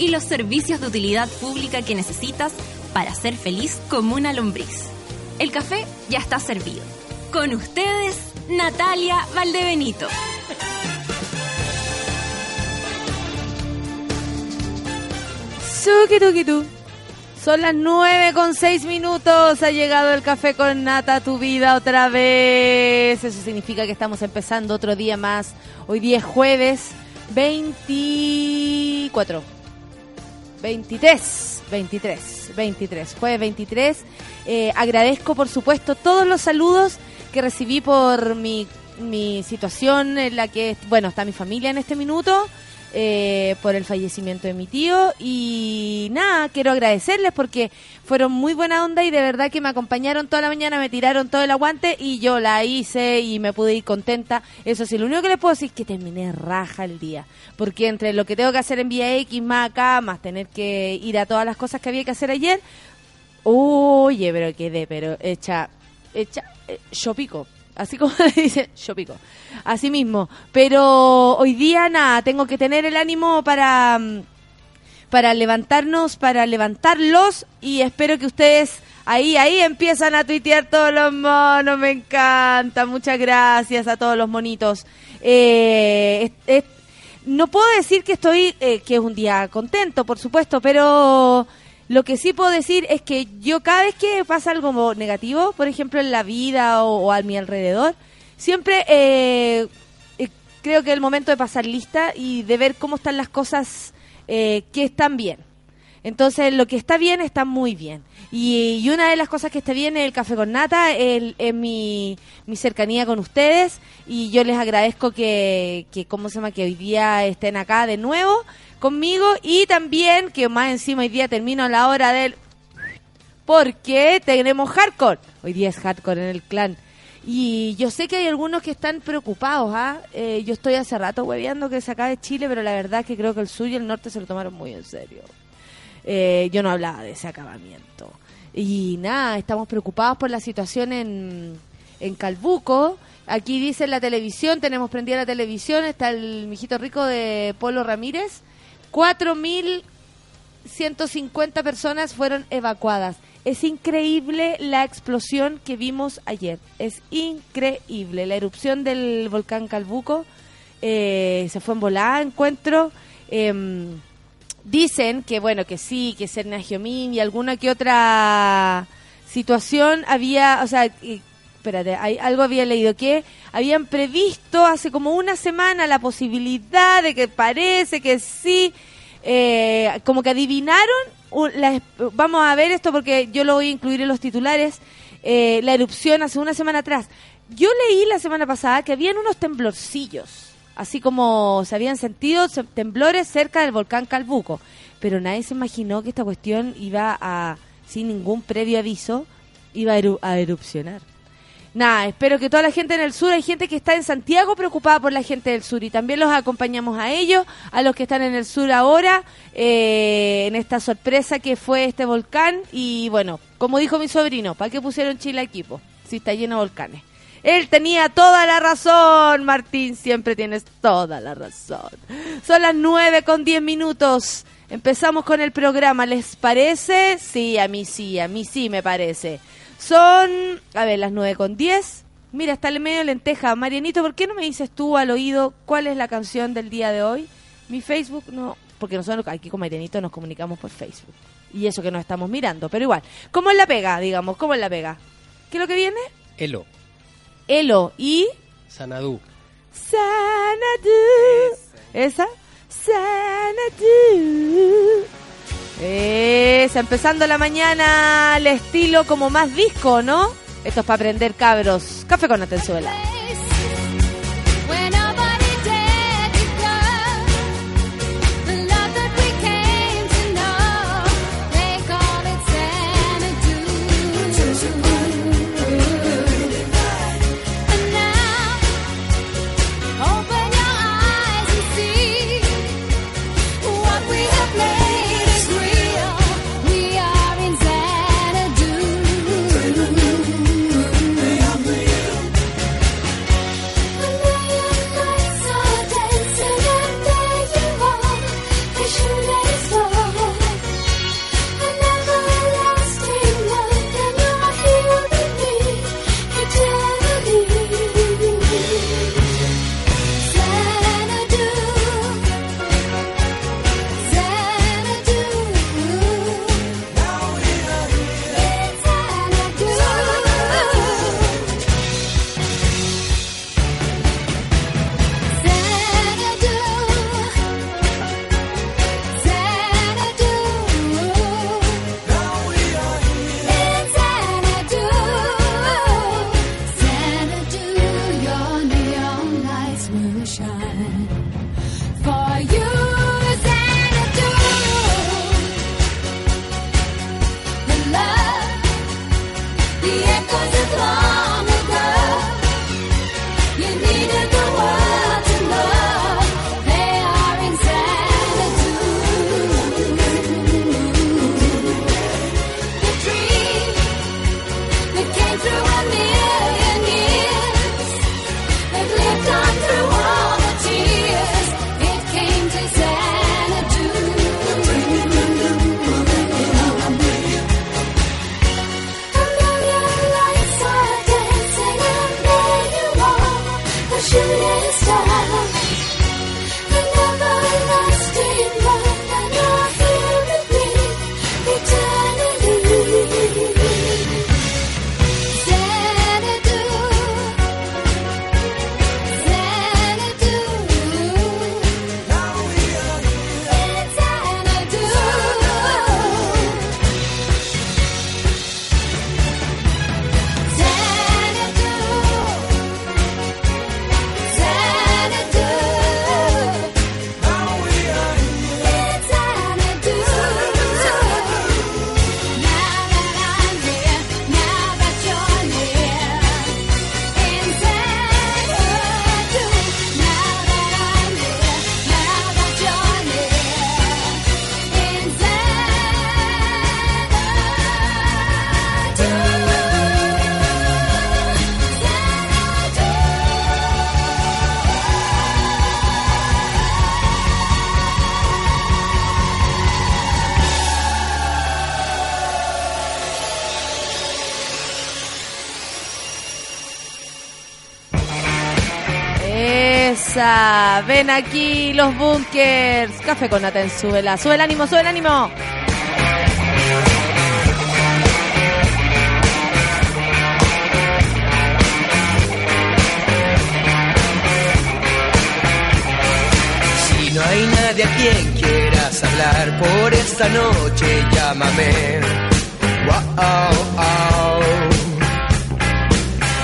y los servicios de utilidad pública que necesitas para ser feliz como una lombriz. El café ya está servido. Con ustedes, Natalia Valdebenito. Suki Son las 9 con 6 minutos. Ha llegado el café con nata a tu vida otra vez. Eso significa que estamos empezando otro día más. Hoy día es jueves 24. 23, 23, 23. Jueves 23. Eh, agradezco, por supuesto, todos los saludos que recibí por mi, mi situación en la que, bueno, está mi familia en este minuto. Eh, por el fallecimiento de mi tío y nada, quiero agradecerles porque fueron muy buena onda y de verdad que me acompañaron toda la mañana, me tiraron todo el aguante y yo la hice y me pude ir contenta. Eso sí, lo único que les puedo decir es que terminé raja el día, porque entre lo que tengo que hacer en Vía X más acá, más tener que ir a todas las cosas que había que hacer ayer, oye, pero quedé, pero hecha, hecha, eh, yo pico así como le dice, yo pico, así mismo. Pero hoy día nada, tengo que tener el ánimo para, mm, para levantarnos, para levantarlos y espero que ustedes ahí, ahí empiezan a tuitear todos los monos, me encanta, muchas gracias a todos los monitos. Eh, no puedo decir que estoy, eh, que es un día contento, por supuesto, pero lo que sí puedo decir es que yo cada vez que pasa algo negativo, por ejemplo en la vida o, a mi alrededor, siempre eh, eh, creo que es el momento de pasar lista y de ver cómo están las cosas eh, que están bien. Entonces, lo que está bien está muy bien. Y, una de las cosas que está bien es el café con nata, es, mi, mi, cercanía con ustedes. Y yo les agradezco que, que, ¿cómo se llama? Que hoy día estén acá de nuevo conmigo y también que más encima hoy día termino la hora del... Porque tenemos hardcore. Hoy día es hardcore en el clan. Y yo sé que hay algunos que están preocupados, ¿ah? Eh, yo estoy hace rato hueveando que se acabe Chile, pero la verdad que creo que el sur y el norte se lo tomaron muy en serio. Eh, yo no hablaba de ese acabamiento. Y nada, estamos preocupados por la situación en, en Calbuco. Aquí dice la televisión, tenemos prendida la televisión, está el mijito rico de Polo Ramírez 4.150 personas fueron evacuadas. Es increíble la explosión que vimos ayer. Es increíble. La erupción del volcán Calbuco eh, se fue en volada, encuentro. Em, dicen que, bueno, que sí, que Serna Giomín y alguna que otra situación había, o sea, espérate, hay, algo había leído que habían previsto hace como una semana la posibilidad de que parece que sí, eh, como que adivinaron, vamos a ver esto porque yo lo voy a incluir en los titulares, eh, la erupción hace una semana atrás. Yo leí la semana pasada que habían unos temblorcillos, así como se habían sentido temblores cerca del volcán Calbuco, pero nadie se imaginó que esta cuestión iba a, sin ningún previo aviso, iba a erupcionar nada, espero que toda la gente en el sur, hay gente que está en Santiago preocupada por la gente del sur y también los acompañamos a ellos, a los que están en el sur ahora, eh, en esta sorpresa que fue este volcán y bueno, como dijo mi sobrino, ¿para qué pusieron Chile equipo? Si está lleno de volcanes. Él tenía toda la razón, Martín, siempre tienes toda la razón. Son las nueve con diez minutos. Empezamos con el programa, ¿les parece? Sí, a mí sí, a mí sí me parece. Son, a ver, las 9 con 10. Mira, está el medio lenteja. Marianito, ¿por qué no me dices tú al oído cuál es la canción del día de hoy? Mi Facebook no, porque nosotros aquí con Marianito nos comunicamos por Facebook. Y eso que nos estamos mirando, pero igual. ¿Cómo es la pega, digamos? ¿Cómo es la pega? ¿Qué es lo que viene? Elo. Elo y... Sanadú. Sanadú. ¿Esa? Sanadú. Es, empezando la mañana al estilo como más disco, ¿no? Esto es para aprender cabros. Café con Atenzuela. Ven aquí los bunkers. Café con Naten, súbela, sube el ánimo, sube el ánimo. Si no hay nadie a quien quieras hablar por esta noche, llámame. Wow, wow.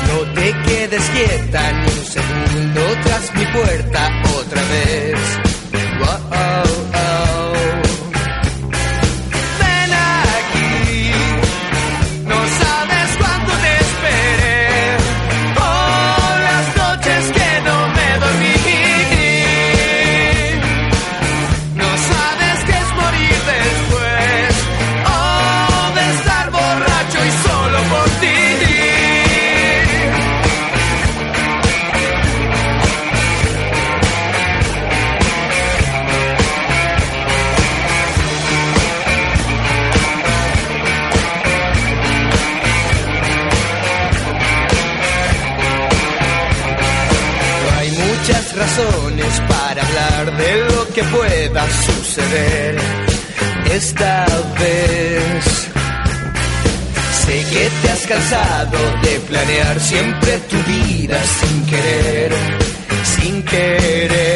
No te quedes quieta ni un segundo tras mi puerta otra vez. esta vez. Sé que te has cansado de planear siempre tu vida sin querer, sin querer.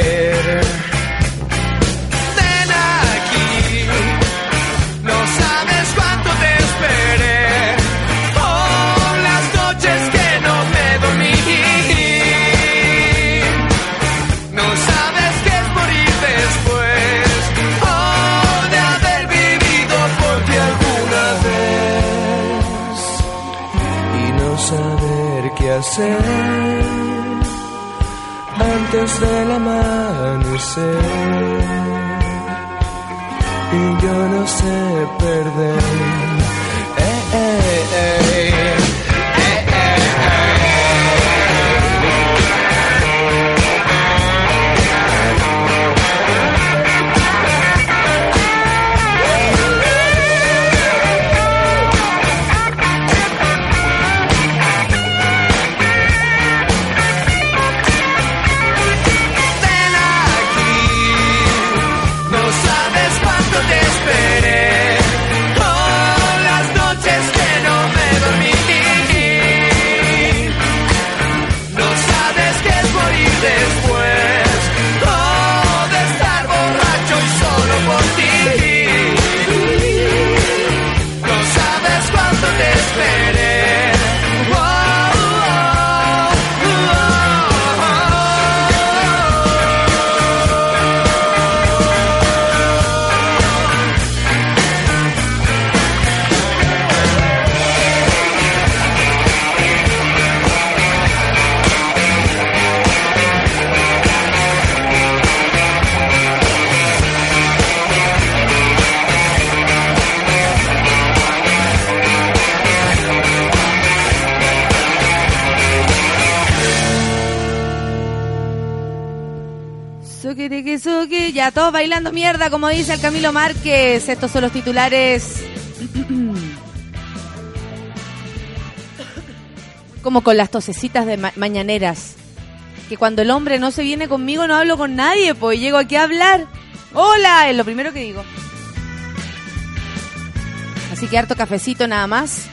amanecer, antes del amanecer. Y yo no sé perder. Eh, eh, eh. Todos bailando mierda, como dice el Camilo Márquez. Estos son los titulares. Como con las tosecitas de ma- mañaneras. Que cuando el hombre no se viene conmigo no hablo con nadie, pues llego aquí a hablar. Hola, es lo primero que digo. Así que harto cafecito nada más.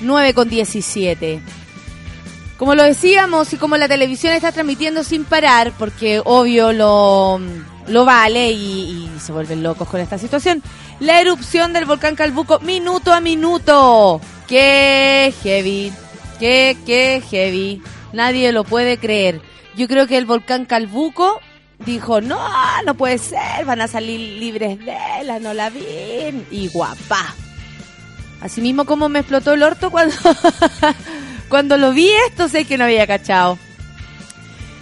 9 con 17. Como lo decíamos y como la televisión está transmitiendo sin parar, porque obvio lo, lo vale y, se vuelven locos con esta situación, la erupción del volcán Calbuco minuto a minuto. ¡Qué heavy! ¡Qué, qué heavy! Nadie lo puede creer. Yo creo que el volcán Calbuco dijo, no, no puede ser, van a salir libres de la, no la vi. Y guapa. Así mismo como me explotó el orto cuando, cuando lo vi esto, sé que no había cachado.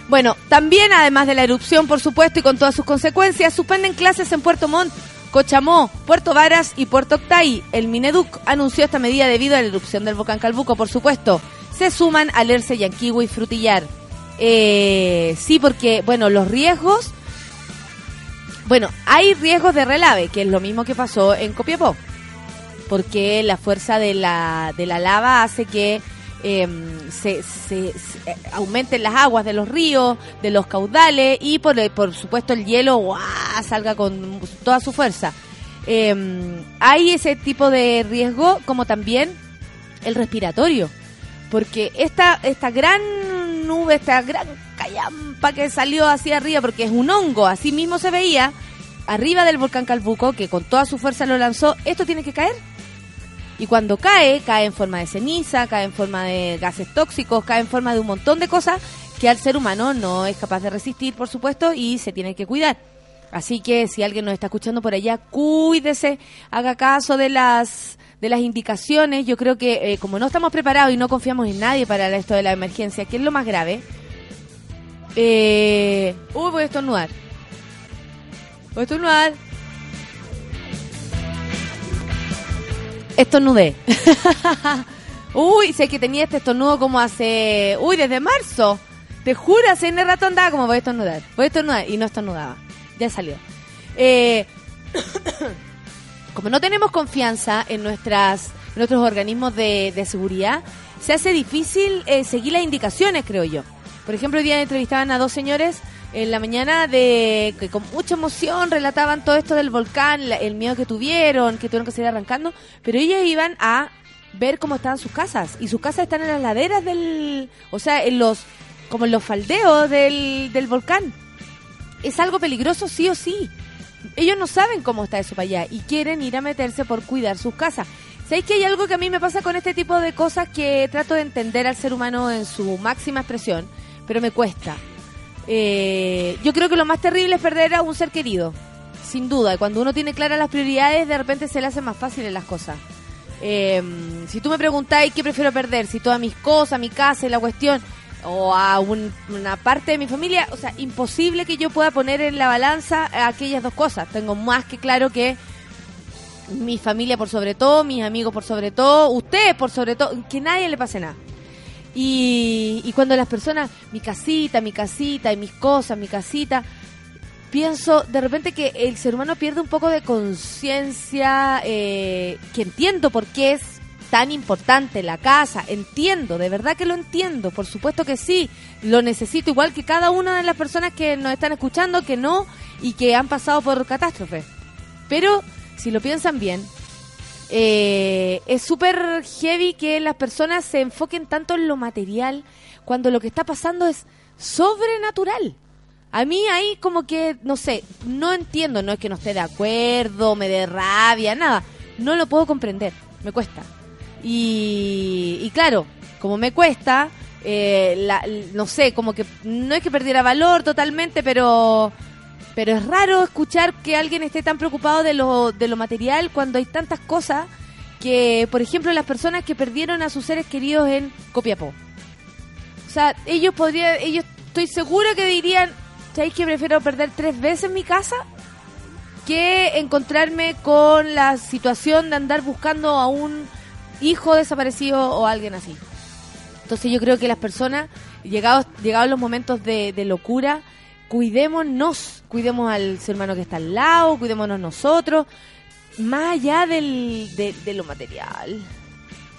Bueno, también además de la erupción, por supuesto, y con todas sus consecuencias, suspenden clases en Puerto Montt, Cochamó, Puerto Varas y Puerto Octay. El Mineduc anunció esta medida debido a la erupción del volcán Calbuco, por supuesto. Se suman Alerce, Yanquihue y Frutillar. Eh, sí, porque, bueno, los riesgos... Bueno, hay riesgos de relave, que es lo mismo que pasó en Copiapó porque la fuerza de la, de la lava hace que em, se, se- eh, aumenten las aguas de los ríos, de los caudales y por, el- por supuesto el hielo salga con toda su fuerza. Em, hay ese tipo de riesgo como también el respiratorio, porque esta, esta gran nube, esta gran callampa que salió hacia arriba, porque es un hongo, así mismo se veía, arriba del volcán Calbuco, que con toda su fuerza lo lanzó, esto tiene que caer. Y cuando cae, cae en forma de ceniza, cae en forma de gases tóxicos, cae en forma de un montón de cosas que al ser humano no es capaz de resistir, por supuesto, y se tiene que cuidar. Así que si alguien nos está escuchando por allá, cuídese, haga caso de las de las indicaciones. Yo creo que eh, como no estamos preparados y no confiamos en nadie para esto de la emergencia, que es lo más grave. Eh, uy, voy a estornudar. Voy a estornudar. Estornudé. uy, sé que tenía este estornudo como hace... Uy, desde marzo. Te juro, hace un rato andaba como voy a estornudar. Voy a estornudar y no estornudaba. Ya salió. Eh, como no tenemos confianza en nuestras nuestros organismos de, de seguridad, se hace difícil eh, seguir las indicaciones, creo yo. Por ejemplo, hoy día entrevistaban a dos señores en la mañana de que con mucha emoción relataban todo esto del volcán, la- el miedo que tuvieron, que tuvieron que seguir arrancando, pero ellos iban a ver cómo estaban sus casas y sus casas están en las laderas del, o sea, en los como en los faldeos del, del volcán. Es algo peligroso sí o sí. Ellos no saben cómo está eso para allá y quieren ir a meterse por cuidar sus casas. ¿Sabéis que hay algo que a mí me pasa con este tipo de cosas que trato de entender al ser humano en su máxima expresión, pero me cuesta? Eh, yo creo que lo más terrible es perder a un ser querido, sin duda. Y cuando uno tiene claras las prioridades, de repente se le hacen más fáciles las cosas. Eh, si tú me preguntáis qué prefiero perder, si todas mis cosas, mi casa y la cuestión, o a un- una parte de mi familia, o sea, imposible que yo pueda poner en la balanza aquellas dos cosas. Tengo más que claro que mi familia por sobre todo, mis amigos por sobre todo, ustedes por sobre todo, que nadie le pase nada. Y, y cuando las personas, mi casita, mi casita, y mis cosas, mi casita, pienso de repente que el ser humano pierde un poco de conciencia, eh, que entiendo por qué es tan importante la casa, entiendo, de verdad que lo entiendo, por supuesto que sí, lo necesito igual que cada una de las personas que nos están escuchando, que no, y que han pasado por catástrofe. Pero si lo piensan bien, eh, es súper heavy que las personas se enfoquen tanto en lo material cuando lo que está pasando es sobrenatural. A mí ahí como que, no sé, no entiendo, no es que no esté de acuerdo, me dé rabia, nada. No lo puedo comprender, me cuesta. Y, y claro, como me cuesta, eh, la- no sé, como que no es que perdiera valor totalmente, pero pero es raro escuchar que alguien esté tan preocupado de lo, de lo material cuando hay tantas cosas que, por ejemplo, las personas que perdieron a sus seres queridos en Copiapó. O sea, ellos podrían, ellos estoy segura que dirían, ¿sabéis que prefiero perder tres veces mi casa? que encontrarme con la situación de andar buscando a un hijo desaparecido o alguien así. Entonces yo creo que las personas, llegados, llegados los momentos de, de locura, cuidémonos, cuidemos al ser humano que está al lado, cuidémonos nosotros, más allá del, de, de lo material.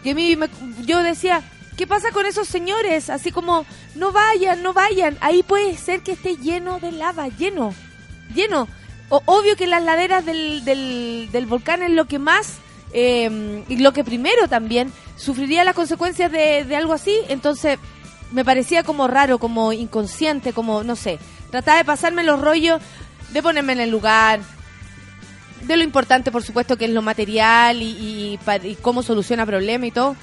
Que mí me- yo decía, ¿qué pasa con esos señores? Así como, no vayan, no vayan. Ahí puede ser que esté lleno de lava, lleno, lleno. Obvio que las laderas del, del, del volcán es lo que más, eh, y lo que primero también, sufriría las consecuencias de, de algo así. Entonces, me parecía como raro, como inconsciente, como, no sé. Trataba de pasarme los rollos, de ponerme en el lugar, de lo importante, por supuesto, que es lo material y, y, y cómo soluciona problemas y todo.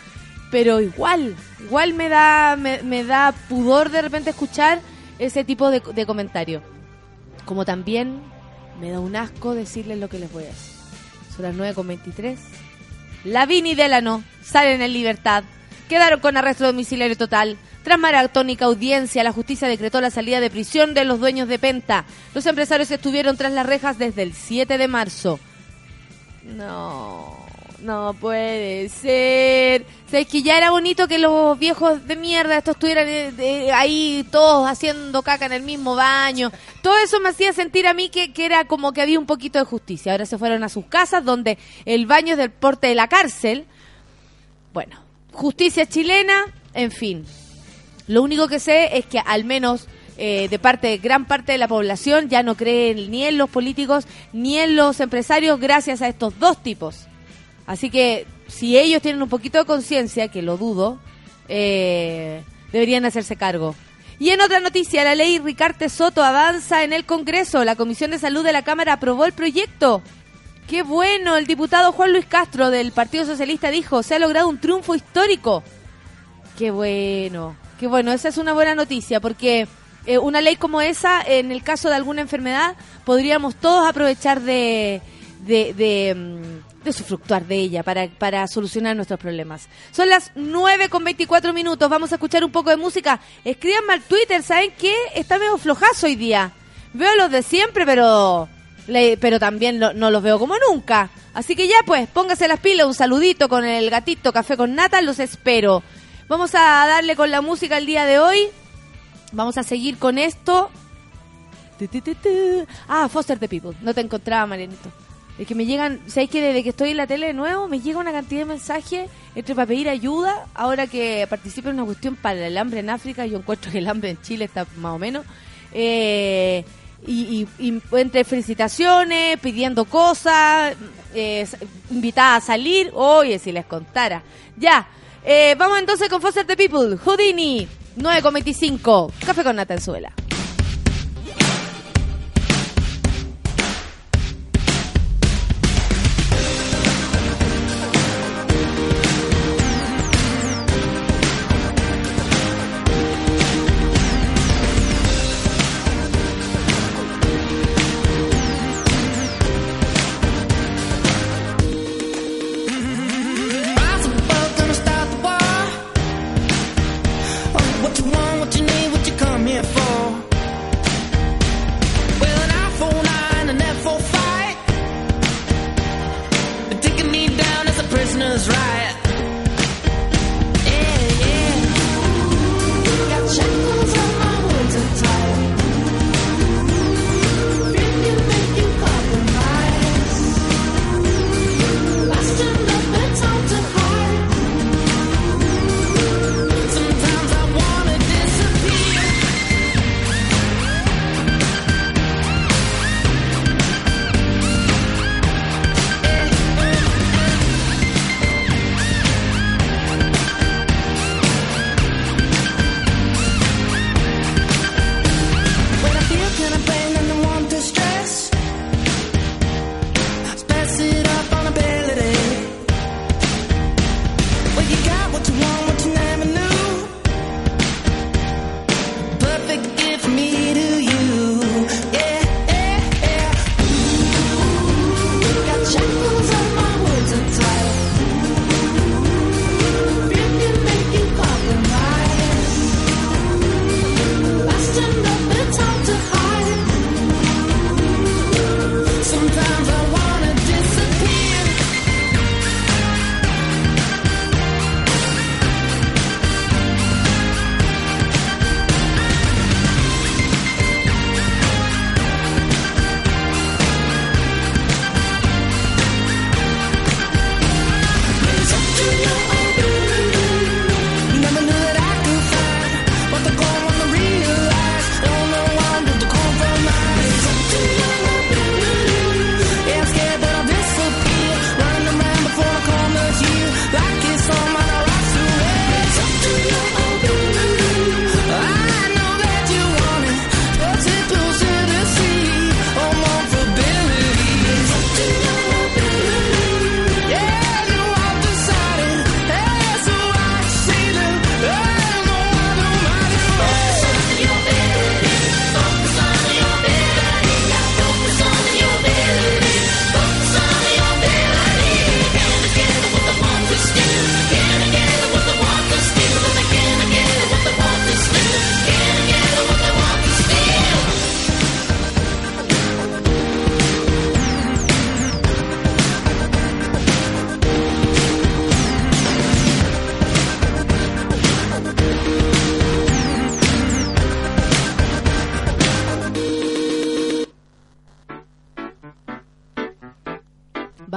Pero igual, igual me da, me, me da pudor de repente escuchar ese tipo de, de comentarios. Como también me da un asco decirles lo que les voy a decir. Son las 9.23. Lavín y Delano salen en libertad. Quedaron con arresto domiciliario total. Tras maratónica audiencia, la justicia decretó la salida de prisión de los dueños de Penta. Los empresarios estuvieron tras las rejas desde el 7 de marzo. No, no puede ser. Sabes que ya era bonito que los viejos de mierda estos estuvieran eh, ahí todos haciendo caca en el mismo baño. Todo eso me hacía sentir a mí que, que era como que había un poquito de justicia. Ahora se fueron a sus casas donde el baño es del porte de la cárcel. Bueno, justicia chilena, en fin. Lo único que sé es que al menos eh, de parte, gran parte de la población ya no cree ni en los políticos ni en los empresarios gracias a estos dos tipos. Así que si ellos tienen un poquito de conciencia, que lo dudo, eh, deberían hacerse cargo. Y en otra noticia, la ley Ricarte Soto avanza en el Congreso. La Comisión de Salud de la Cámara aprobó el proyecto. Qué bueno, el diputado Juan Luis Castro del Partido Socialista dijo, se ha logrado un triunfo histórico. Qué bueno, qué bueno, esa es una buena noticia porque eh, una ley como esa, en el caso de alguna enfermedad, podríamos todos aprovechar de, de, de, mm, de sufructuar de ella para, para solucionar nuestros problemas. Son las 9 con 24 minutos, vamos a escuchar un poco de música. Escríbanme al Twitter, ¿saben qué? Está medio flojazo hoy día. Veo los de siempre, pero pero también no los veo como nunca. Así que ya pues, póngase las pilas, un saludito con el gatito café con nata, los espero. Vamos a darle con la música el día de hoy. Vamos a seguir con esto. Ah, Foster the People. No te encontraba, Marianito. Es que me llegan, ¿sabéis que desde que estoy en la tele de nuevo me llega una cantidad de mensajes entre para pedir ayuda? Ahora que participo en una cuestión para el hambre en África, yo encuentro que el hambre en Chile está más o menos. Eh, y, entre felicitaciones, pidiendo cosas, eh, invitada a salir. Oye, si les contara. Ya, eh, vamos entonces con Foster the People. Houdini, 9,25. Café con nata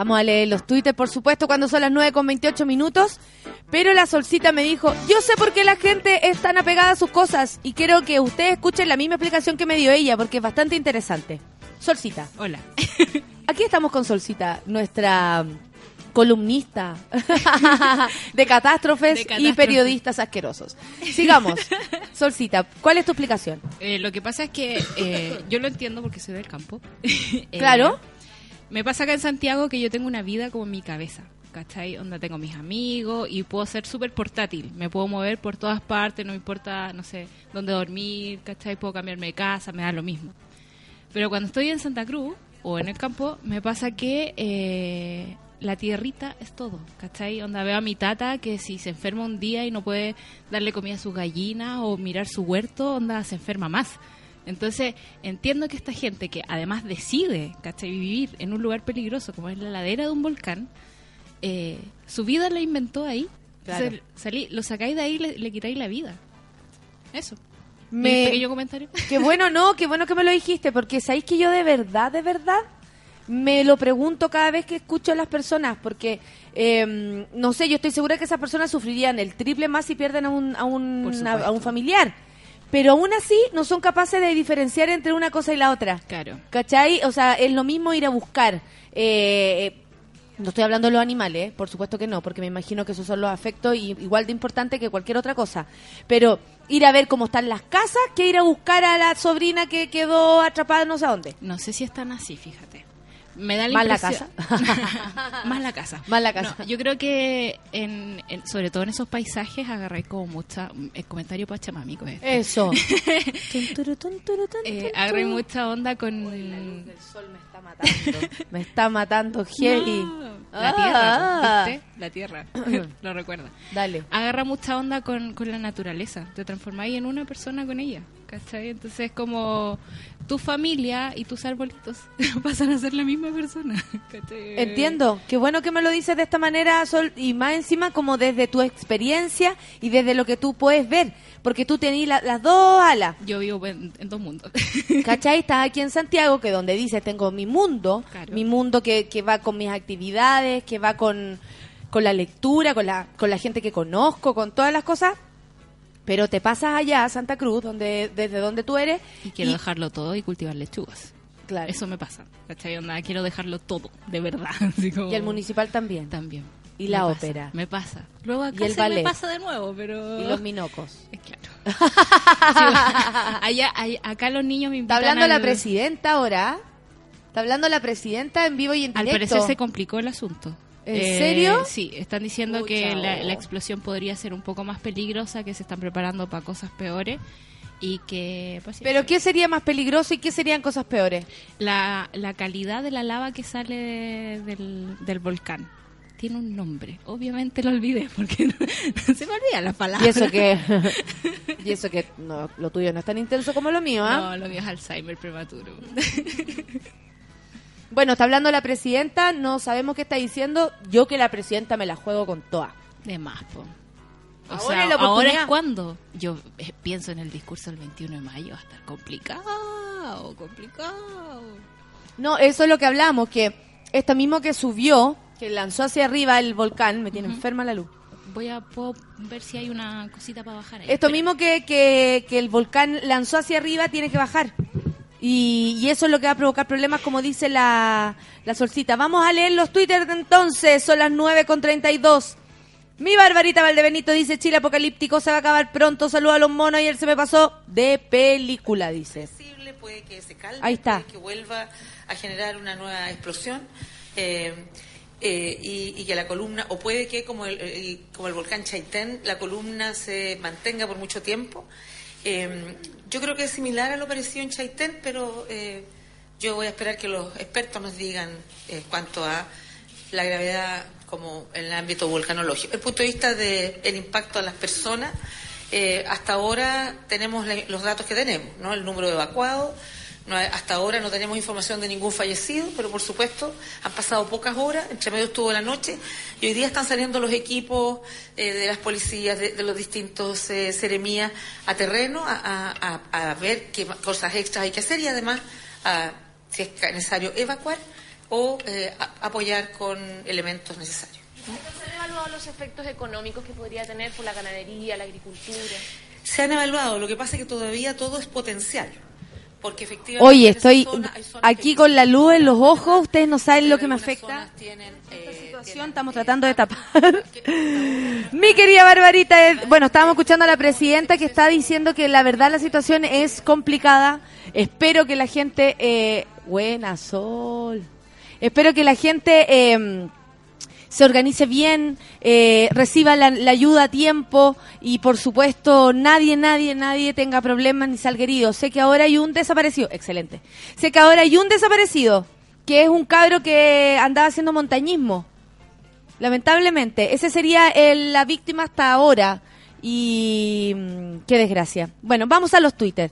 Vamos a leer los Twitter, por supuesto, cuando son las 9 con 28 minutos. Pero la solcita me dijo, yo sé por qué la gente es tan apegada a sus cosas y quiero que ustedes escuchen la misma explicación que me dio ella, porque es bastante interesante. Solcita, Hola. aquí estamos con Solcita, nuestra columnista de catástrofes De y periodistas asquerosos. Sigamos. Solcita, ¿cuál es tu explicación? Eh, lo que pasa es que eh, yo lo entiendo porque soy del campo. Eh, Claro. Me pasa acá en Santiago que yo tengo una vida como en mi cabeza. ¿Cachai? Donde tengo mis amigos y puedo ser súper portátil. Me puedo mover por todas partes, no me importa, no sé, dónde dormir, ¿cachai? Puedo cambiarme de casa, me da lo mismo. Pero cuando estoy en Santa Cruz o en el campo, me pasa que eh, la tierrita es todo, ¿cachai? Onda veo a mi tata que si se enferma un día y no puede darle comida a sus gallinas o mirar su huerto, onda se enferma más. Entonces, entiendo que esta gente que además decide, ¿cachai? Vivir en un lugar peligroso como es la ladera de un volcán, eh, su vida la inventó ahí. Claro. Entonces, salí, lo sacáis de ahí y le, le quitáis la vida. Eso. Me- Mi pequeño comentario. Qué bueno, no, qué bueno que me lo dijiste, porque sabéis que yo de verdad, de verdad, me lo pregunto cada vez que escucho a las personas, porque, eh, no sé, yo estoy segura que esas personas sufrirían el triple más si pierden a un, a un, a un familiar. Pero aún así no son capaces de diferenciar entre una cosa y la otra. Claro. ¿Cachai? O sea, es lo mismo ir a buscar. eh, no estoy hablando de los animales, ¿eh? por supuesto que no, porque me imagino que esos son los afectos y igual de importante que cualquier otra cosa. Pero ir a ver cómo están las casas que ir a buscar a la sobrina que quedó atrapada no sé dónde. No sé si es tan así, fíjate. Me da la Más la impresión... Más la casa. Más la casa. No, yo creo que, en, en- sobre todo en esos paisajes, agarré como mucha... El comentario pachamámico es. Eso. Eh, agarré mucha onda con... El sol me está matando. me está matando. No, la Ah. tierra, ¿viste? La tierra. Lo recuerda. Dale. Agarra mucha onda con, con la naturaleza. Te transformáis en una persona con ella. ¿Cachai? Entonces, como tu familia y tus arbolitos pasan a ser la misma persona. Entiendo, qué bueno que me lo dices de esta manera, Sol, y más encima como desde tu experiencia y desde lo que tú puedes ver, porque tú tenés la- las dos alas. Yo vivo en, en dos mundos. ¿Cachai? Estás aquí en Santiago, que donde dices tengo mi mundo, Claro. mi mundo que, que va con mis actividades, que va con, con la lectura, con la, con la gente que conozco, con todas las cosas. Pero te pasas allá a Santa Cruz, donde, desde donde tú eres. y quiero dejarlo todo y cultivar lechugas. Claro. Eso me pasa. ¿Cachai? Onda, quiero dejarlo todo, de verdad. Así como- Y el municipal también. También. Y Me la pasa, ópera. Me pasa. Luego acá Y el se ballet. me pasa de nuevo, pero... Y los minocos. Es claro. Sí, allá, allá- acá los niños me Está invitan hablando la al- presidenta ahora. Está hablando la presidenta en vivo y en Al directo. parecer se complicó el asunto. ¿En Eh, serio? Sí, están diciendo Pucha, que la, la explosión podría ser un poco más peligrosa, que se están preparando para cosas peores y que... pues, sí, Pero ¿qué sería más peligroso y qué serían cosas peores? la, la calidad de la lava que sale de- del, del volcán tiene un nombre. Obviamente lo olvidé porque no, se me olvidan las palabras. Y eso que y eso que no, lo tuyo no es tan intenso como lo mío, ¿ah? No, lo mío es Alzheimer prematuro. Bueno, está hablando la presidenta, no sabemos qué está diciendo. Yo que la presidenta me la juego con toda. De más, po. O Ahora sea, es la ahora es cuando yo eh, pienso en el discurso del 21 de mayo, va a estar complicado, complicado. No, eso es lo que hablamos, que esto mismo que subió, que lanzó hacia arriba el volcán, me tiene enferma la luz. Voy a puedo ver si hay una cosita para bajar ahí. Esto mismo que, que, que el volcán lanzó hacia arriba tiene que bajar. Y, y eso es lo que va a provocar problemas, como dice la, la solcita. Vamos a leer los Twitter de entonces, son las 9 con 32. Mi Barbarita Valdebenito dice, Chile apocalíptico se va a acabar pronto, saluda a los monos y él se me pasó de película, dice. puede que se calme, Ahí está. puede que vuelva a generar una nueva explosión eh, eh, y, y que la columna, o puede que como el, el- como el volcán Chaitén, la columna se mantenga por mucho tiempo. Eh, yo creo que es similar a lo parecido en Chaitén, pero eh, yo voy a esperar que los expertos nos digan eh, cuanto a la gravedad como en el ámbito volcanológico. El punto de vista del impacto a las personas, eh, hasta ahora tenemos los datos que tenemos, ¿no? El número de evacuados, no hasta ahora no tenemos información de ningún fallecido, pero por supuesto han pasado pocas horas, entre medio estuvo la noche, y hoy día están saliendo los equipos eh, de las policías, de, de los distintos eh, seremías a terreno a, a- a- a ver qué cosas extras hay que hacer y además, a, si es necesario, evacuar o eh, apoyar con elementos necesarios. ¿Se han evaluado los efectos económicos que podría tener por la ganadería, la agricultura? Se han evaluado, lo que pasa es que todavía todo es potencial. Porque efectivamente. Oye, estoy zona aquí con la luz en los ojos, ustedes no saben lo que me afecta. tienen, eh, situación estamos eh, tratando de tapar. Mi querida Barbarita, eh, bueno, estábamos escuchando a la presidenta que está diciendo que la verdad la situación es complicada. Espero que la gente, eh, buena sol, espero que la gente eh, se organice bien, eh, reciba la, la ayuda a tiempo y por supuesto nadie, nadie, nadie tenga problemas ni salga herido. Sé que ahora hay un desaparecido, excelente. Sé que ahora hay un desaparecido, que es un cabro que andaba haciendo montañismo. Lamentablemente, ese sería el- la víctima hasta ahora. Y mm, qué desgracia. Bueno, vamos a los Twitter.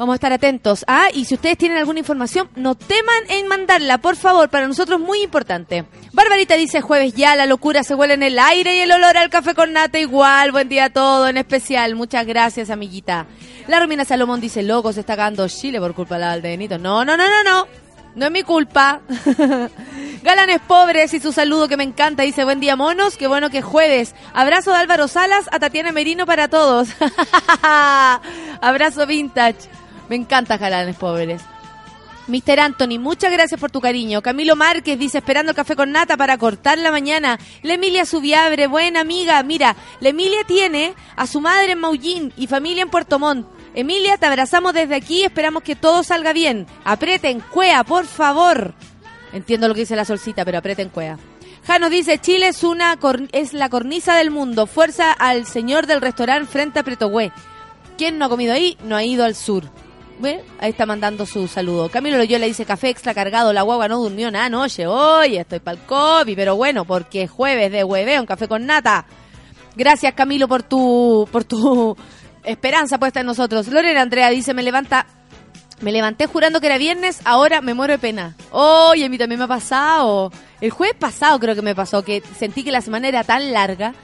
Vamos a estar atentos. Ah, y si ustedes tienen alguna información, no teman en mandarla, por favor, para nosotros es muy importante. Barbarita dice jueves ya, la locura se huele en el aire y el olor al café con nata igual. Buen día a todo, en especial. Muchas gracias, amiguita. La Romina Salomón dice, loco, se está cagando Chile por culpa de la Valdebenito. No, no, no, no, no. No es mi culpa. Galanes pobres y su saludo que me encanta. Dice, buen día, monos. Qué bueno que es jueves. Abrazo de Álvaro Salas a Tatiana Merino para todos. Abrazo vintage. Me encanta Galanes pobres. Mr. Anthony, muchas gracias por tu cariño. Camilo Márquez dice, esperando café con nata para cortar la mañana. La Emilia Subiabre, buena amiga. Mira, la Emilia tiene a su madre en Maullín y familia en Puerto Montt. Emilia, te abrazamos desde aquí, esperamos que todo salga bien. Aprieten, cuea, por favor. Entiendo lo que dice la solcita, pero aprieten, cuea. Jano dice, Chile es, una es la cornisa del mundo. Fuerza al señor del restaurante frente a Pretogüé. ¿Quién no ha comido ahí? No ha ido al sur. ¿Ve? Ahí está mandando su saludo. Camilo Loyola dice café extra cargado, la guagua no durmió nada anoche. Oye, estoy pa'l COVID, pero bueno, porque es jueves de hueveo, un café con nata. Gracias Camilo por tu, por tu esperanza puesta en nosotros. Lorena Andrea dice, me levanta, me levanté jurando que era viernes, ahora me muero de pena. Oye, a mí también me ha pasado. El jueves pasado creo que me pasó, que sentí que la semana era tan larga.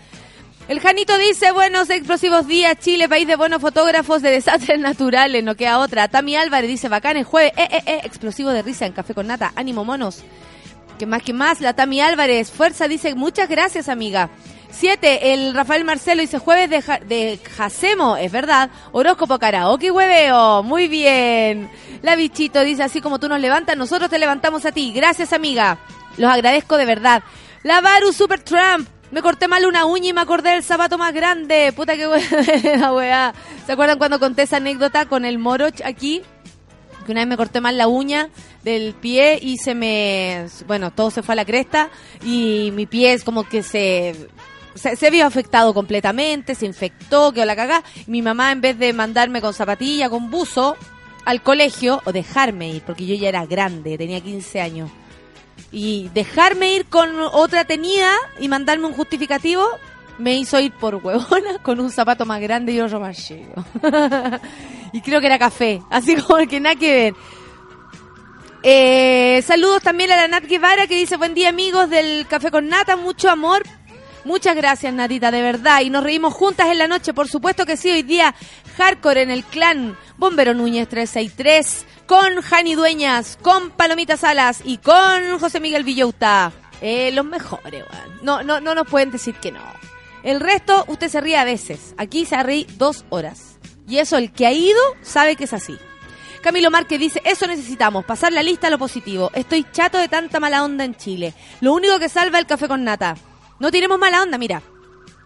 El Janito dice, buenos explosivos días, Chile, país de buenos fotógrafos de desastres naturales, no queda otra. Tami Álvarez dice, bacán, el jueves, eh, eh, eh, explosivo de risa en Café con Nata, ánimo monos. Que más que más, la Tami Álvarez, fuerza, dice, muchas gracias, amiga. Siete, el Rafael Marcelo dice, jueves de, ja- de Jacemo, es verdad, horóscopo karaoke, hueveo, muy bien. La bichito dice, así como tú nos levantas, nosotros te levantamos a ti. Gracias, amiga. Los agradezco de verdad. La Baru Super Trump, me corté mal una uña y me acordé del zapato más grande. Puta que buena weá. ¿Se acuerdan cuando conté esa anécdota con el moroch aquí? Que una vez me corté mal la uña del pie y se me... Bueno, todo se fue a la cresta y mi pie es como que se... Se, vio afectado completamente, se infectó, quedó la cagá. Mi mamá, en vez de mandarme con zapatilla, con buzo, al colegio, o dejarme ir, porque yo ya era grande, tenía 15 años, y dejarme ir con otra tenida y mandarme un justificativo me hizo ir por huevona con un zapato más grande y otro más chico. y creo que era café, así como que nada que ver. Eh, saludos también a la Nat Guevara que dice buen día amigos del Café con Nata, mucho amor. Muchas gracias Natita, de verdad. Y nos reímos juntas en la noche, por supuesto que sí, hoy día hardcore en el clan Bombero Núñez 363, con Jani Dueñas, con Palomita Salas y con José Miguel Villauta. Eh, los mejores, weón. No, no, no nos pueden decir que no. El resto, usted se ríe a veces. Aquí se ríe dos horas. Y eso, el que ha ido, sabe que es así. Camilo Márquez dice, eso necesitamos, pasar la lista a lo positivo. Estoy chato de tanta mala onda en Chile. Lo único que salva es el café con nata. No tiremos mala onda, mira.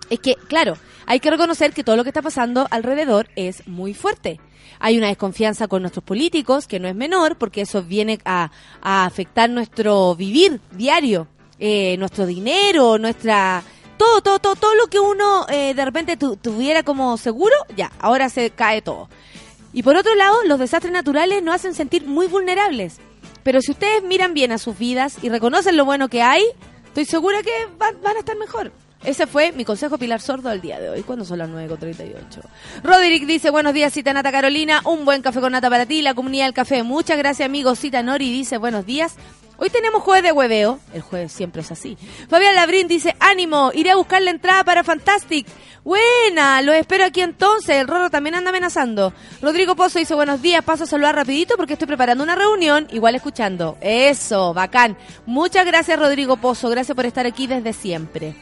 Es que, claro, hay que reconocer que todo lo que está pasando alrededor es muy fuerte. Hay una desconfianza con nuestros políticos, que no es menor, porque eso viene a, afectar nuestro vivir diario, eh, nuestro dinero, nuestra... Todo, todo, todo, todo lo que uno eh, de repente tu- tuviera como seguro, ya, ahora se cae todo. Y por otro lado, los desastres naturales nos hacen sentir muy vulnerables. Pero si ustedes miran bien a sus vidas y reconocen lo bueno que hay, estoy segura que van, a estar mejor. Ese fue mi consejo Pilar Sordo del día de hoy, cuando son las 9.38. Roderick dice, buenos días, Cita Nata Carolina, un buen café con nata para ti, la comunidad del café. Muchas gracias, amigo. Cita Nori dice, buenos días. Hoy tenemos jueves de hueveo. El jueves siempre es así. Fabián Labrín dice, ánimo, iré a buscar la entrada para Fantastic. Buena, lo espero aquí entonces. El Rorro también anda amenazando. Rodrigo Pozo dice, buenos días, paso a saludar rapidito porque estoy preparando una reunión, igual escuchando. Eso, bacán. Muchas gracias Rodrigo Pozo, gracias por estar aquí desde siempre.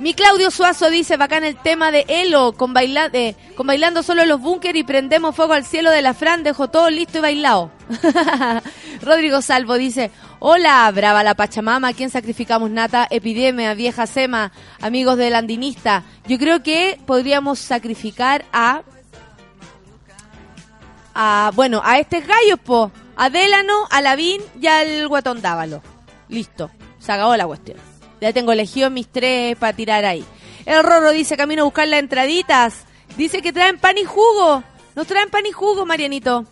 Mi Claudio Suazo dice, bacán el tema de Elo, con, baila eh, con bailando solo los búnker y prendemos fuego al cielo de la Fran, dejó todo listo y bailado. Rodrigo Salvo dice, hola, brava la Pachamama, ¿a quién sacrificamos nata? Epidemia, vieja sema, amigos del andinista. Yo creo que podríamos sacrificar a... a bueno, a este gallo, po. A Delano, a Lavín y al Guatón. Listo, se acabó la cuestión. Ya tengo elegido mis tres para tirar ahí. El Rorro dice camino a buscar las entraditas. Dice que traen pan y jugo. Nos traen pan y jugo, Marianito.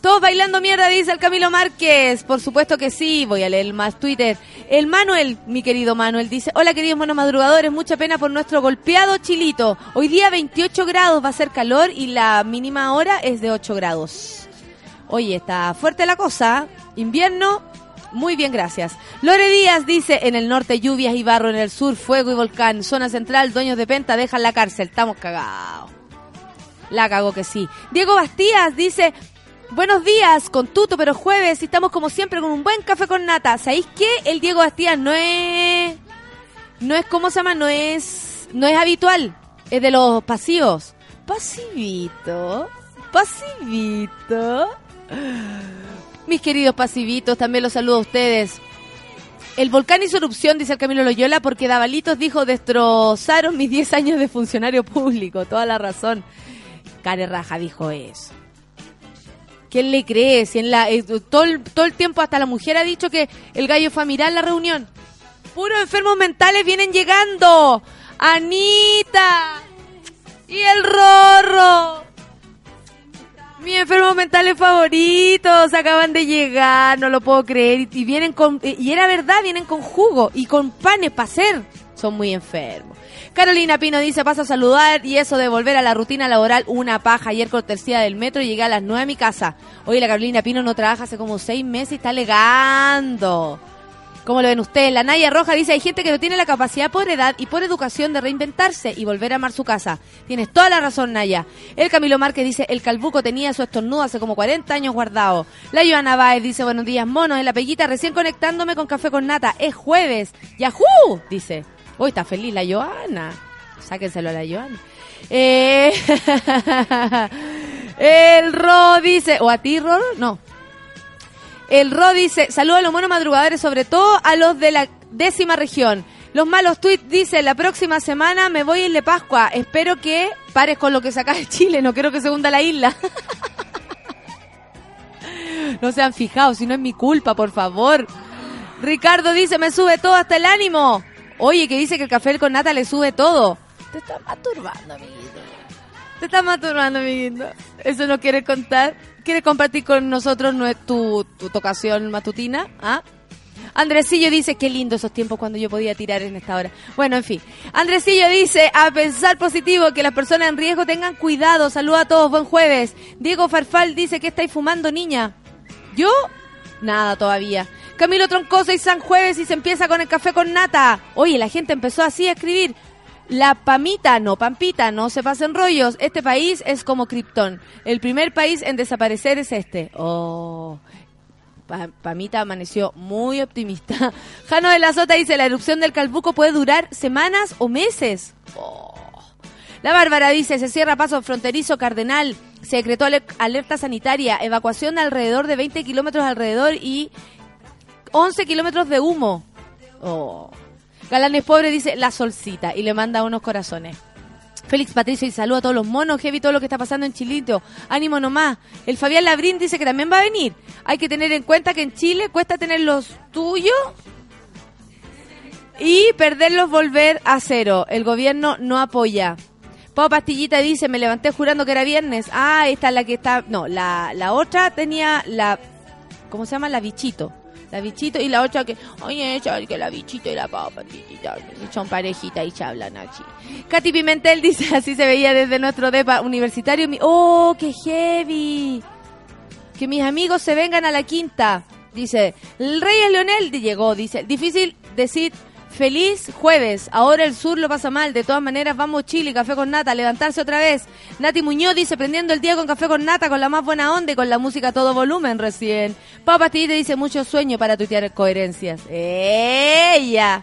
Todos bailando mierda, dice el Camilo Márquez. Por supuesto que sí, voy a leer más Twitter. El Manuel, mi querido Manuel, dice, hola queridos monos madrugadores, mucha pena por nuestro golpeado chilito. Hoy día 28 grados, va a ser calor y la mínima hora es de 8 grados. Oye, está fuerte la cosa. Invierno, muy bien, gracias. Lore Díaz dice, en el norte lluvias y barro, en el sur fuego y volcán, zona central, dueños de penta dejan la cárcel, estamos cagados. La cago que sí. Diego Bastías dice, buenos días, con tuto, pero jueves y estamos como siempre con un buen café con nata. ¿Sabéis qué? El Diego Bastías no es, no es, ¿cómo se llama? No es, no es habitual, es de los pasivos. Pasivito, pasivito. Mis queridos pasivitos, también los saludo a ustedes. El volcán hizo erupción, dice el Camilo Loyola, porque Davalitos dijo destrozaron mis 10 años de funcionario público. Toda la razón. Care Raja dijo eso. ¿Quién le cree? Si en la, eh, todo, el, todo el tiempo hasta la mujer ha dicho que el gallo fue a mirar la reunión. Puros enfermos mentales vienen llegando. Anita. Y el Rorro. Mis enfermos mentales favoritos acaban de llegar, no lo puedo creer. Y, vienen con. Y era verdad, vienen con jugo y con panes para hacer. Son muy enfermos. Carolina Pino dice, paso a saludar y eso de volver a la rutina laboral, una paja. Ayer cortesía del metro y llegué a las nueve a mi casa. Hoy la Carolina Pino no trabaja hace como seis meses y está legando. ¿Cómo lo ven ustedes? La Naya Roja dice, hay gente que no tiene la capacidad por edad y por educación de reinventarse y volver a amar su casa. Tienes toda la razón, Naya. El Camilo Márquez dice, el calbuco tenía su estornudo hace como 40 años guardado. La Joana Baez dice, buenos días, monos. En la peguita recién conectándome con café con nata. Es jueves. ¡Yahoo! Dice. Hoy está feliz la Joana. Sáquenselo a la Joana. Eh, el Ro dice, o a ti, Ro, no. El Ro dice, saludos a los monos madrugadores, sobre todo a los de la décima región. Los malos tweets dice, la próxima semana me voy en Le Pascua. Espero que pares con lo que sacas de Chile, no quiero que se hunda la isla. no se han fijado, si no es mi culpa, por favor. Ricardo dice, me sube todo hasta el ánimo. Oye, que dice que el café con nata le sube todo. Te estás masturbando, amiguito. Te estás masturbando, amiguito. ¿Eso no quieres contar? ¿Quieres compartir con nosotros tu, tu tocación matutina? ¿Ah? Andresillo dice, qué lindo esos tiempos cuando yo podía tirar en esta hora. Bueno, en fin. Andresillo dice, a pensar positivo, que las personas en riesgo tengan cuidado. Saluda a todos, buen jueves. Diego Farfal dice, ¿qué estáis fumando, niña? ¿Yo? Nada todavía. Camilo Troncoso y San Jueves y se empieza con el café con nata. Oye, la gente empezó así a escribir. La pamita, no pampita, no se pasen rollos. Este país es como Krypton. El primer país en desaparecer es este. Oh. Pa- Pamita amaneció muy optimista. Jano de la Sota dice, la erupción del Calbuco puede durar semanas o meses. Oh. La Bárbara dice, se cierra paso fronterizo cardenal, se decretó ale- alerta sanitaria, evacuación de alrededor de 20 kilómetros alrededor y 11 kilómetros de humo. Oh. Galanes Pobre dice, la solcita, y le manda unos corazones. Félix Patricio y saluda a todos los monos, heavy, todo lo que está pasando en Chilito. Ánimo nomás. El Fabián Labrín dice que también va a venir. Hay que tener en cuenta que en Chile cuesta tener los tuyos y perderlos volver a cero. El gobierno no apoya. Pau Pastillita dice, me levanté jurando que era viernes. Ah, esta es la que está... No, la, la otra tenía la... ¿Cómo se llama? La bichito. La bichito y la otra que... Oye, que la bichito y la Pastillita son parejita y hablan así. Katy Pimentel dice, así se veía desde nuestro depa universitario. Mi- ¡Oh, qué heavy! Que mis amigos se vengan a la quinta. Dice, el rey es Leonel, llegó, dice, difícil decir feliz jueves, ahora el sur lo pasa mal, de todas maneras vamos Chile, café con nata, levantarse otra vez. Nati Muñoz dice, prendiendo el día con café con nata, con la más buena onda y con la música a todo volumen recién. Pau Pastillita dice, mucho sueño para tuitear coherencias. ¡Ella!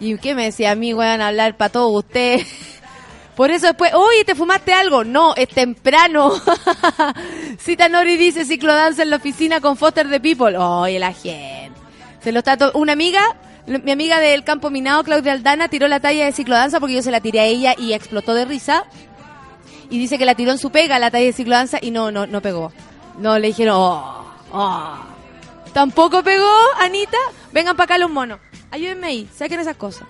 ¿Y qué me decía a mí, weón, hablar para todos ustedes? Por eso después, oye, ¿te fumaste algo? No, es temprano. Cita Nori dice ciclodanza en la oficina con Foster de People. Oye, la gente. Se lo está to- Una amiga, mi amiga del campo minado, Claudia Aldana, tiró la talla de ciclodanza porque yo se la tiré a ella y explotó de risa. Y dice que la tiró en su pega, la talla de ciclodanza, y no, no, no pegó. No, le dijeron, oh, oh. Tampoco pegó, Anita. Vengan para acá los monos. Ayúdenme ahí, saquen esas cosas.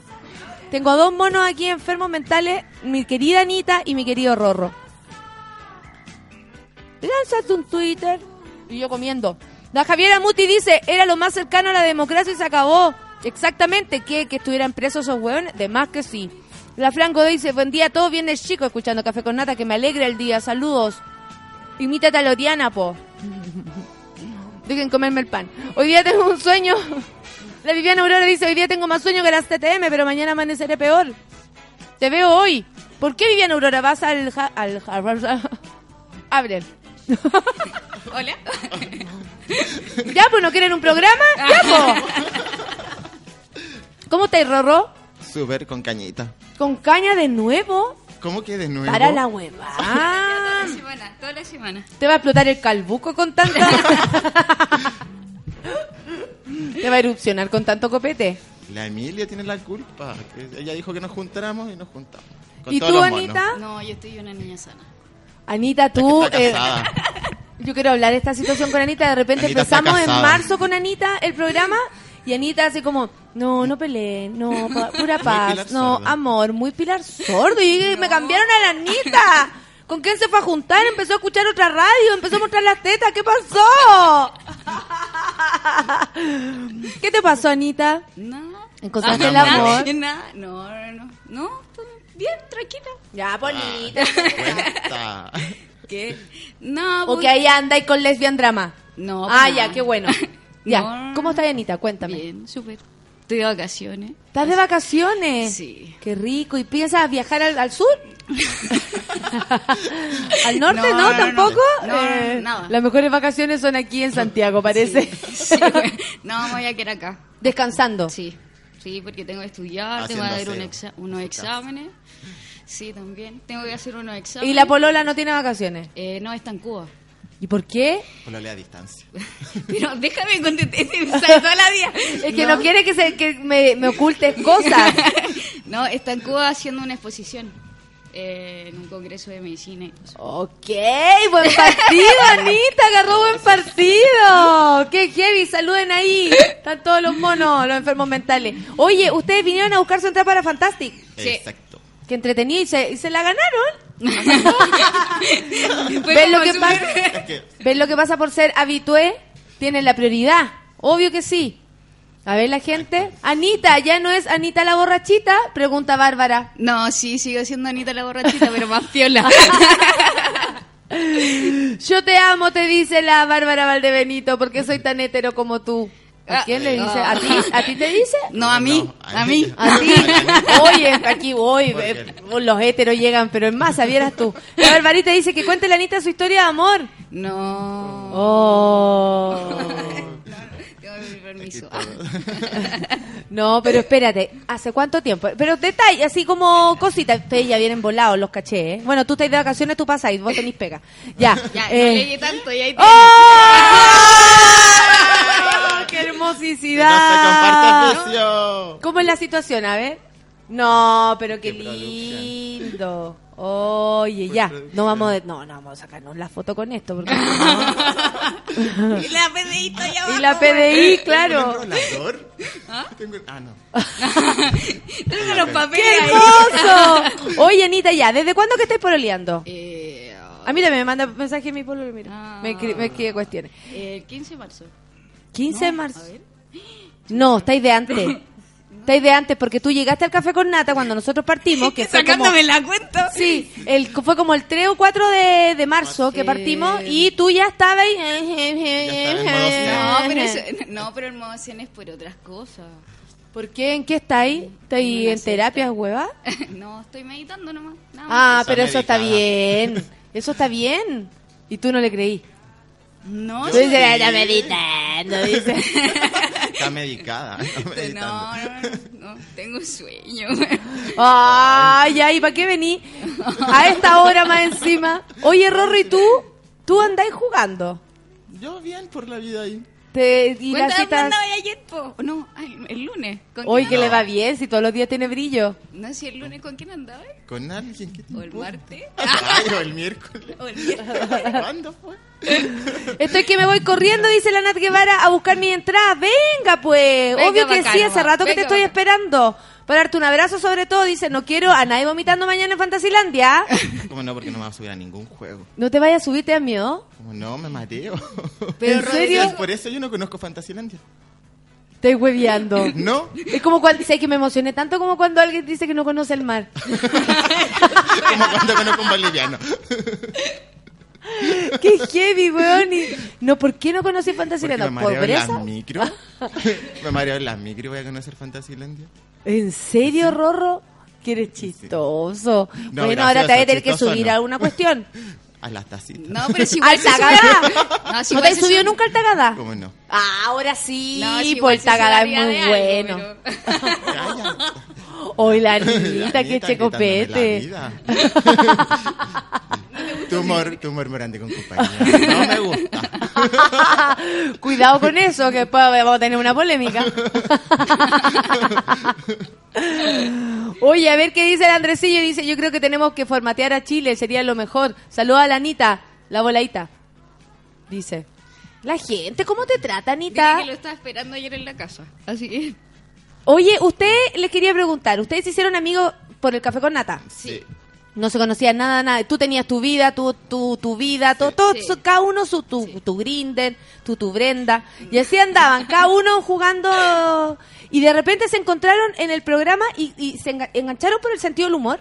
Tengo a dos monos aquí enfermos mentales, mi querida Anita y mi querido Rorro. Lánzate un Twitter. Y yo comiendo. La Javiera Muti dice, era lo más cercano a la democracia y se acabó. Exactamente, que, que estuvieran presos esos hueones, de más que sí. La Franco dice, buen día a todos, viernes chico, escuchando Café con Nata, que me alegra el día, saludos. Imita a Loriana, po. Dejen comerme el pan. Hoy día tengo un sueño. La Viviana Aurora dice, hoy día tengo más sueño que las TTM, pero mañana amaneceré peor. Te veo hoy. ¿Por qué Viviana Aurora vas al... ja- al, ja- Abren. Hola. ¿Ya, pues no quieren un programa? ¡Ya, pues! ¿Cómo estáis, Rorro? Súper con cañita. ¿Con caña de nuevo? ¿Cómo que de nuevo? Para la hueva. Toda la semana, toda la semana. Te va a explotar el calbuco con tanta... Te va a erupcionar con tanto copete. La Emilia tiene la culpa. ella dijo que nos juntáramos y nos juntamos. Con ¿Y tú, monos. Anita? No, yo estoy una niña sana. Anita, tú... Está eh. Yo quiero hablar de esta situación con Anita. De repente Anita empezamos en marzo con Anita el programa y Anita así como, no, no peleen, no, pa- pura paz, no, Sordo. amor, muy Pilar Sordo. Y dije, me cambiaron a la Anita. ¿Con quién se fue a juntar? Empezó a escuchar otra radio, empezó a mostrar las tetas. ¿Qué pasó? ¿Qué te pasó, Anita? No. ¿Encontraste Ah, el no, amor? Nada, no, no, no. No, bien, tranquila. Ya, bonita. Cuenta. ¿Qué? No, O voy- que ahí andáis con lesbian drama. No, Ah, pues ya, no. qué bueno. Ya, No. ¿cómo estás, Anita? Cuéntame. Bien, súper. Estoy de vacaciones. ¿Estás de vacaciones? Sí. Qué rico. ¿Y piensas viajar al, al sur? ¿Al norte? No, No, no, no. tampoco. No, Eh, nada. Las mejores vacaciones son aquí en Santiago, parece. Sí, no, me voy a quedar acá. Descansando. Sí, sí, porque tengo que estudiar, tengo que un exa- unos exámenes. Sí, también. Tengo que hacer unos exámenes. ¿Y la polola no tiene vacaciones? Eh, no, está en Cuba. ¿Y por qué? Por la ley a distancia. Pero déjame contestar toda la vida. Es que no, quiere que, se, que me, me ocultes cosas. No, está en Cuba haciendo una exposición eh, en un congreso de medicina. y cosas. Ok, buen partido, Anita, agarró buen partido. Qué heavy, saluden ahí. Están todos los monos, los enfermos mentales. Oye, ustedes vinieron a buscar su entrada para Fantastic. Sí. Exacto. Que entretenido y se, y se la ganaron. ¿Ves lo que pasa? ¿Ves lo que pasa por ser habitué? Tienen la prioridad. Obvio que sí. A ver la gente. Anita, ¿ya no es Anita la borrachita? Pregunta Bárbara. No, sí, sigo siendo Anita la borrachita, pero más piola. Yo te amo, te dice la Bárbara Valdebenito, porque soy tan hetero como tú. ¿A quién le dice? ¿A ti? ¿A ti te dice? No, a mí, No, a mí. A ti. Oye, aquí voy. eh, Los heteros llegan, pero en masa, vieras tú. La Barbarita dice que cuente la Anita su historia de amor. No. Oh. Permiso. No, pero espérate, ¿hace cuánto tiempo? Pero detalle, así como cositas, ustedes ya vienen volados los caché, ¿eh? Bueno, tú estás de vacaciones, tú pasas y vos tenés pega. Ya. Ya, eh. no leí tanto, ya ahí tienes. ¡Oh! ¡Qué hermosicidad! no se. ¿Cómo es la situación? A ver. No, pero qué, Qué producción. lindo. Oye, ya. No vamos de... No, no vamos a sacarnos la foto con esto. Porque no. Y la PDI está allá y la PDI, claro. ¿Tengo un enrolador? Tengo- Ah, no. Tengo los papeles ¡Qué hermoso! Oye, Anita, ya. ¿Desde cuándo que estáis pololeando? Eh, A mí también me manda mensaje mi pololo, mira. Ah. Me, escri- me escribe cuestiones. el 15 de marzo. 15 de marzo. A ver. No, estáis de antes. Estáis de antes porque tú llegaste al café con nata cuando nosotros partimos, que fue como... Sacándome la cuenta. Sí, el, fue como el 3 o 4 de, de marzo que Sí. partimos y tú ya estabas ahí. No, pero eso- no, pero el modo es por otras cosas. ¿Por qué? ¿En qué está ahí? ¿Está ahí una en secta. terapia, hueva? no, estoy meditando nomás. nada Ah, pero eso está bien. Eso está bien. Y tú no le creí. No, dices, "Ah, está meditando, dice. Está medicada. Está meditando. no, no, no, no, tengo sueño. Ay, ay, ¿para qué vení? A esta hora más encima. Oye, Rorro, ¿y tú? ¿Tú andáis jugando? Yo bien por la vida ahí. Te, y las ¿Cuántas citas... mandaba ayer, po? No, ay, el lunes. ¿Con Hoy que le va bien, si todos los días tiene brillo. No, si el lunes con quién andaba. Con alguien te O el importa? martes. Ay, o el miércoles. O el miércoles. ¿Cuándo fue? Estoy que me voy corriendo, dice la Nat Guevara, a buscar mi entrada. Venga, pues. Venga, Obvio que bacán, sí, hace rato que te estoy bacán. esperando. Para darte un abrazo, sobre todo, dice, no quiero a nadie vomitando mañana en Fantasilandia. Como no, porque no me va a subir a ningún juego. No te vayas a subirte a miedo. Como no, me mareo. ¿En serio? Por eso yo no conozco Fantasilandia. Estoy hueveando. No, Es como cuando, sé que me emocioné tanto como cuando alguien dice que no conoce el mar. como cuando conozco un boliviano. Qué heavy, weón. y- No, ¿por qué no conocí Porque Fantasilandia? me mareo en las micro. me mareo en las micro y voy a conocer Fantasilandia. ¿En serio, Rorro? Que eres chistoso. No, bueno, ahora te vas a tener que subir no. a alguna cuestión. A las tacitas. No, pero si igual ¿Al Tagada? No, si ¿No igual te has subido nunca al Tagada? ¿Cómo no? Ah, ahora sí, No, si por igual el Tagada es muy de algo, bueno. pero-. Hoy la Anita, qué checopete. quitándome la vida. tu humor, tu humor morante con compañía. No me gusta. Cuidado con eso, que después vamos a tener una polémica. Oye, a ver qué dice el Andresillo. Dice, yo creo que tenemos que formatear a Chile, sería lo mejor. Saluda a la Anita, la voladita. Dice. La gente, ¿cómo te trata, Anita? que lo estaba esperando ayer en la casa. Así. Oye, usted les quería preguntar, ¿ustedes se hicieron amigos por el café con nata? Sí. No se conocían nada, nada. Tú tenías tu vida, tu, tu, tu vida, todo, todo, Sí. cada uno su, tu, tu Grinder, tu, tu Brenda. Y así andaban, cada uno jugando. Y de repente se encontraron en el programa y, y se enga- engancharon por el sentido del humor.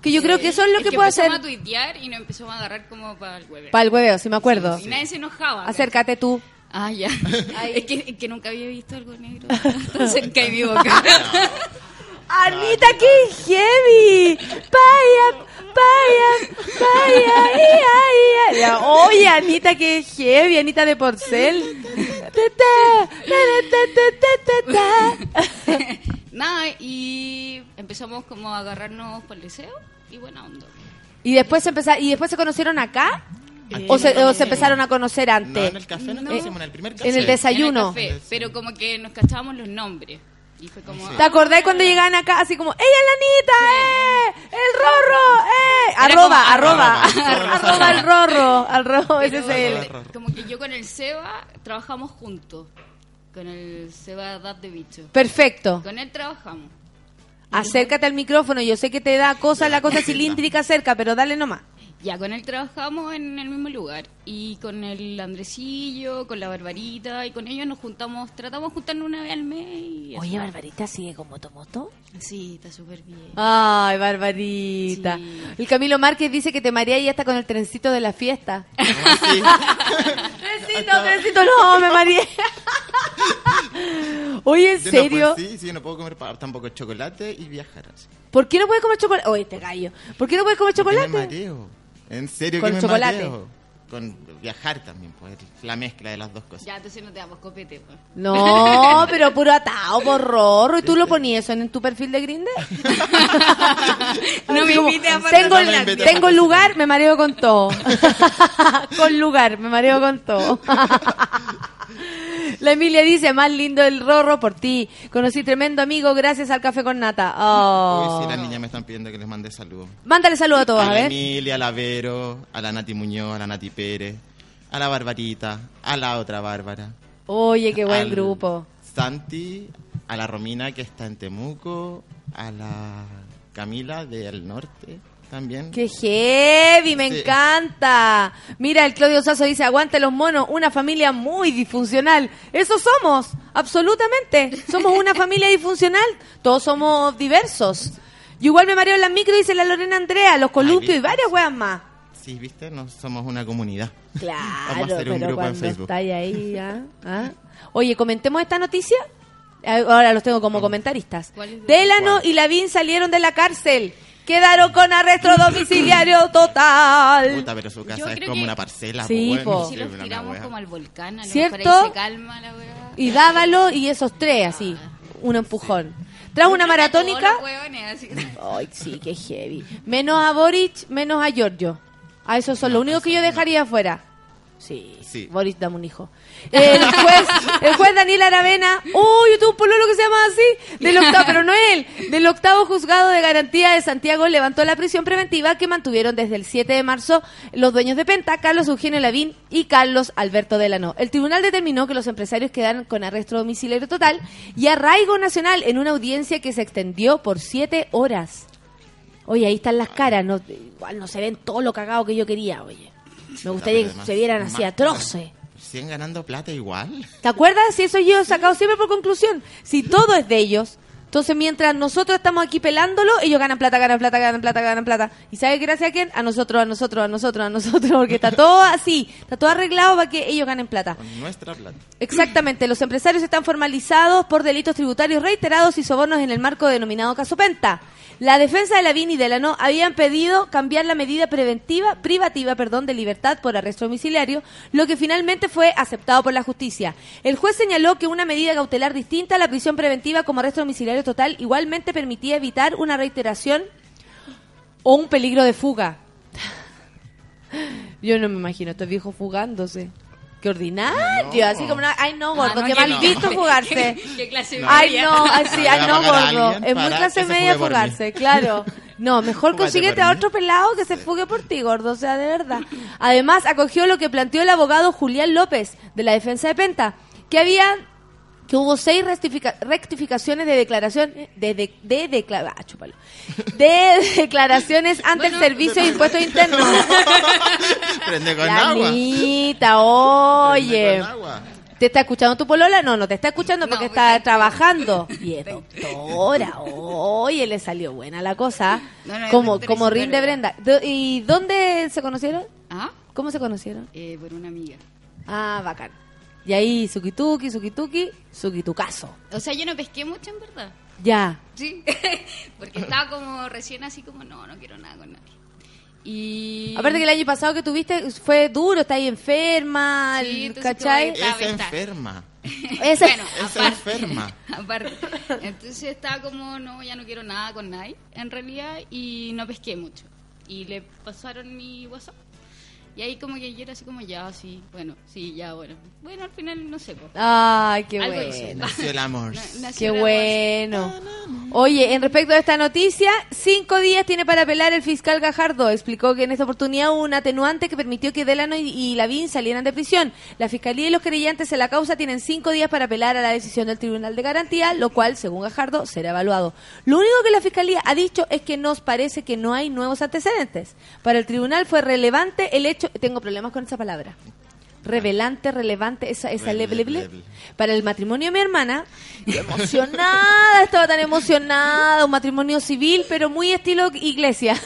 Que yo creo que eso es lo que, puede hacer empezamos a tuitear y nos empezamos a agarrar como para el huevo. para el hueveo, si me acuerdo. Y nadie se enojaba. Acércate tú. Ah, ya. Es que, es que nunca había visto algo negro tan cerca de mi boca. Anita, qué heavy. Vaya, vaya, vaya. ia, ia. Ya, Oye, Anita, qué heavy. Anita de porcel. Nada, y empezamos como a agarrarnos por el deseo y buena onda. Y después se empezaron, y después se conocieron acá o se, o se empezaron a conocer No, antes. en el café No. conocimos, en el primer café. En el desayuno. En el café, pero como que nos cachábamos los nombres. Y fue como. ¿Te acordás cuando llegaban acá así como, ella es la Anita, eh, el Rorro, eh, arroba, como arroba, arroba. arroba al Rorro, al Rorro, ese es él. Como que yo con el Seba trabajamos juntos. Con el Seba Dad de Bicho. Perfecto. Con él trabajamos. Acércate al micrófono, yo sé que te da cosa la cosa cilíndrica cerca, pero dale nomás. Ya, con él trabajamos en el mismo lugar. Y con el Andresillo, con la Barbarita, y con ellos nos juntamos, tratamos de juntarnos una vez al mes. y eso. Oye, Barbarita sigue con Motomoto. Sí, está súper bien. Ay, Barbarita. Sí. El Camilo Márquez dice que te marea y hasta con el trencito de la fiesta. Ah, sí. trencito, trencito, no, me mareé. Oye, ¿en Yo no, serio? pues, sí, sí, yo no puedo comer tampoco chocolate y viajar así. ¿Por qué no puedes comer chocolate? Oye, este gallo. ¿Por qué no puedes comer Porque me chocolate? mareo. En serio ¿Con que me chocolate? Con viajar también, pues, la mezcla de las dos cosas. Ya, entonces no te damos copete, pues. No, pero puro atado, por rorro. ¿Y tú lo ponías eso en tu perfil de Grindr? No me invites a Tengo, No me tengo lugar, me mareo con todo. con lugar, me mareo con todo. La Emilia dice, más lindo el rorro por ti. Conocí tremendo amigo gracias al café con nata. Oh. Sí, las niñas me están pidiendo que les mande saludos. Mándale saludos a todos, a a la ver. Emilia, a la Vero, a la Nati Muñoz, a la Nati Pérez, a la Barbarita, a la otra Bárbara. Oye, qué buen al grupo. Santi, a la Romina que está en Temuco, a la Camila del Norte también. Qué heavy, me Sí. encanta. Mira, el Claudio Sasso dice, aguante los monos, una familia muy disfuncional. Eso somos, absolutamente. Somos una familia disfuncional, todos somos diversos. Yo igual me mareo en la micro, dice la Lorena Andrea, los columpios y varias weas más. Sí, viste, no somos una comunidad. Claro, Vamos a hacer un pero grupo en cuando Facebook. estáis ahí, ¿ah? ¿Ah? Oye, comentemos esta noticia. Ah, Ahora los tengo como comentaristas. Delano y Lavín salieron de la cárcel. Quedaron con arresto domiciliario total. Puta, pero su Yo casa es creo como que- una parcela. Sí, pues, po. Si los una tiramos wea. como al volcán, a lo ¿Cierto? mejor ahí se calma la weá. Y Dávalo y esos tres, así. Un empujón. Tras una maratónica. Todos los hueones, así. Ay, sí, qué heavy. Menos a Boric, menos a Giorgio. A esos son los únicos que yo dejaría afuera. Sí, Sí. Boric dame un hijo. El juez, el juez Daniel Aravena, uy, yo tuve un pololo que se llama así, del octavo, pero no él, del octavo juzgado de garantía de Santiago levantó la prisión preventiva que mantuvieron desde el 7 de marzo los dueños de Penta, Carlos Eugenio Lavín y Carlos Alberto Delano. El tribunal determinó que los empresarios quedaron con arresto domiciliario total y arraigo nacional en una audiencia que se extendió por siete horas. Oye, ahí están las caras, no, igual no se ven todo lo cagado que yo quería, oye. Me gustaría que se vieran así atroces. Siguen ganando plata igual. ¿Te acuerdas? Si eso yo he sacado siempre por conclusión. Si todo es de ellos, entonces mientras nosotros estamos aquí pelándolo, ellos ganan plata, ganan plata, ganan plata, ganan plata. ¿Y sabes gracias a quién? A nosotros, a nosotros, a nosotros, a nosotros, porque está todo así, está todo arreglado para que ellos ganen plata. Con nuestra plata. Exactamente, los empresarios están formalizados por delitos tributarios reiterados y sobornos en el marco denominado caso Penta. La defensa de Lavín y Delano habían pedido cambiar la medida preventiva, privativa, perdón, de libertad por arresto domiciliario, lo que finalmente fue aceptado por la justicia. El juez señaló que una medida cautelar distinta a la prisión preventiva como arresto domiciliario total igualmente permitía evitar una reiteración o un peligro de fuga. Yo no me imagino a estos viejos fugándose. Qué ordinario, así como una, ay no, gordo, Ah, no, qué que mal no. visto fugarse. ¿Qué, qué clase de Ay, no, ay, sí, Le ay, no, gordo. Es muy clase media fugarse, claro. No, mejor consíguete por a otro pelado que se fugue por ti, gordo, o sea, de verdad. Además, acogió lo que planteó el abogado Julián López, de la defensa de Penta, que había que hubo seis rectifica- rectificaciones de declaración de, de, de, ah, de declaraciones ante el servicio de impuestos internos. Prende con La agua. Oye. Prende con agua. ¿Te está escuchando tu polola? No, no te está escuchando porque No, está trabajando. Y es doctora. Oye, le salió buena la cosa. No, como como rinde. Brenda. ¿Y dónde se conocieron? ¿Ah? ¿Cómo se conocieron? Eh, por una amiga. Ah, bacán. Y ahí, sukituki, sukituki, sukitucaso. O sea, yo no pesqué mucho en verdad. Ya. Sí. Porque estaba como recién así como, no, no quiero nada con nadie. Y... Aparte que el año pasado que tuviste fue duro, está ahí enferma, Sí, ¿cachai? Es Está- enferma. Bueno, Es aparte, enferma. aparte. Entonces estaba como, no, ya no quiero nada con nadie, en realidad, y no pesqué mucho. Y le pasaron mi WhatsApp. Y ahí como que yo era así como, ya, sí, bueno, sí, ya, bueno. Bueno, al final, no sé. po. Ay, qué Algo bueno. Nació el amor. Qué el amor. bueno. Oye, en respecto a esta noticia, cinco días tiene para apelar el fiscal Gajardo. Explicó que en esta oportunidad hubo un atenuante que permitió que Delano y, y Lavín salieran de prisión. La fiscalía y los creyentes en la causa tienen cinco días para apelar a la decisión del Tribunal de Garantía, lo cual, según Gajardo, será evaluado. Lo único que la fiscalía ha dicho es que nos parece que no hay nuevos antecedentes. Para el tribunal fue relevante el hecho. Tengo problemas con esa palabra. Revelante, relevante, esa, esa leble, leble. leble. Para el matrimonio de mi hermana, yo emocionada, estaba tan emocionada, un matrimonio civil, pero muy estilo iglesia.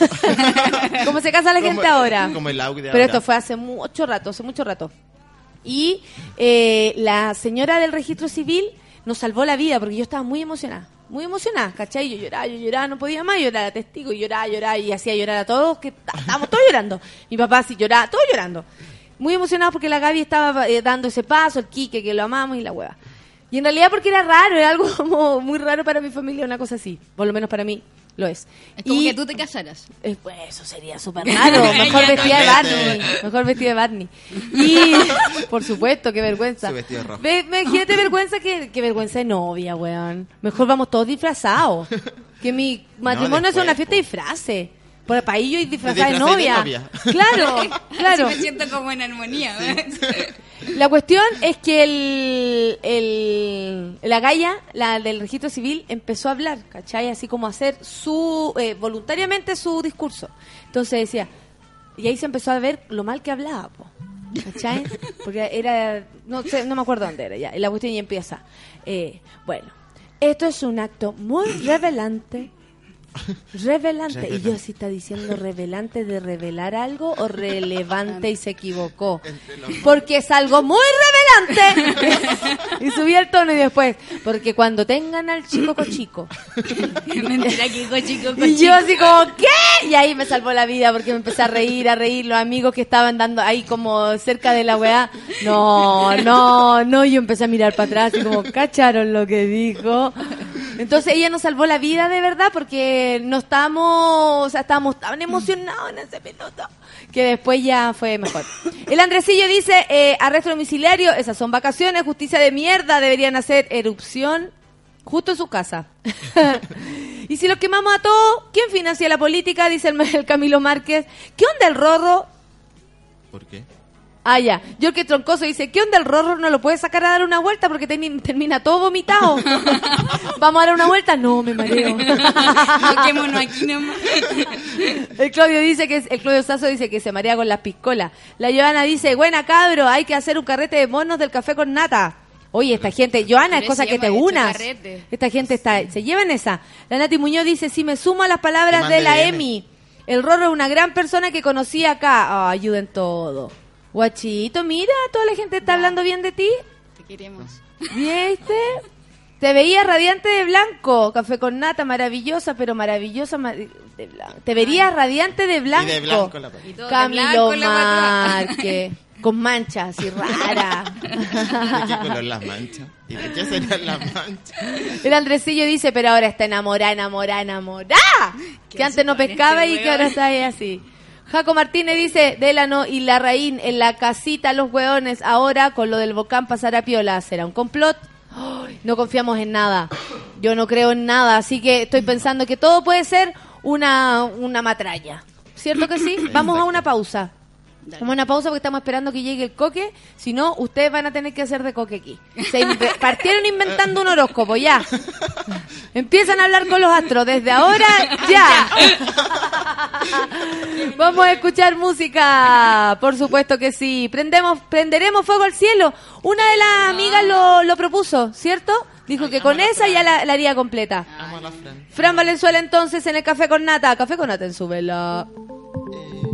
Como se casa la Como- gente ahora. como el Pero esto fue hace mucho rato, hace mucho rato. Y eh, la señora del registro civil nos salvó la vida porque yo estaba muy emocionada. Muy emocionada, ¿cachai? Yo lloraba, yo lloraba, no podía más, yo era testigo, y lloraba, lloraba y hacía llorar a todos, que estábamos todos llorando. Mi papá sí lloraba, todos llorando. Muy emocionado porque la Gaby estaba eh, dando ese paso, el Quique, que lo amamos y la hueva. Y en realidad porque era raro, era algo como muy raro para mi familia, una cosa así. Por lo menos para mí lo es. Es como Y- que tú te casaras. eh, pues eso sería súper raro. Mejor vestida de. Barney. Mejor vestida de Barney. Y, por supuesto, qué vergüenza. Su vestido rojo. Ve, ve, imagínate vergüenza que, que vergüenza de novia, weón. Mejor vamos todos disfrazados. Que mi matrimonio sea después, una fiesta de disfraces. Por ahí yo disfrazada de disfrazáis de novia. novia. Claro, claro. Así me siento como en armonía. La cuestión es que el, el- la galla, la del registro civil, empezó a hablar, ¿cachai? Así como a hacer su, eh, voluntariamente su discurso. Entonces decía, y ahí se empezó a ver lo mal que hablaba, po, ¿cachai? Porque era, no sé, no me acuerdo dónde era ya. Y la cuestión ya empieza. eh, bueno, esto es un acto muy revelante Revelante. Y yo sí está diciendo revelante de revelar algo o relevante y se equivocó. Porque es algo muy revelante. y subí el tono y después, porque cuando tengan al chico cochico. Mentira que cochico, Y yo así como, ¿qué? Y ahí me salvó la vida porque me empecé a reír, a reír. Los amigos que estaban dando ahí como cerca de la weá. No, no, no. Yo empecé a mirar para atrás y como, ¿cacharon lo que dijo? Entonces ella nos salvó la vida de verdad porque no estábamos, o sea, estábamos tan emocionados en ese minuto que después ya fue mejor. El Andresillo dice, eh, arresto domiciliario, esas son vacaciones, justicia de mierda, deberían hacer erupción justo en su casa. y si los quemamos a todos, ¿quién financia la política? Dice el, el Camilo Márquez. ¿Qué onda el Rorro? ¿Por qué? Ah, ya. Yo que troncoso dice, ¿qué onda el Rorro? ¿No lo puede sacar a dar una vuelta porque termina todo vomitado? ¿Vamos a dar una vuelta? No, me mareo. Aquí nomás. El Claudio dice que es- el Claudio Sasso dice que se marea con las piscolas. La Joana dice, buena cabro, hay que hacer un carrete de monos del café con nata. Oye, esta gente, Joana, es cosa que te hecho unas. Esta gente está, se llevan esa. La Nati Muñoz dice, si me sumo a las palabras de la DM. Emi, el Rorro es una gran persona que conocí acá. Ah, ayuden todo. Guachito, mira, toda la gente está hablando bien de ti. Te queremos. ¿Viste? Te veías radiante de blanco, café con nata, maravillosa, pero maravillosa ma- de blanco. Te verías radiante de blanco. Y de blanco la. Y todo de Camilo blanco la Márquez, con manchas así raras. ¿De qué color las manchas? ¿Y de qué serían las manchas? El Andresillo dice, pero ahora está enamorada, enamorada, enamorada. Que antes no pescaba este y que ahora está ahí así. Jaco Martínez dice, Delano y Larraín en la casita los hueones, ahora con lo del volcán pasará piola, ¿será un complot? Ay, no confiamos en nada, yo no creo en nada, así que estoy pensando que todo puede ser una, una matralla. ¿Cierto que sí? Vamos a una pausa. A una pausa porque estamos esperando que llegue el coque. Si no, ustedes van a tener que hacer de coque aquí. Se partieron inventando un horóscopo, ya. Empiezan a hablar con los astros. Desde ahora, ya. Vamos a escuchar música. Por supuesto que sí. Prendemos, prenderemos fuego al cielo. Una de las amigas lo, lo propuso, ¿cierto? Dijo que con esa ya la, la haría completa. Fran. Valenzuela entonces en el Café con Nata. Café con Nata en su vela. Te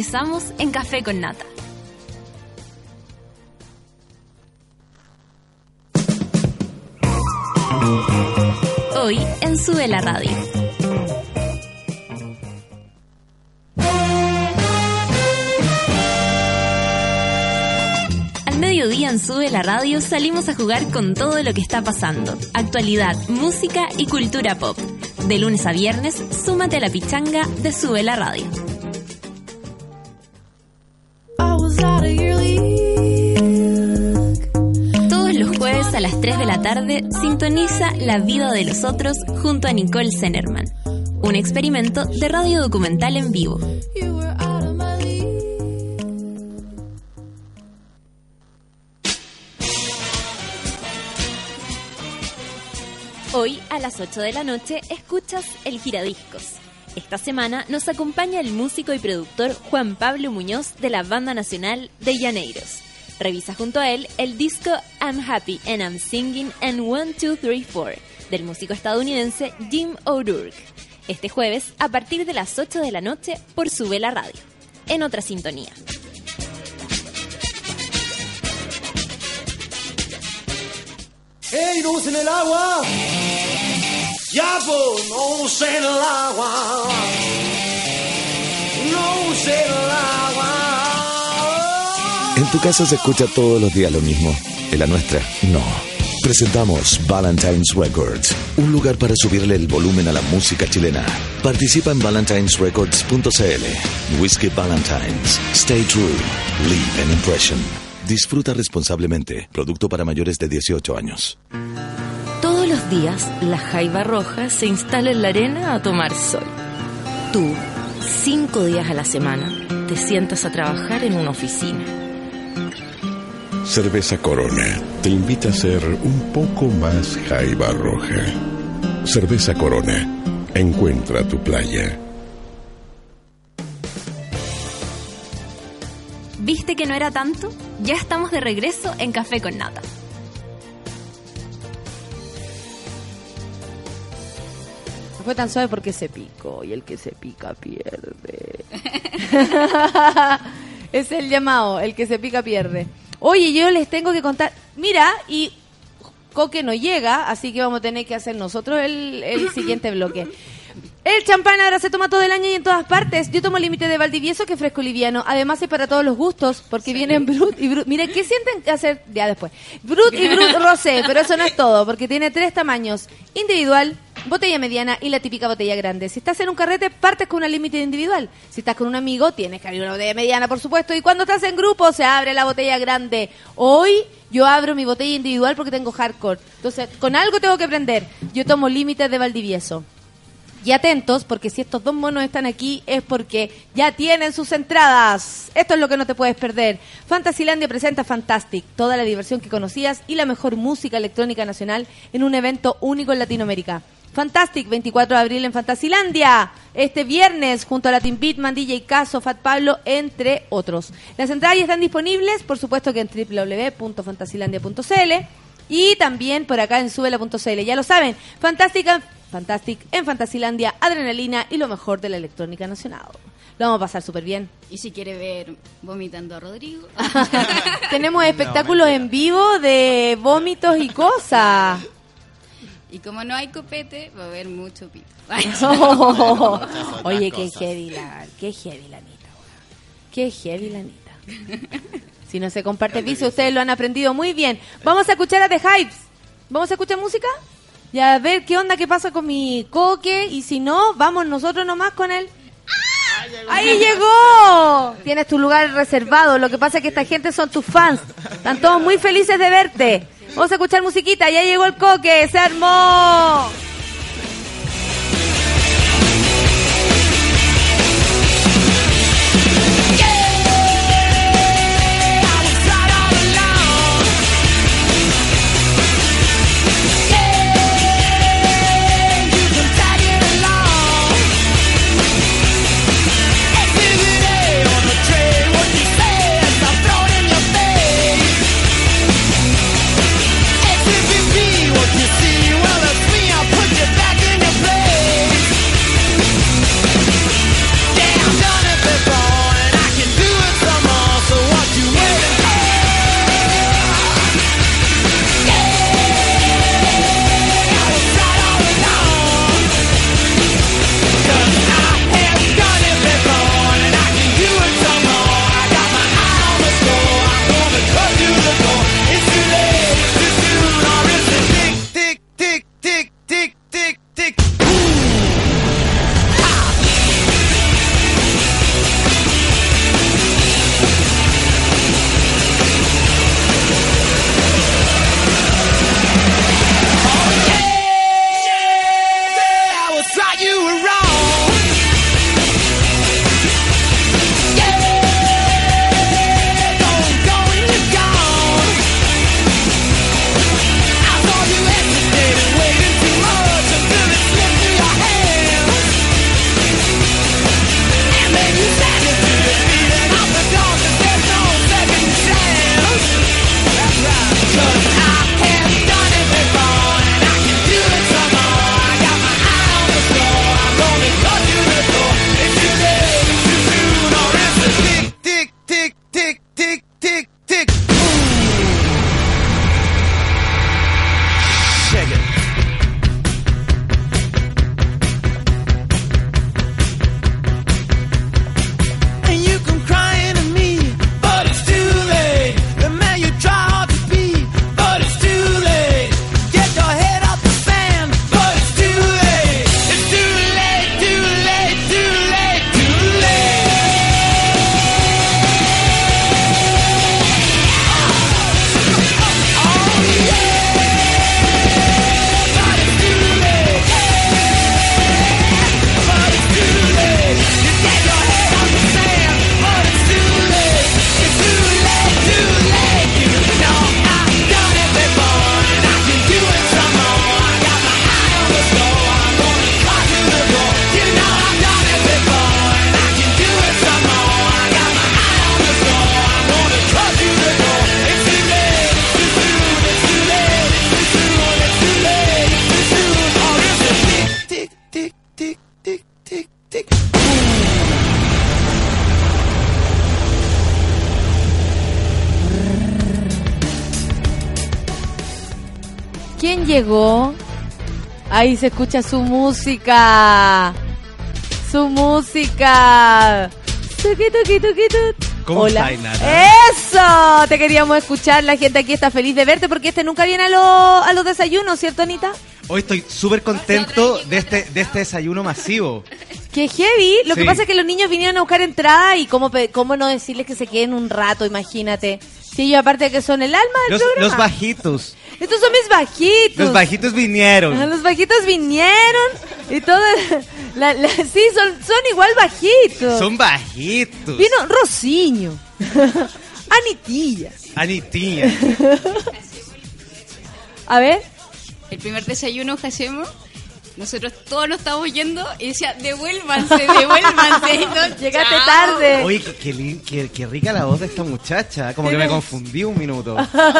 regresamos en Café con Nata. Hoy en Sube la Radio. Al mediodía en Sube la Radio salimos a jugar con todo lo que está pasando. Actualidad, música y cultura pop. De lunes a viernes, súmate a la pichanga de Sube la Radio. Todos los jueves a las 3 de la tarde sintoniza La vida de los otros junto a Nicole Zenerman. Un experimento de radio documental en vivo. Hoy a las 8 de la noche escuchas El Giradiscos. Esta semana nos acompaña el músico y productor Juan Pablo Muñoz de la Banda Nacional de Llaneiros. Revisa junto a él el disco I'm Happy and I'm Singing and 1, 2, 3, 4 del músico estadounidense Jim O'Rourke. Este jueves a partir de las 8 de la noche por Sube la Radio. En otra sintonía. ¡Ey, usen el agua! ¡Ya, pues, no usen el agua! ¡No el agua! En tu casa se escucha todos los días lo mismo. En la nuestra, no. Presentamos Valentine's Records, un lugar para subirle el volumen a la música chilena. Participa en valentinesrecords.cl. Whiskey Valentines. Stay true. Leave an impression. Disfruta responsablemente. Producto para mayores de 18 años. Los días, la jaiba roja se instala en la arena a tomar sol. Tú, cinco días a la semana, te sientas a trabajar en una oficina. Cerveza Corona te invita a ser un poco más jaiba roja. Cerveza Corona. Encuentra tu playa. ¿Viste que no era tanto? Ya estamos de regreso en Café con Nata. Fue tan suave porque se picó y el que se pica pierde. es el llamado, el que se pica pierde. Oye, yo les tengo que contar. Mira, y Coque no llega, así que vamos a tener que hacer nosotros el, el siguiente bloque. El champán ahora se toma todo el año y en todas partes. Yo tomo límite de Valdivieso, que es fresco liviano. Además, es para todos los gustos, porque vienen Brut y Brut. Mire, ¿qué sienten que hacer? Ya después. Brut y Brut Rosé, pero eso no es todo, porque tiene tres tamaños: individual, botella mediana y la típica botella grande. Si estás en un carrete, partes con una límite individual. Si estás con un amigo, tienes que abrir una botella mediana, por supuesto. Y cuando estás en grupo, se abre la botella grande. Hoy yo abro mi botella individual porque tengo hardcore. Entonces, con algo tengo que aprender. Yo tomo límites de Valdivieso. Y atentos, porque si estos dos monos están aquí es porque ya tienen sus entradas. Esto es lo que no te puedes perder. Fantasylandia presenta Fantastic, toda la diversión que conocías y la mejor música electrónica nacional en un evento único en Latinoamérica. Fantastic, 24 de abril en Fantasilandia. Este viernes, junto a Latin Beatman, DJ Caso, Fat Pablo, entre otros. Las entradas ya están disponibles, por supuesto que en www.fantasilandia.cl y también por acá en subela.cl. Ya lo saben, Fantástica, Fantastic en Fantasilandia, adrenalina y lo mejor de la electrónica nacional. Lo vamos a pasar súper bien. Y si quiere ver vomitando a Rodrigo. Tenemos espectáculos en vivo de vómitos y cosas. Y como no hay copete, va a haber mucho pito. Oye, qué heavy la, qué heavy la Anita, weón. Qué heavy la Anita. Si no se comparte vicio, ustedes lo han aprendido muy bien. Vamos a escuchar a The Hypes. ¿Vamos a escuchar música? Y a ver qué onda, qué pasa con mi coque. Y si no, vamos nosotros nomás con él. ¡Ahí llegó! Tienes tu lugar reservado. Lo que pasa es que esta gente son tus fans. Están todos muy felices de verte. Vamos a escuchar musiquita. Ya llegó el coque. ¡Se armó! Ahí se escucha su música. Su música. ¿Cómo Hola. Eso, te queríamos escuchar. La gente aquí está feliz de verte porque este nunca viene a, los- a los desayunos, ¿cierto, Anita? Hoy estoy súper contento de este, de este desayuno masivo. Que heavy. Lo que pasa es que los niños vinieron a buscar entrada y cómo, cómo no decirles que se queden un rato, imagínate. Si ellos aparte de que son el alma del Los, programa. los bajitos. Estos son mis bajitos. Los bajitos vinieron. Ah, Los bajitos vinieron y todo. la- la- sí, son, son igual bajitos. Son bajitos. Vino Rosiño. Anitilla. Anitilla. A ver. El primer desayuno que hacemos, nosotros todos nos estábamos yendo y decía, devuélvanse, devuélvanse. Y Llegaste "Chao". tarde. Oye, qué, qué qué- qué rica la voz de esta muchacha. Como que me confundí un minuto.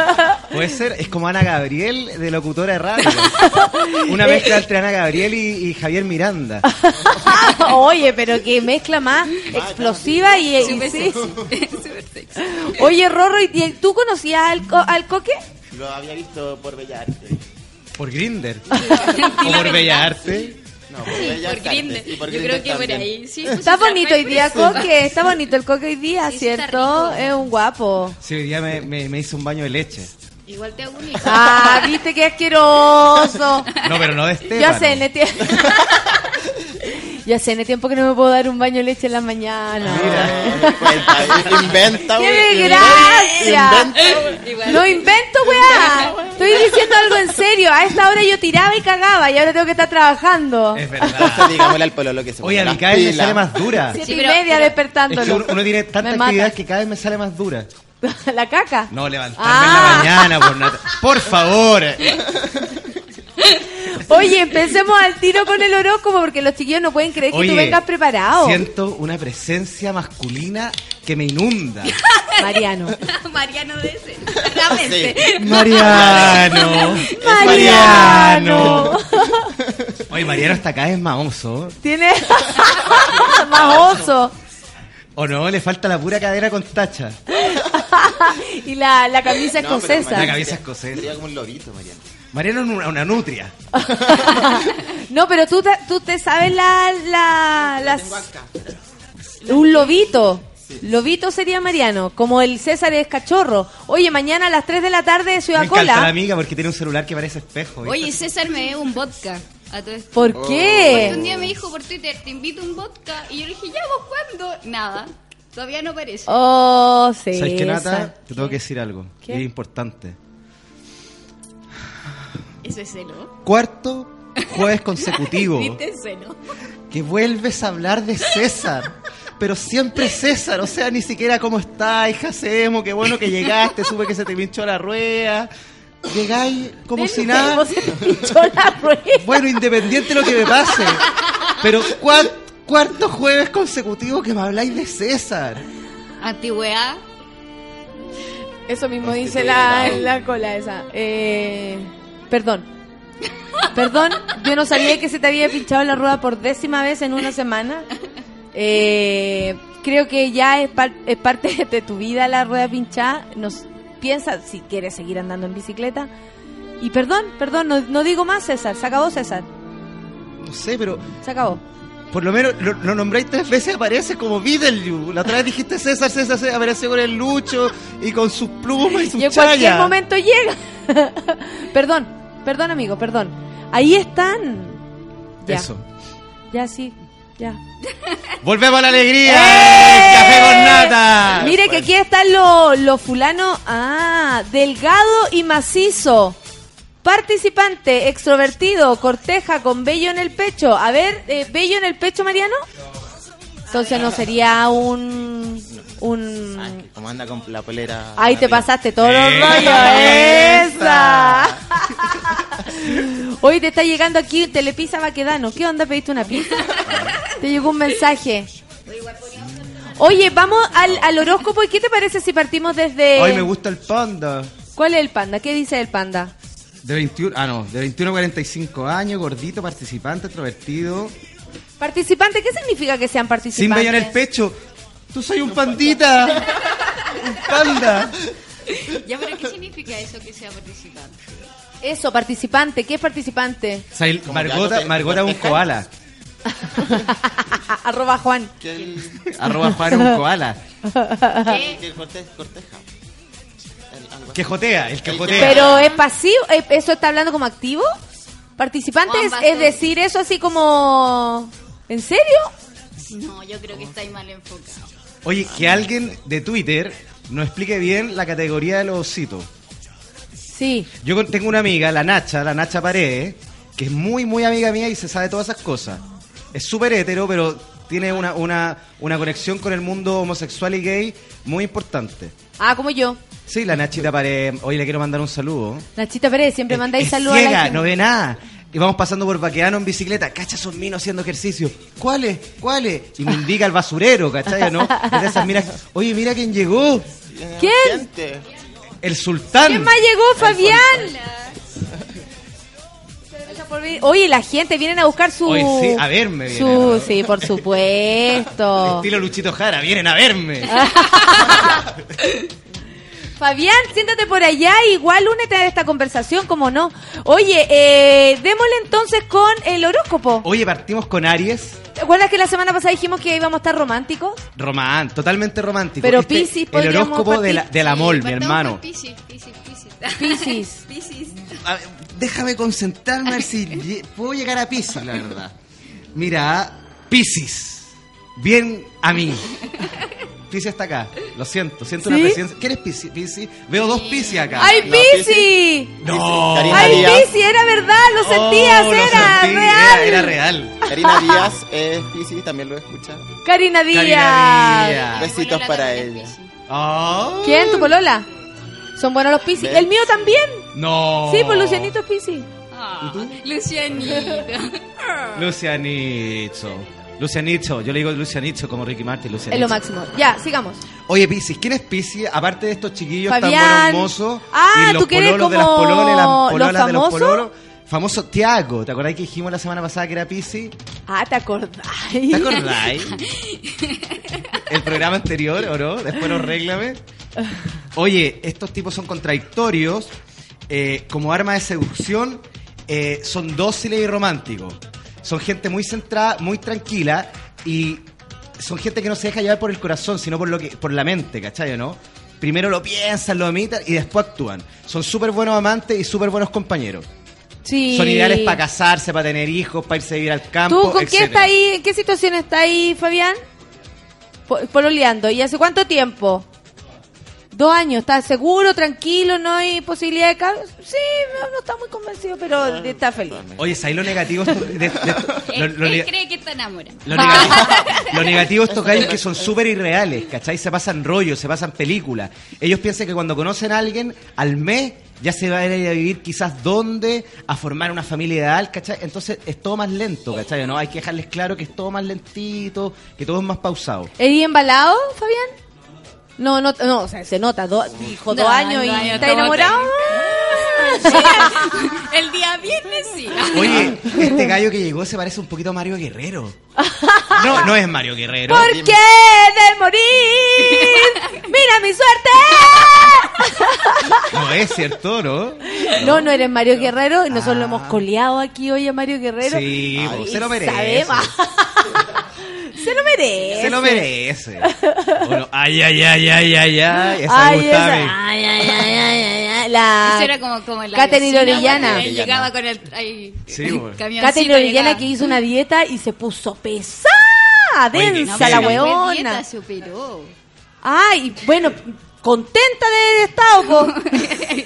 Puede ser, es como Ana Gabriel de locutora de radio. Una mezcla entre Ana Gabriel y, y Javier Miranda. Oye, pero qué mezcla más explosiva y, y Súper sí. sexy, súper sexy. Oye, Rorro, ¿y- ¿y tú conocías al, co- al coque? Lo había visto por Bellas Artes. Por Grinder. o por Bella Arte. No, Sí, Bellas por Artes, Grindr. y por Yo Grindr creo que por también. ahí. Sí, Está bonito hoy día. Coque. Está bonito el Coque hoy día, Sí, ¿cierto? rico. Es un guapo. Sí, hoy día me, me, me hice un baño de leche. Igual te hago un hijo. Ah, viste qué asqueroso. No, pero no de este. Yo hace en Yo hace en tiempo que no me puedo dar un baño de leche en la mañana. Mira, cuenta, inventa, ¡Qué inventa, Igual. No invento, weá. Estoy diciendo algo en serio. A esta hora yo tiraba y cagaba y ahora tengo que estar trabajando. Es Entonces, verdad. digámosle al pololo que se Oye, a mí cada vez me sale más dura. Siete Sí, y media pero- Es que despertándolo. uno, uno tiene tanta actividad que cada vez me sale más dura. ¿La caca? No, levantarme Ah. en la mañana, por, por favor. Oye, empecemos al tiro con el horóscopo porque los chiquillos no pueden creer que Oye, tú vengas preparado. Siento una presencia masculina que me inunda. Mariano. Mariano de ese. Realmente. Mariano. Mariano. Oye, Mariano hasta acá es maoso. Tiene más oso. ¿O no? Le falta la pura cadera con tacha. y la, la camisa escocesa. La cabeza escocesa. Sería como un lobito, Mariano. Mariano es una, una nutria. no, pero tú te, tú te sabes la, la, las- un lobito. Lobito sería Mariano, como el César es cachorro. Oye, mañana a las 3 de la tarde de Ciudad Me encanta la Cola. amiga porque tiene un celular que parece espejo. ¿viste? Oye, César me debe un vodka. A todo esto. ¿Por Porque un qué? día me dijo por Twitter, te invito un vodka. Y yo le dije, ya, ¿vos cuándo? Nada. Todavía no aparece. Oh, César. ¿Sabes qué, Nata? Te tengo que decir algo. ¿Qué? Es importante. Eso es celo. Cuarto jueves consecutivo que vuelves a hablar de César. Pero siempre César, o sea, ni siquiera cómo está, hija Semo, qué bueno que llegaste, supe que se te pinchó la rueda. Llegáis como si nada. Se te pinchó la rueda. Bueno, independiente de lo que me pase. Pero cuar- cuarto jueves consecutivo que me habláis de César. Antigüedad. Eso mismo dice la, la cola esa. Eh, perdón. Perdón, yo no sabía que se te había pinchado la rueda por décima vez en una semana. Eh, creo que ya es, par- es parte de tu vida la rueda pinchada. Nos piensa si quieres seguir andando en bicicleta. Y perdón, perdón, no, no digo más César. Se acabó César. No sé, pero Se acabó. por lo menos lo, lo nombráis tres veces, aparece como Beetlejuice. La otra vez dijiste César, César, César, aparece con el Lucho y con sus plumas y sus Y en cualquier chayas. momento llega. perdón, perdón amigo, perdón. Ahí están. Ya, Eso. ya sí, ya. Volvemos a la alegría. ¡Eh! Café con nata. Mire que aquí están los los fulanos. Ah, delgado y macizo. Participante, extrovertido, corteja con vello en el pecho. A ver, eh, vello en el pecho, Mariano. Entonces no sería un un Como anda con la polera. Ahí te pasaste todos los Esa, rollos. Esa. Hoy te está llegando aquí Telepizza Baquedano. ¿Qué onda? ¿Pediste una pizza? Te llegó un mensaje. Oye, vamos al, al horóscopo. ¿Y qué te parece si partimos desde... Hoy me gusta el panda. ¿Cuál es el panda? ¿Qué dice el panda? De 21, ah no, de 21 a 45 años, gordito, participante, extrovertido. Participante, ¿qué significa que sean Sin participantes? vello en el pecho. Tú soy un pandita. un panda. Ya, pero ¿qué significa eso que sea participante? Eso, participante. ¿Qué es participante? O sea, el- Como que Margota, algo te- Margota es un koala. Arroba Juan. Que el, Arroba Juan es un koala. ¿Qué? que el corte- corteja. El- algo así. Que jotea, el que El jotea. Pero es pasivo, eh, ¿eso está hablando como activo? Participante Juan es, Bastón. es decir eso así como... ¿En serio? No, yo creo que estáis mal enfocado. Oye, que alguien de Twitter nos explique bien la categoría de los ositos. Sí. Yo tengo una amiga, la Nacha, la Nacha Paredes, que es muy, muy amiga mía y se sabe todas esas cosas. Es súper hetero, pero tiene una, una, una conexión con el mundo homosexual y gay muy importante. Ah, como yo. Sí, la Nachita Paredes, hoy le quiero mandar un saludo. Nachita Pérez, siempre mandáis saludos a la ciega, gente. no ve nada. Y vamos pasando por Baqueano en bicicleta. Cacha, son minos haciendo ejercicio. ¿Cuáles? ¿Cuáles? Y me indica el basurero, ¿cachai? ¿No? Es de esas, mira, oye, mira quién llegó. ¿Quién? El sultán. ¿Quién más llegó, Fabián? Oye, la gente vienen a buscar su... Hoy sí, a verme su-. Sí, por supuesto. Estilo Luchito Jara, vienen a verme. Fabián, siéntate por allá, igual únete a esta conversación, como no. Oye, eh, démosle entonces con el horóscopo. Oye, partimos con Aries. ¿Te acuerdas que la semana pasada dijimos que íbamos a estar románticos? Román, totalmente romántico. Pero Este, Piscis El horóscopo de la- del amor, mi hermano. Piscis, Piscis, Piscis. Piscis. Piscis. A ver, déjame concentrarme a ver si puedo llegar a Piscis, la verdad. Mira, Piscis. Bien a mí. Piscis está acá. Lo siento, siento una ¿Sí? presencia. ¿Quién es Piscis? Piscis? Veo dos Piscis acá. ¡Ay, No, Piscis! No. ¡Ay. Piscis! Era verdad, lo sentías, Oh, lo era sentí, real. Era, era real. Karina Díaz es Piscis, también lo he escuchado. Karina Díaz. Karina Díaz. Besitos para ella. Oh. ¿Quién? ¿Tu polola? Son buenos los Piscis. ¿Ves? ¿El mío también? No. Sí, pues Lucianito es Piscis. Ah, Lucianito. Lucianito. Lucianito. Yo le digo Lucianito como Ricky Martin. Lucianito. Es lo máximo. Ya, sigamos. Oye, Piscis, ¿quién es Piscis? Aparte de estos chiquillos Fabián. tan buenos mozos Ah, y los ¿tú pololos de las como pololas, las los pololas de los famosos? pololos. Famoso Tiago, ¿te acordás que dijimos la semana pasada que era Piscis? Ah, ¿te acordás? ¿Te acordáis? El programa anterior, ¿o no? Después nos réglame. Oye, estos tipos son contradictorios. eh, como arma de seducción, eh, son dóciles y románticos. Son gente muy centrada, muy tranquila y son gente que no se deja llevar por el corazón, sino por, lo que, por la mente, ¿cachai no? Primero lo piensan, lo imitan y después actúan. Son súper buenos amantes y súper buenos compañeros. Sí. Son ideales para casarse, para tener hijos, para irse a vivir al campo. ¿Tú con quién está ahí? ¿En qué situación está ahí, Fabián? Po- Pololeando. ¿Y hace cuánto tiempo? Dos años. ¿Estás seguro, tranquilo? ¿No hay posibilidad de cambio? Sí, no, no está muy convencido, pero está feliz. Oye, ¿sabes lo negativo? de- de- lo- Él, lo él ne- cree que está enamorado. Lo negativo, lo negativo estos gallos que son súper irreales, ¿cachai? Se pasan rollos, se pasan películas. Ellos piensan que cuando conocen a alguien, al mes ya se va a ir a vivir quizás dónde, a formar una familia ideal, ¿cachai? Entonces es todo más lento, ¿cachai? ¿No? Hay que dejarles claro que es todo más lentito, que todo es más pausado. ¿Eres embalado, Fabián? No, no, no, o sea, se nota, do- dijo dos No, años y está ¿cómo enamorado. El día viernes sí. Oye, este gallo que llegó se parece un poquito a Mario Guerrero. No, no es Mario Guerrero. ¿Por qué de morir? ¡Mira mi suerte! No es cierto, ¿no? No, no eres Mario Guerrero y nosotros lo hemos coleado aquí hoy a Mario Guerrero. Ah. Sí, Ay, se lo merece. sabemos. Se lo merece. Se lo merece. Bueno, ay, ay, ay, ay, ay, ay. Esa Ay, gustaba esa. Ay, ay, ay, ay, ay, ay. La Eso era como, como la Catherine vecina, Orellana. llegaba con el ay, Sí, bueno. camioncito Catherine Orellana que hizo una dieta y se puso pesada, Oye, densa qué la weona. dieta, se operó. Ay, bueno, contenta de haber estado, po.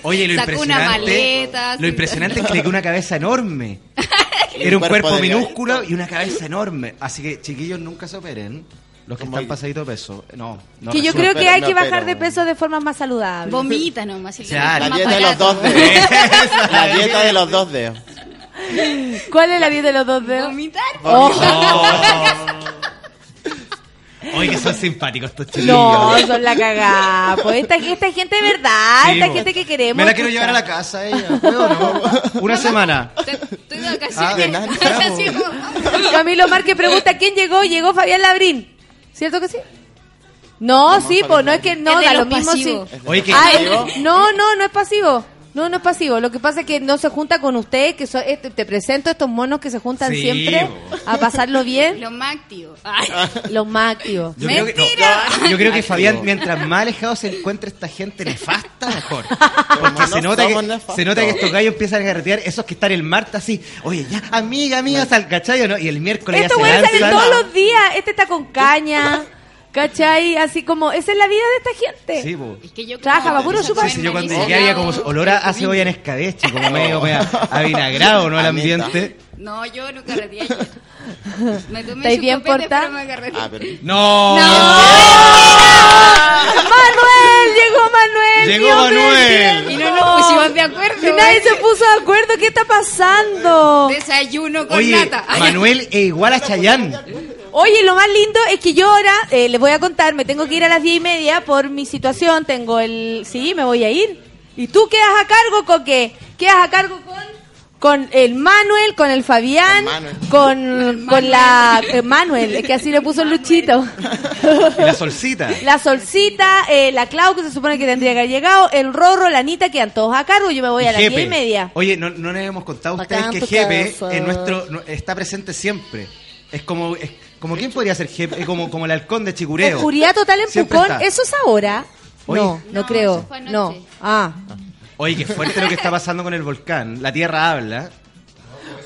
Oye, lo Sacó una maleta, lo impresionante es que le quedó una cabeza enorme. Era un cuerpo minúsculo y una cabeza enorme. Así que, chiquillos, nunca se operen. Los que Como están yo. pasadito de peso. No, no que yo resulta. creo que hay no, que bajar pero- de peso de forma más saludable. Vomita nomás. y Claro. La más dieta de los dos dedos. La dieta de los dos dedos. ¿Cuál es la dieta de los dos dedos? Vomitar. Oh. Oye, que son simpáticos estos chiquillos. No, son la cagada. Pues esta, esta gente de verdad, Sí, esta po. gente que queremos. Me la quiero llevar a la casa ella. ¿Puedo o no? Una semana. Estoy de vacaciones. Ah, de nada. Camilo Márquez pregunta quién llegó. Llegó Fabián Labrín. ¿Cierto que sí? No, sí, pues no es que no, Es de da lo mismo pasivos. sí. Oye, que Ay, no, no, no es pasivo. No, no es pasivo. Lo que pasa es que no se junta con usted, que so- este, te presento estos monos que se juntan Sí, siempre a pasarlo bien, Lo más activo. Ay, los más activos. Yo creo, que, no, yo creo que Fabián, mientras más alejado se encuentre esta gente nefasta, mejor. Porque no se nota, que, nefastos. se nota que estos gallos empiezan a carretear, esos que están el martes así, oye, ya, amiga, amiga, sal, ¿cachai o no? Y el miércoles ya se lanzan. todos los días. Este está con caña, ¿cachai? Así como, esa es la vida de esta gente. Sí, es que yo Trabaja como- pa' puro esa chupar. Sí, sí, yo cuando llegué había como olor a, cebolla en escabeche, como medio, medio avinagrado, ¿no? El ambiente. No, yo no carreteé ayer. Me tomé ¿Estáis su bien carreteé. Ah, pero ¡No! ¡Manuel! ¡Llegó Manuel! Llegó Manuel. Y no nos pusimos de acuerdo. Y nadie se puso de acuerdo. ¿Qué está pasando? Desayuno con Oye, nata. Manuel es igual a Chayán. Oye, lo más lindo es que yo ahora, eh, les voy a contar, me tengo que ir a las diez y media por mi situación. Tengo el... Sí, me voy a ir. ¿Y tú quedas a cargo con qué? ¿Quedas a cargo con... con el Manuel, con el Fabián, con, con la eh, Manuel, es que así le puso el Luchito. Y la solcita. La Solcita, eh, la Clau, que se supone que tendría que haber llegado, el Rorro, la Anita, quedan todos a cargo. Yo me voy a las diez y media. Oye, no, no les hemos contado a ustedes que Jepe en nuestro, no- está presente siempre. Es como, es como ¿quién podría ser Jepe? Es como, como el halcón de Chicureo. Oscuridad total en Siempre Pucón, está. ¿eso es ahora? No, no, creo. No. Ah. Oye, qué fuerte lo que está pasando con el volcán. La tierra habla.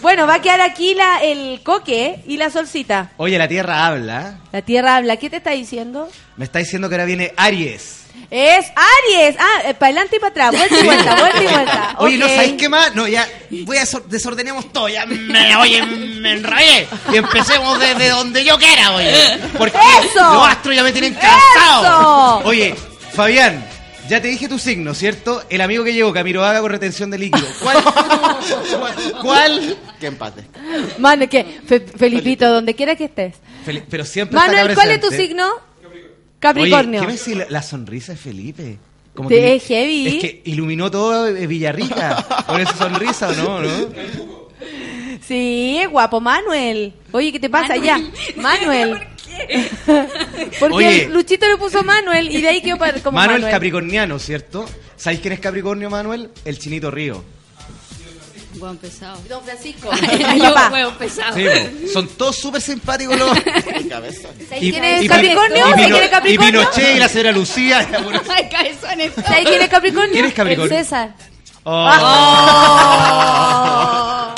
Bueno, va a quedar aquí la, el coque y la solcita. Oye, la tierra habla. La tierra habla. ¿Qué te está diciendo? Me está diciendo que ahora viene Aries. Es Aries. Ah, para adelante y para atrás. Vuelta y vuelta, vuelta y vuelta. Oye, ¿no Ok. sabéis qué más? No, ya, voy a desor- desordenemos todo. Ya me, oye, me enrayé. Y empecemos desde donde yo quiera, oye. Porque ¡Eso! los astros ya me tienen cansado. ¡Eso! Oye, Fabián, ya te dije tu signo, ¿cierto? El amigo que llegó, Camiroaga con retención de líquido. ¿Cuál? ¿Cuál? Que empate. Mano, que Fe- Felipito, donde quiera que estés. Fel- Pero siempre Manuel, ¿cuál es tu signo? Capricornio. Oye, ¿qué me decís? La, la sonrisa de Felipe. Como Te- que- es heavy. Es que iluminó todo Villarrica con esa sonrisa, ¿o no? ¿no? Sí, es guapo, Manuel. Oye, ¿qué te pasa ya? Manuel. Porque Oye. Luchito le puso Manuel y de ahí quedó para- como Manuel, Manuel. Capricorniano, ¿cierto? ¿Sabéis quién es Capricornio, Manuel? El Chinito Río. Buen pesado. Don Francisco. Mi papá. Huevo pesado. Sí, son todos súper simpáticos los... ¿Sabes quién es y- Capricornio? y ¿Sabes quién es Capricornio? Y Pinochet y la señora Lucía. Ay, cabezones. ¿Sabes quién es Capricornio? ¿Quién es Capricornio? El César. Oh. Oh.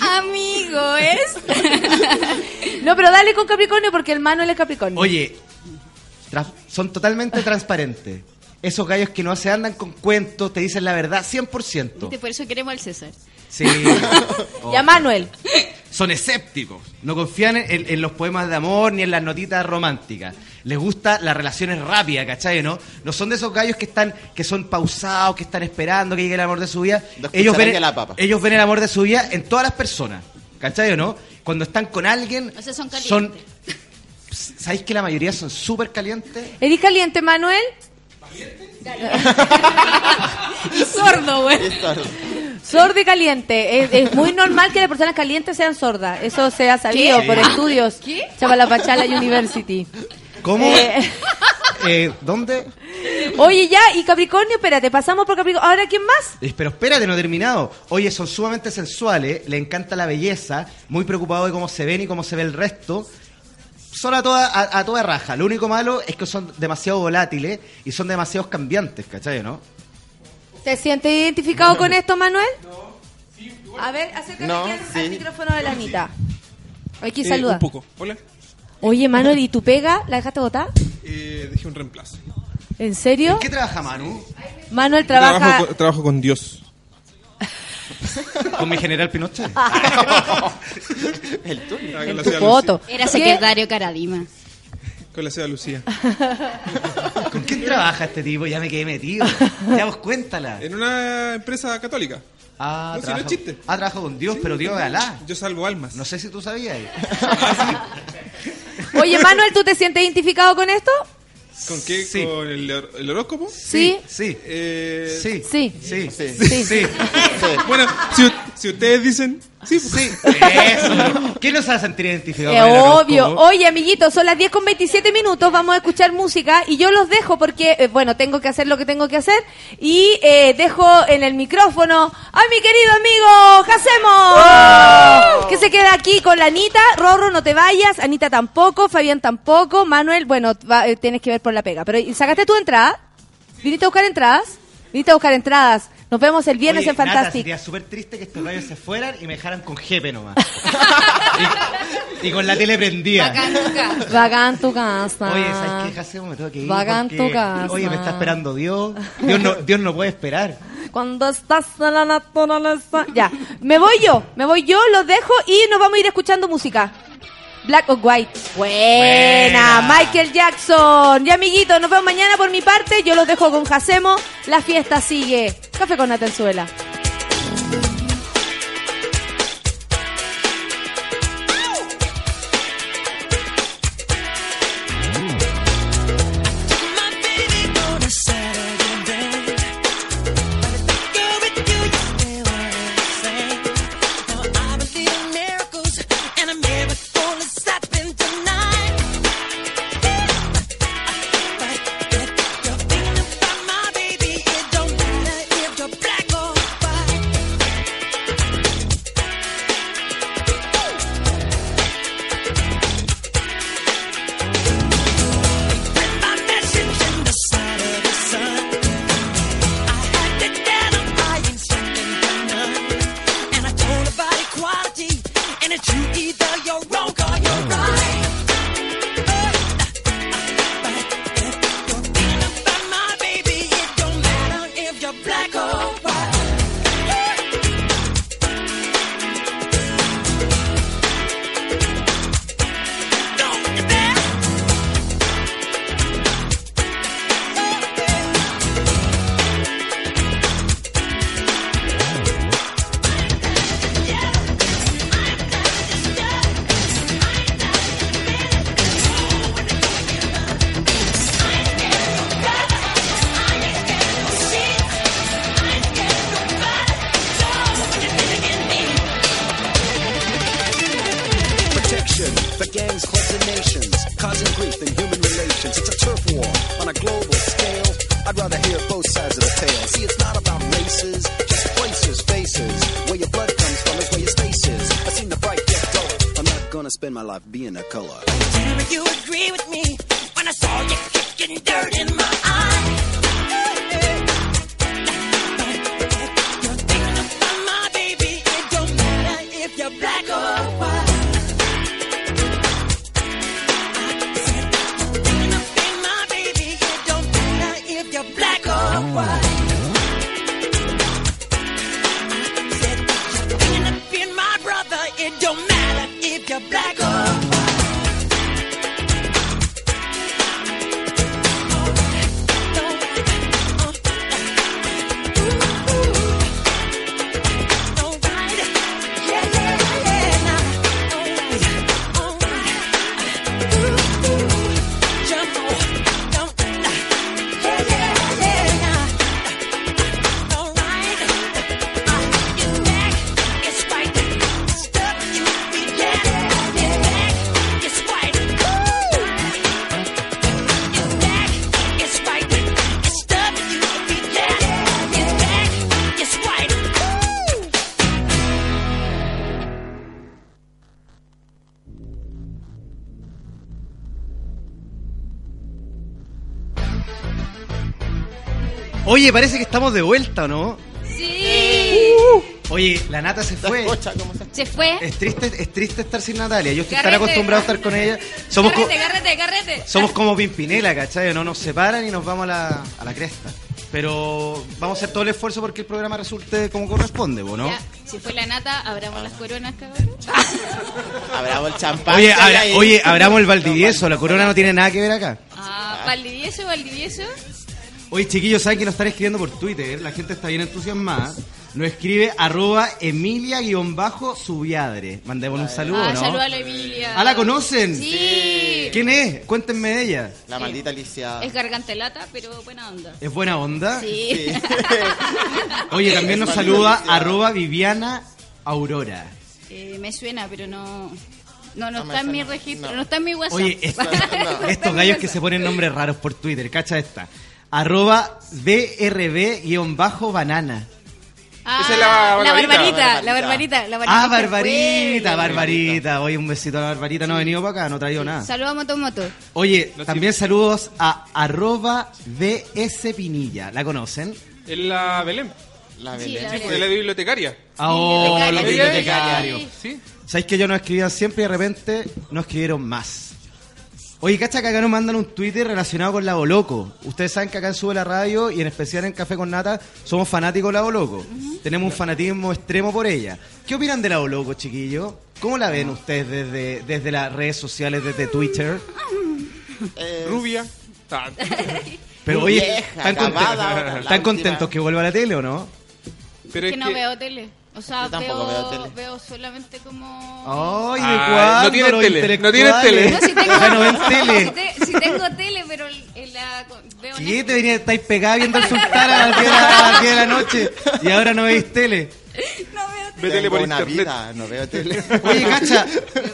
Amigo, ¿es? No, pero dale con Capricornio porque el Manuel es Capricornio. Oye, son totalmente transparentes. Esos gallos que no se andan con cuentos, te dicen la verdad 100%. Viste, Por eso queremos al César. Sí. Ya Manuel. Son escépticos. No confían en, en los poemas de amor ni en las notitas románticas. Les gusta las relaciones rápidas, ¿cachai? ¿No? No son de esos gallos que están, que son pausados, que están esperando que llegue el amor de su vida. Ellos ven, cucharas de la papa. ellos ven el amor de su vida en todas las personas. ¿Cachai o no? Cuando están con alguien, O sea, son calientes. son. ¿Sabéis que la mayoría son súper calientes? ¿Eres caliente, Manuel? Y sordo, güey. Sordo y caliente. Es, es muy normal que las personas calientes sean sordas. Eso se ha sabido ¿Qué? por estudios. ¿Qué? Chavalapachala University. ¿Cómo? Eh. Eh, ¿Dónde? Oye, ya, y Capricornio, espérate, pasamos por Capricornio. ¿Ahora quién más? Eh, Pero espérate, no he terminado. Oye, son sumamente sensuales, le encanta la belleza, muy preocupado de cómo se ven y cómo se ve el resto. Son a toda, a, a toda raja. Lo único malo es que son demasiado volátiles y son demasiados cambiantes, ¿cachai, no? ¿Te sientes identificado con esto, Manuel? A ver, acércate No, aquí al, sí. al micrófono de la Anita. Aquí Eh, saluda. un poco. Hola. Oye, Manuel, ¿y tu pega? ¿La dejaste botar? Eh, dejé un reemplazo. ¿En serio? ¿En qué trabaja Manu? Manuel trabaja... Trabajo, con, trabajo con Dios. Con mi general Pinochet. El turno. Ah, con En la tu señora foto. Era ¿Qué? secretario Caradima. Con la señora Lucía. ¿Con quién trabaja este tipo? Ya me quedé metido. Ya vos cuéntala. En una empresa católica. Ah, No, si no trabaja, es chiste. ah, trabajo con Dios, pero Dios es Alá. Yo salvo almas. No sé si tú sabías. Oye, Manuel, ¿tú te sientes identificado con esto? ¿Con qué? Sí. ¿Con el, hor- el horóscopo? Sí. Sí. Eh, Sí. Sí. Sí. Sí. Sí. Bueno, si ustedes dicen... Sí, pues. Sí. Eso. ¿Quién nos a sentir identificado Es con el obvio. Oye, amiguitos, son las 10 con 27 minutos. Vamos a escuchar música y yo los dejo porque, eh, bueno, tengo que hacer lo que tengo que hacer. Y eh, dejo en el micrófono a mi querido amigo Jacemo, que se queda aquí con la Anita. Rorro, no te vayas. Anita tampoco. Fabián tampoco. Manuel, bueno, va- eh, tienes que ver por la pega. Pero ¿y ¿sacaste tu entrada? ¿Viniste a buscar entradas? ¿Viniste a buscar entradas? Nos vemos el viernes Oye, en Nata, Fantastic. sería súper triste que estos gallos se fueran y me dejaran con jepe nomás. y, y con la tele prendida. Bacán tu casa. Bacán tu casa. Oye, ¿sabes qué, Jacemo? Me tengo que ir. Bacán porque- tu casa. Oye, me está esperando Dios. Dios no, Dios no puede esperar. Cuando estás en la naturaleza. Ya, me voy yo, me voy yo, los dejo y nos vamos a ir escuchando música. Black or White. Buena, Buena. Michael Jackson. Y amiguitos, nos vemos mañana por mi parte. Yo los dejo con Jacemo. La fiesta sigue. Café con Natenzuela. Oye, parece que estamos de vuelta, ¿o no? Sí. Oye, la nata se fue. Se fue. Es triste, es triste estar sin Natalia. Yo estoy tan acostumbrado a estar con ella. Somos, Garrete, garrete, garrete. somos como Pimpinela, ¿cachai? No nos separan y nos vamos a la, a la cresta. Pero vamos a hacer todo el esfuerzo porque el programa resulte como corresponde, ¿o ¿no? Ya, si fue la nata, abramos las coronas, cabrón. Abramos el champán. Oye, abra- oye, abramos el Valdivieso. La corona no tiene nada que ver acá. Ah, Valdivieso, Valdivieso. Oye, chiquillos, ¿saben que nos están escribiendo por Twitter? La gente está bien entusiasmada. Nos escribe arroba emilia-subiadre. Mandémosle un saludo, Ah, ¿no? saluda a la Emilia. ¿Ah, la conocen? Sí. ¿Quién es? Cuéntenme de ella. La maldita Alicia. Es gargantelata, pero buena onda. ¿Es buena onda? Sí. Oye, también nos saluda arroba Viviana Aurora. Eh, me suena, pero no. No, no, está en mi registro, no. no, está en mi WhatsApp. Oye, No estos gallos que se ponen nombres raros por Twitter, cacha esta. Arroba BRB-banana. Ah, Esa es la la Barbarita. barbarita, la barbarita, la barbarita. Ah, Barbarita. Barbarita. Oye, un besito a la Barbarita. No ha venido para acá, no ha traído nada. Saludos a Motomoto. Oye, también saludos a arroba BS Pinilla. ¿La conocen? Es la Belén. La Sí, Belén. la Sí, Belén. pues, es la bibliotecaria. Ah, oh, bibliotecaria. Sí. ¿Sabéis que ellos nos escribían siempre y de repente no escribieron más? Oye, cacha que acá nos mandan un Twitter relacionado con la Boloco. Ustedes saben que acá en Sube la Radio y en especial en Café con Nata somos fanáticos de la Boloco. Tenemos un fanatismo extremo por ella. ¿Qué opinan de la Boloco, chiquillos? ¿Cómo la ven ustedes desde, desde las redes sociales, desde Twitter? Eh, Rubia. Ah, Pero oye, ¿están, contentos, ¿están contentos que vuelva a la tele o no? Pero que es no que veo tele. O sea, Yo tampoco veo, veo tele. veo solamente como... Ay, ¿de Ay, cuándo no tienen los tele, no tienen tele. No, si tengo, no ven si, tele. te- si tengo tele, pero la, veo ¿Qué? Te venía, estáis pegada viendo el sultán a las 10 de la- a las 10 de la noche y ahora no veis tele. ve tele por una internet. vida, no veo tele. Oye, cacha,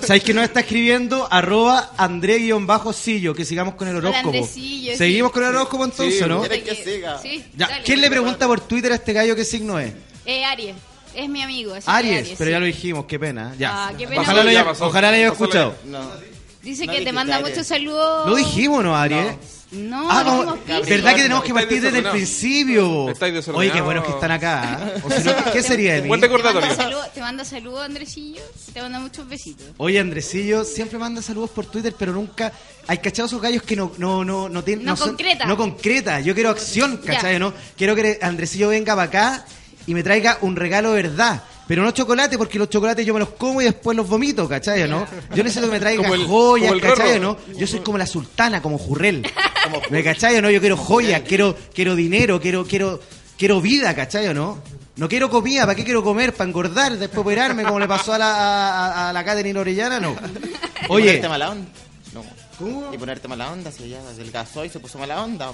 ¿sabéis que nos está escribiendo? Arroba André-Sillo, que sigamos con el horóscopo. Andresillo, Seguimos sí. con el horóscopo entonces, Sí, ¿no? ¿Quieres que siga? Sí, Ya, dale. ¿Quién le pregunta por Twitter a este gallo qué signo es? Eh, Aries. Es mi amigo. así Aries, pero sí. ya lo dijimos, qué pena. Ya. Ah, qué pena. Ojalá lo Ya haya, pasó. ojalá lo haya Pasó la- escuchado. No. Dice No que te manda muchos saludos. Lo dijimos, ¿no, Aries? No, Ah, vamos, Piscis. ¿verdad que tenemos que partir desde el principio? Oye, qué buenos que están acá. ¿eh? O si no, ¿qué sería de mí? Buen Te manda te manda saludos, Andresillo. Te manda muchos besitos. Oye, Andresillo siempre manda saludos por Twitter, pero nunca. Hay cachado esos gallos que no, no, no, no tienen. No son- concreta. No concreta. Yo quiero acción, ¿cachai? ¿no? Quiero que Andresillo venga para acá y me traiga un regalo verdad. Pero no chocolate, porque los chocolates yo me los como y después los vomito, ¿cachai? ¿no? Yo necesito que me traiga el- joyas, el ¿cachai? Rorro. ¿no? Yo soy como la sultana, como Jurrel. ¿Me cachai? o ¿no? Yo quiero joyas, quiero, quiero dinero, quiero, quiero, quiero vida, ¿cachai? o ¿no? No quiero comida, ¿para qué quiero comer? ¿Para engordar, después operarme, como le pasó a la, a, a- la Catherine Orellana? No. ¿Y Oye, ponerte mala onda? No. ¿Cómo? Y ponerte mala onda, si ella adelgazó y se puso mala onda.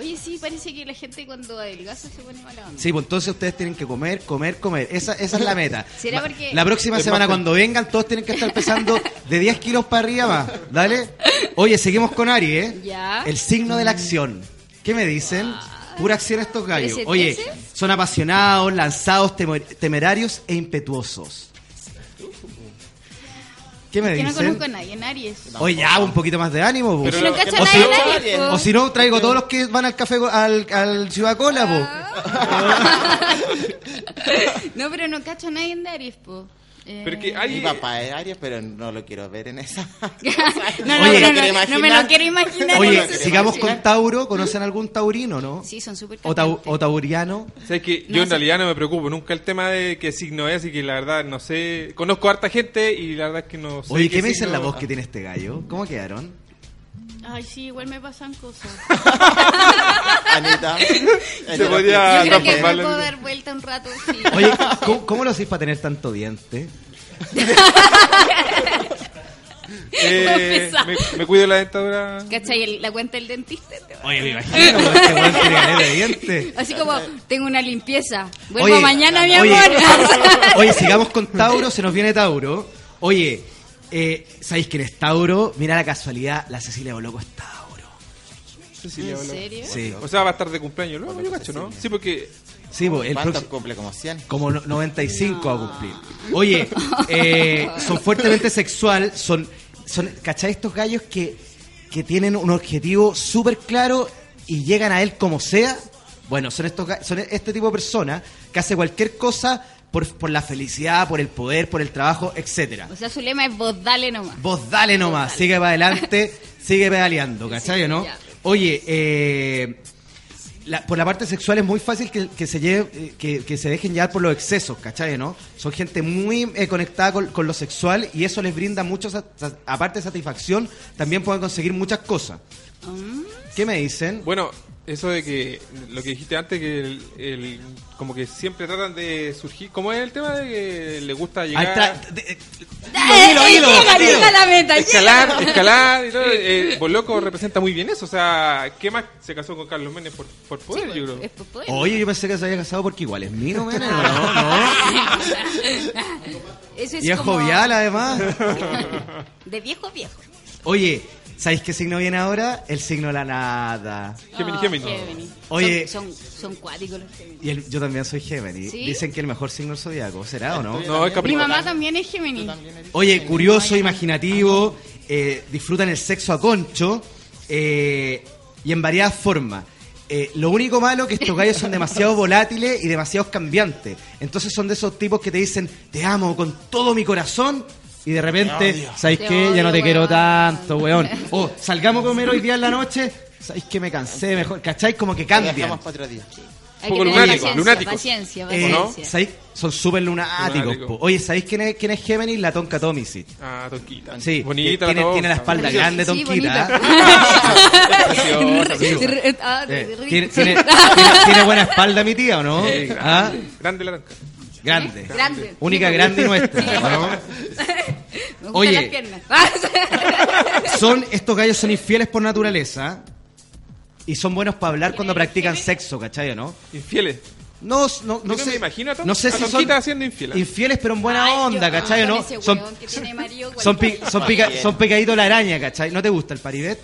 Oye, sí, parece que la gente cuando adelgaza se pone mala onda. Sí, pues entonces ustedes tienen que comer, comer, comer. Esa, esa es la meta. ¿Será porque- La próxima semana más- cuando vengan todos tienen que estar pesando de 10 kilos para arriba más. Dale. Oye, seguimos con Ari, ¿eh? Ya. El signo de la acción. ¿Qué me dicen? Pura acción estos gallos. ¿Trece, Oye, son apasionados, lanzados, temer- temerarios e impetuosos. ¿Qué me Que no conozco a nadie en Aries. Oye, ya, un poquito más de ánimo. po. Pero Si no no- cacha o, nadie si, en Aries, po. o si no, traigo todos los que van al café, al, al Ciudad Cola, po. No, pero no cacho a nadie en Aries, po. Eh, Pero que hay- Mi papá es Aries, pero no lo quiero ver en esa. No, no, Oye, no, quiero no, no me lo quiero imaginar. Oye, sigamos con Tauro. ¿Conocen algún taurino, no? Sí, son súper O, tau- o tauriano. ¿Sabes que No Yo en sé. realidad no me preocupo nunca el tema de qué signo es y que la verdad no sé. Conozco a harta gente y la verdad es que no sé. Oye, ¿qué me signo- dicen la voz que tiene este gallo? ¿Cómo quedaron? Ay, sí, igual me pasan cosas. Anita. Se podía Yo creo que me puedo dar vuelta un rato, sí. Oye, ¿cómo, cómo lo hacéis para tener tanto diente? Eh, me, me cuido la dentadura. ¿Cachai? El- La cuenta del dentista. Oye, me imagino, este weón tiene caleta de dientes. Así como, tengo una limpieza. Vuelvo Oye, mañana, mi oye, amor. Oye, sigamos con Tauro, se nos viene Tauro. Oye, eh, ¿sabéis quién es Tauro? Mira la casualidad, la Cecilia Boloco es Tauro. Cecilia ¿En Boloco. serio? Sí. O sea, va a estar de cumpleaños luego, yo cacho, ¿no? Sí, porque. Sí, pues, el ¿Cuántos próximo- cumple? Como 100. Como no- 95 va a cumplir. Oye, eh, son fuertemente sexual, son, son, ¿cachai? Estos gallos que, que tienen un objetivo súper claro y llegan a él como sea. Bueno, son estos son este tipo de personas que hace cualquier cosa por, por la felicidad, por el poder, por el trabajo, etcétera. O sea, su lema es vos dale nomás. Vos dale nomás, sigue para adelante, sigue pedaleando, ¿cachai no? ya. Oye, eh, la- por la parte sexual es muy fácil que, que se lleve, eh, que, que se dejen llevar por los excesos, ¿cachai? ¿no? Son gente muy eh, conectada con, con lo sexual y eso les brinda mucho, aparte de satisfacción, también pueden conseguir muchas cosas. ¿Qué me dicen? Bueno, eso de que. Lo que dijiste antes, que el, el- como que siempre tratan de surgir. ¿Cómo es el tema de que le gusta Ahí llegar. está. de- llega la meta. Escalar, escalar y todo. Eh, Boloco representa muy bien eso. O sea, ¿qué más se casó con Carlos Menes por, por poder, yo creo? Es por poder. Oye, yo pensé que se había casado porque igual es mío, ¿no? No, no. Eso es Y es como- jovial, además. De viejo a viejo. Oye, ¿sabéis qué signo viene ahora? El signo de la nada. Gemini, Ah, Gemini. Oye. Son, son, son cuáticos los Gemini. Y el- yo también soy Géminis. ¿Sí? Dicen que el mejor signo es zodiaco. ¿Será o no? No, es Mi Capricornio. mamá también es Gemini. Oye, curioso, imaginativo, eh, disfrutan el sexo a concho eh, y en variadas formas. Eh, lo único malo que estos gallos son demasiado volátiles y demasiado cambiantes. Entonces son de esos tipos que te dicen, te amo con todo mi corazón. Y de repente, ¿sabéis Te qué? Ya no te quiero tanto, weón. O salgamos a comer hoy día en la noche. ¿Sabéis que me cansé mejor? ¿Cacháis? Como que cambian. Hay poco que tener lunáticos, paciencia, Eh, paciencia. ¿sabéis? Son súper lunáticos. Po. Oye, ¿sabéis quién es, quién es Géminis? La Tonka Tomisic. Ah, Tonquita. Sí, bonita tiene, la tiene la espalda grande, Sí, Tonquita. Ah, Eh. ¿tiene, buena espalda mi tía o no? Sí, ¿Ah? Grande la tonca. Grande. Grande. Única grande nuestra. Sí. ¿no? Me gustan Oye. las piernas. Son, estos gallos son infieles por naturaleza y son buenos para hablar cuando practican sexo, ¿cachai o no? Infieles. No, no, no Yo sé. me imagino a Ton- no sé a si son Tonquita siendo infiel. infieles, pero en buena Ay, onda, yo- ¿cachai o no? ese Son, weón que tiene marido, son, pi- son, pica- son pecaditos la araña, ¿cachai? ¿No te gusta el paribet?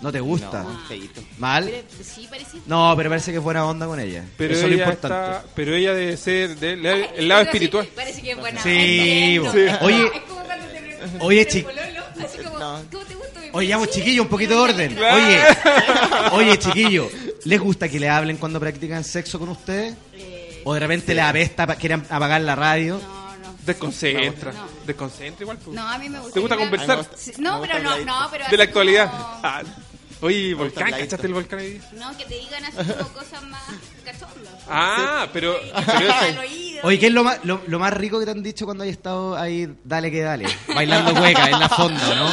No. ¿No te gusta? No, feíto. ¿Mal? Pero sí, parece. No, pero parece que es buena onda con ella. Pero Eso es lo ella, importante. está, pero ella debe ser del el lado espiritual. Parece que es buena. Sí, onda. bo. Oye, Es como cuando te oye, por chi- pololo, Así como, ¿cómo te gusta Oye, vamos, pololo? chiquillo, un poquito de orden. Oye, oye, chiquillo, ¿les gusta que le hablen cuando practican sexo con ustedes? ¿O de repente les apesta, quieren apagar la radio? Desconcentra. No. Desconcentra igual. pues. No, a mí me gusta. ¿Te gusta conversar? Sí, No, pero no, no, pero. De la actualidad. como- Ah, oye, volcán. ¿cachaste el volcán ahí? No, que te digan así como cosas más cachondas. Ah, pero, pero. Oye, ¿qué es lo más, lo, lo más rico que te han dicho cuando hay estado ahí, dale que dale, bailando hueca en la fonda, ¿no?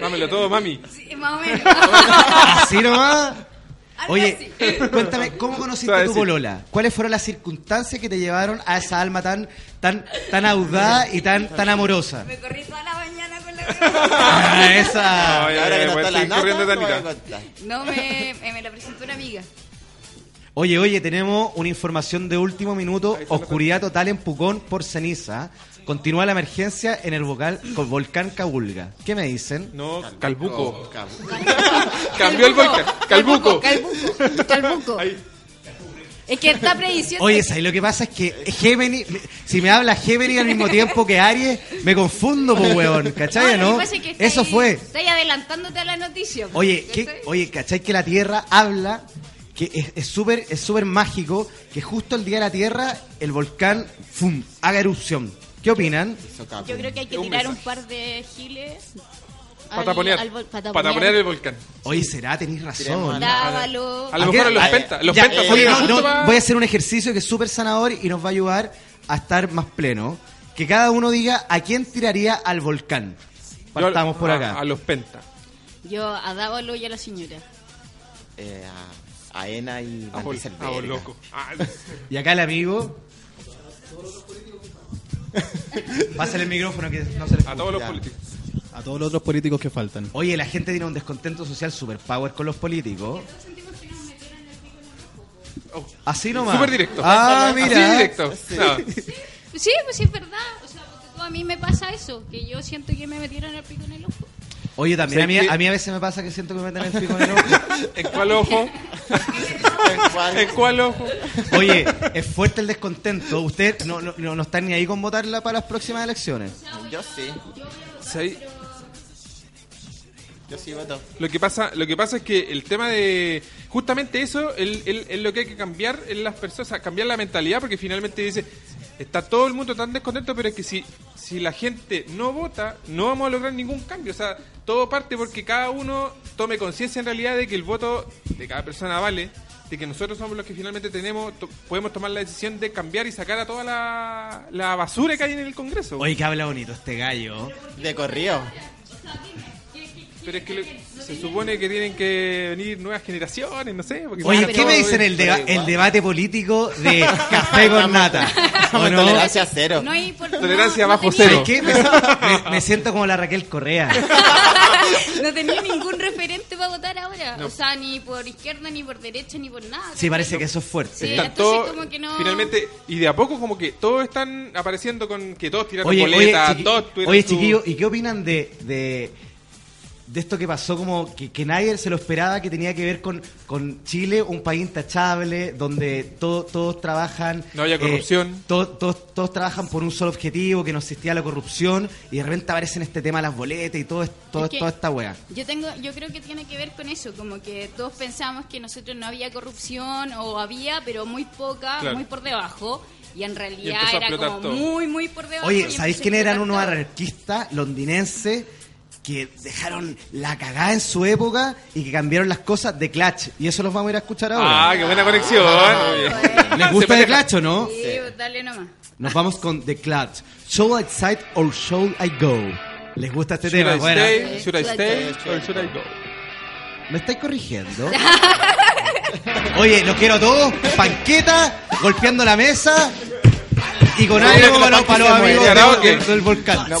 dámelo todo, mami. Sí, más o menos. Así nomás. Oye, cuéntame, ¿cómo conociste a tu polola? ¿Cuáles fueron las circunstancias que te llevaron a esa alma tan tan tan audaz y tan tan amorosa? Me corrí toda la mañana con la Ah, esa. Ay, Ahora que no está la seguir nota, corriendo, lo voy a Tanita. contar. No, me, me, me la presentó una amiga. Oye, oye, tenemos una información de último minuto. Oscuridad total en Pucón por ceniza. Continúa la emergencia en el vocal, con volcán Cabulga. ¿Qué me dicen? No, Calbuco. Calbuco. Cambió el volcán. Calbuco. Calbuco. Calbuco. Es que está prediciendo. Oye, ¿sabes lo que pasa? Es que Géminis, si me habla Géminis al mismo tiempo que Aries, me confundo, pues, weón. ¿Cachai, no? es que Eso ahí- fue. Ahí adelantándote a la noticia. pues, Oye, ¿cachai? ¿qué, oye, ¿cachai que la Tierra habla? Que es- es súper es súper mágico que justo el día de la Tierra el volcán ¡fum! haga erupción. ¿Qué opinan? Yo creo que hay que Un tirar un par de giles. Para al- el volcán. Oye, será, tenéis razón. Dávalo. A lo ¿A mejor a los pentas. Los pentas no, no, para- voy a hacer un ejercicio que es súper sanador y nos va a ayudar a estar más pleno. Que cada uno diga a quién tiraría al volcán. Yo Partamos por a- acá. A, los pentas. Yo a Dávalo y a la señora. Eh, a, a Ena y A a loco. Ah, Y acá el amigo. Pásale el micrófono que no se le a todos los políticos. A todos los otros políticos que faltan. Oye, la gente tiene un descontento social super power con los políticos. Oh, Así nomás. Súper directo. Ah, Así mira. directo. No. Sí, pues sí, es verdad. O sea, a mí me pasa eso, que yo siento que me metieron el pico en el ojo. Oye, también a mí, a mí a veces me pasa que siento que me meten el pico en el ojo. ¿En cuál ojo? ¿En cuál ojo? Oye, es fuerte el descontento. Ustedes no, no, no, no están ni ahí con votarla para las próximas elecciones. Yo sí. Sí. Yo sí voto. Lo que pasa, lo que pasa es que el tema de justamente eso es lo que hay que cambiar en las personas, o sea, cambiar la mentalidad, porque finalmente dice está todo el mundo tan descontento, pero es que si si la gente no vota, no vamos a lograr ningún cambio. O sea, todo parte porque cada uno tome conciencia en realidad de que el voto de cada persona vale, de que nosotros somos los que finalmente tenemos, to- podemos tomar la decisión de cambiar y sacar a toda la, la basura que hay en el Congreso. Oye, que habla bonito este gallo. De corrido. Pero es que lo- se supone que tienen que venir nuevas generaciones, no sé. porque Oye, ¿qué me dicen el, deba- debate político de café con nata? ¿O no? Tolerancia cero. No hay por, Tolerancia no, bajo no tenía- cero. ¿Qué? Me, me- me siento como la Raquel Correa. No tenía ningún referente para votar ahora. No. O sea, ni por izquierda, ni por derecha, ni por nada. Sí, parece que eso es fuerte. Sí, entonces como que no... finalmente, y de a poco como que todos están apareciendo con que todos tiraron boletas, todos oye su- chiquillos, ¿y qué opinan de, de, de esto que pasó como que, que nadie se lo esperaba, que tenía que ver con, con Chile, un país intachable, donde todo- todos trabajan... No había corrupción. todos, todos, todos trabajan por un solo objetivo, que no existía la corrupción, y de repente aparece en este tema las boletas y todo, es- todo, Es que- toda esta wea. Yo tengo, yo creo que tiene que ver con eso, como que todos pensamos que nosotros no había corrupción o había, pero muy poca, Claro. muy por debajo, y en realidad era como todo. muy, muy por debajo. Oye, ¿sabéis quién eran unos anarquistas londinenses que dejaron la cagada en su época y que cambiaron las cosas de Clutch? Y eso los vamos a ir a escuchar ahora. Ah, qué buena conexión. ¿Les gusta The Clutch o no? Sí, dale nomás. Nos vamos con The Clutch. Should I Side or Should I Go? ¿Les gusta este Should tema? I stay? Should I stay? Or should I go? ¿Me estáis corrigiendo? Oye, los quiero a todos. Panqueta, golpeando la mesa. Y con No, ánimo para los, para los panqueta amigos del, del- volcán. Got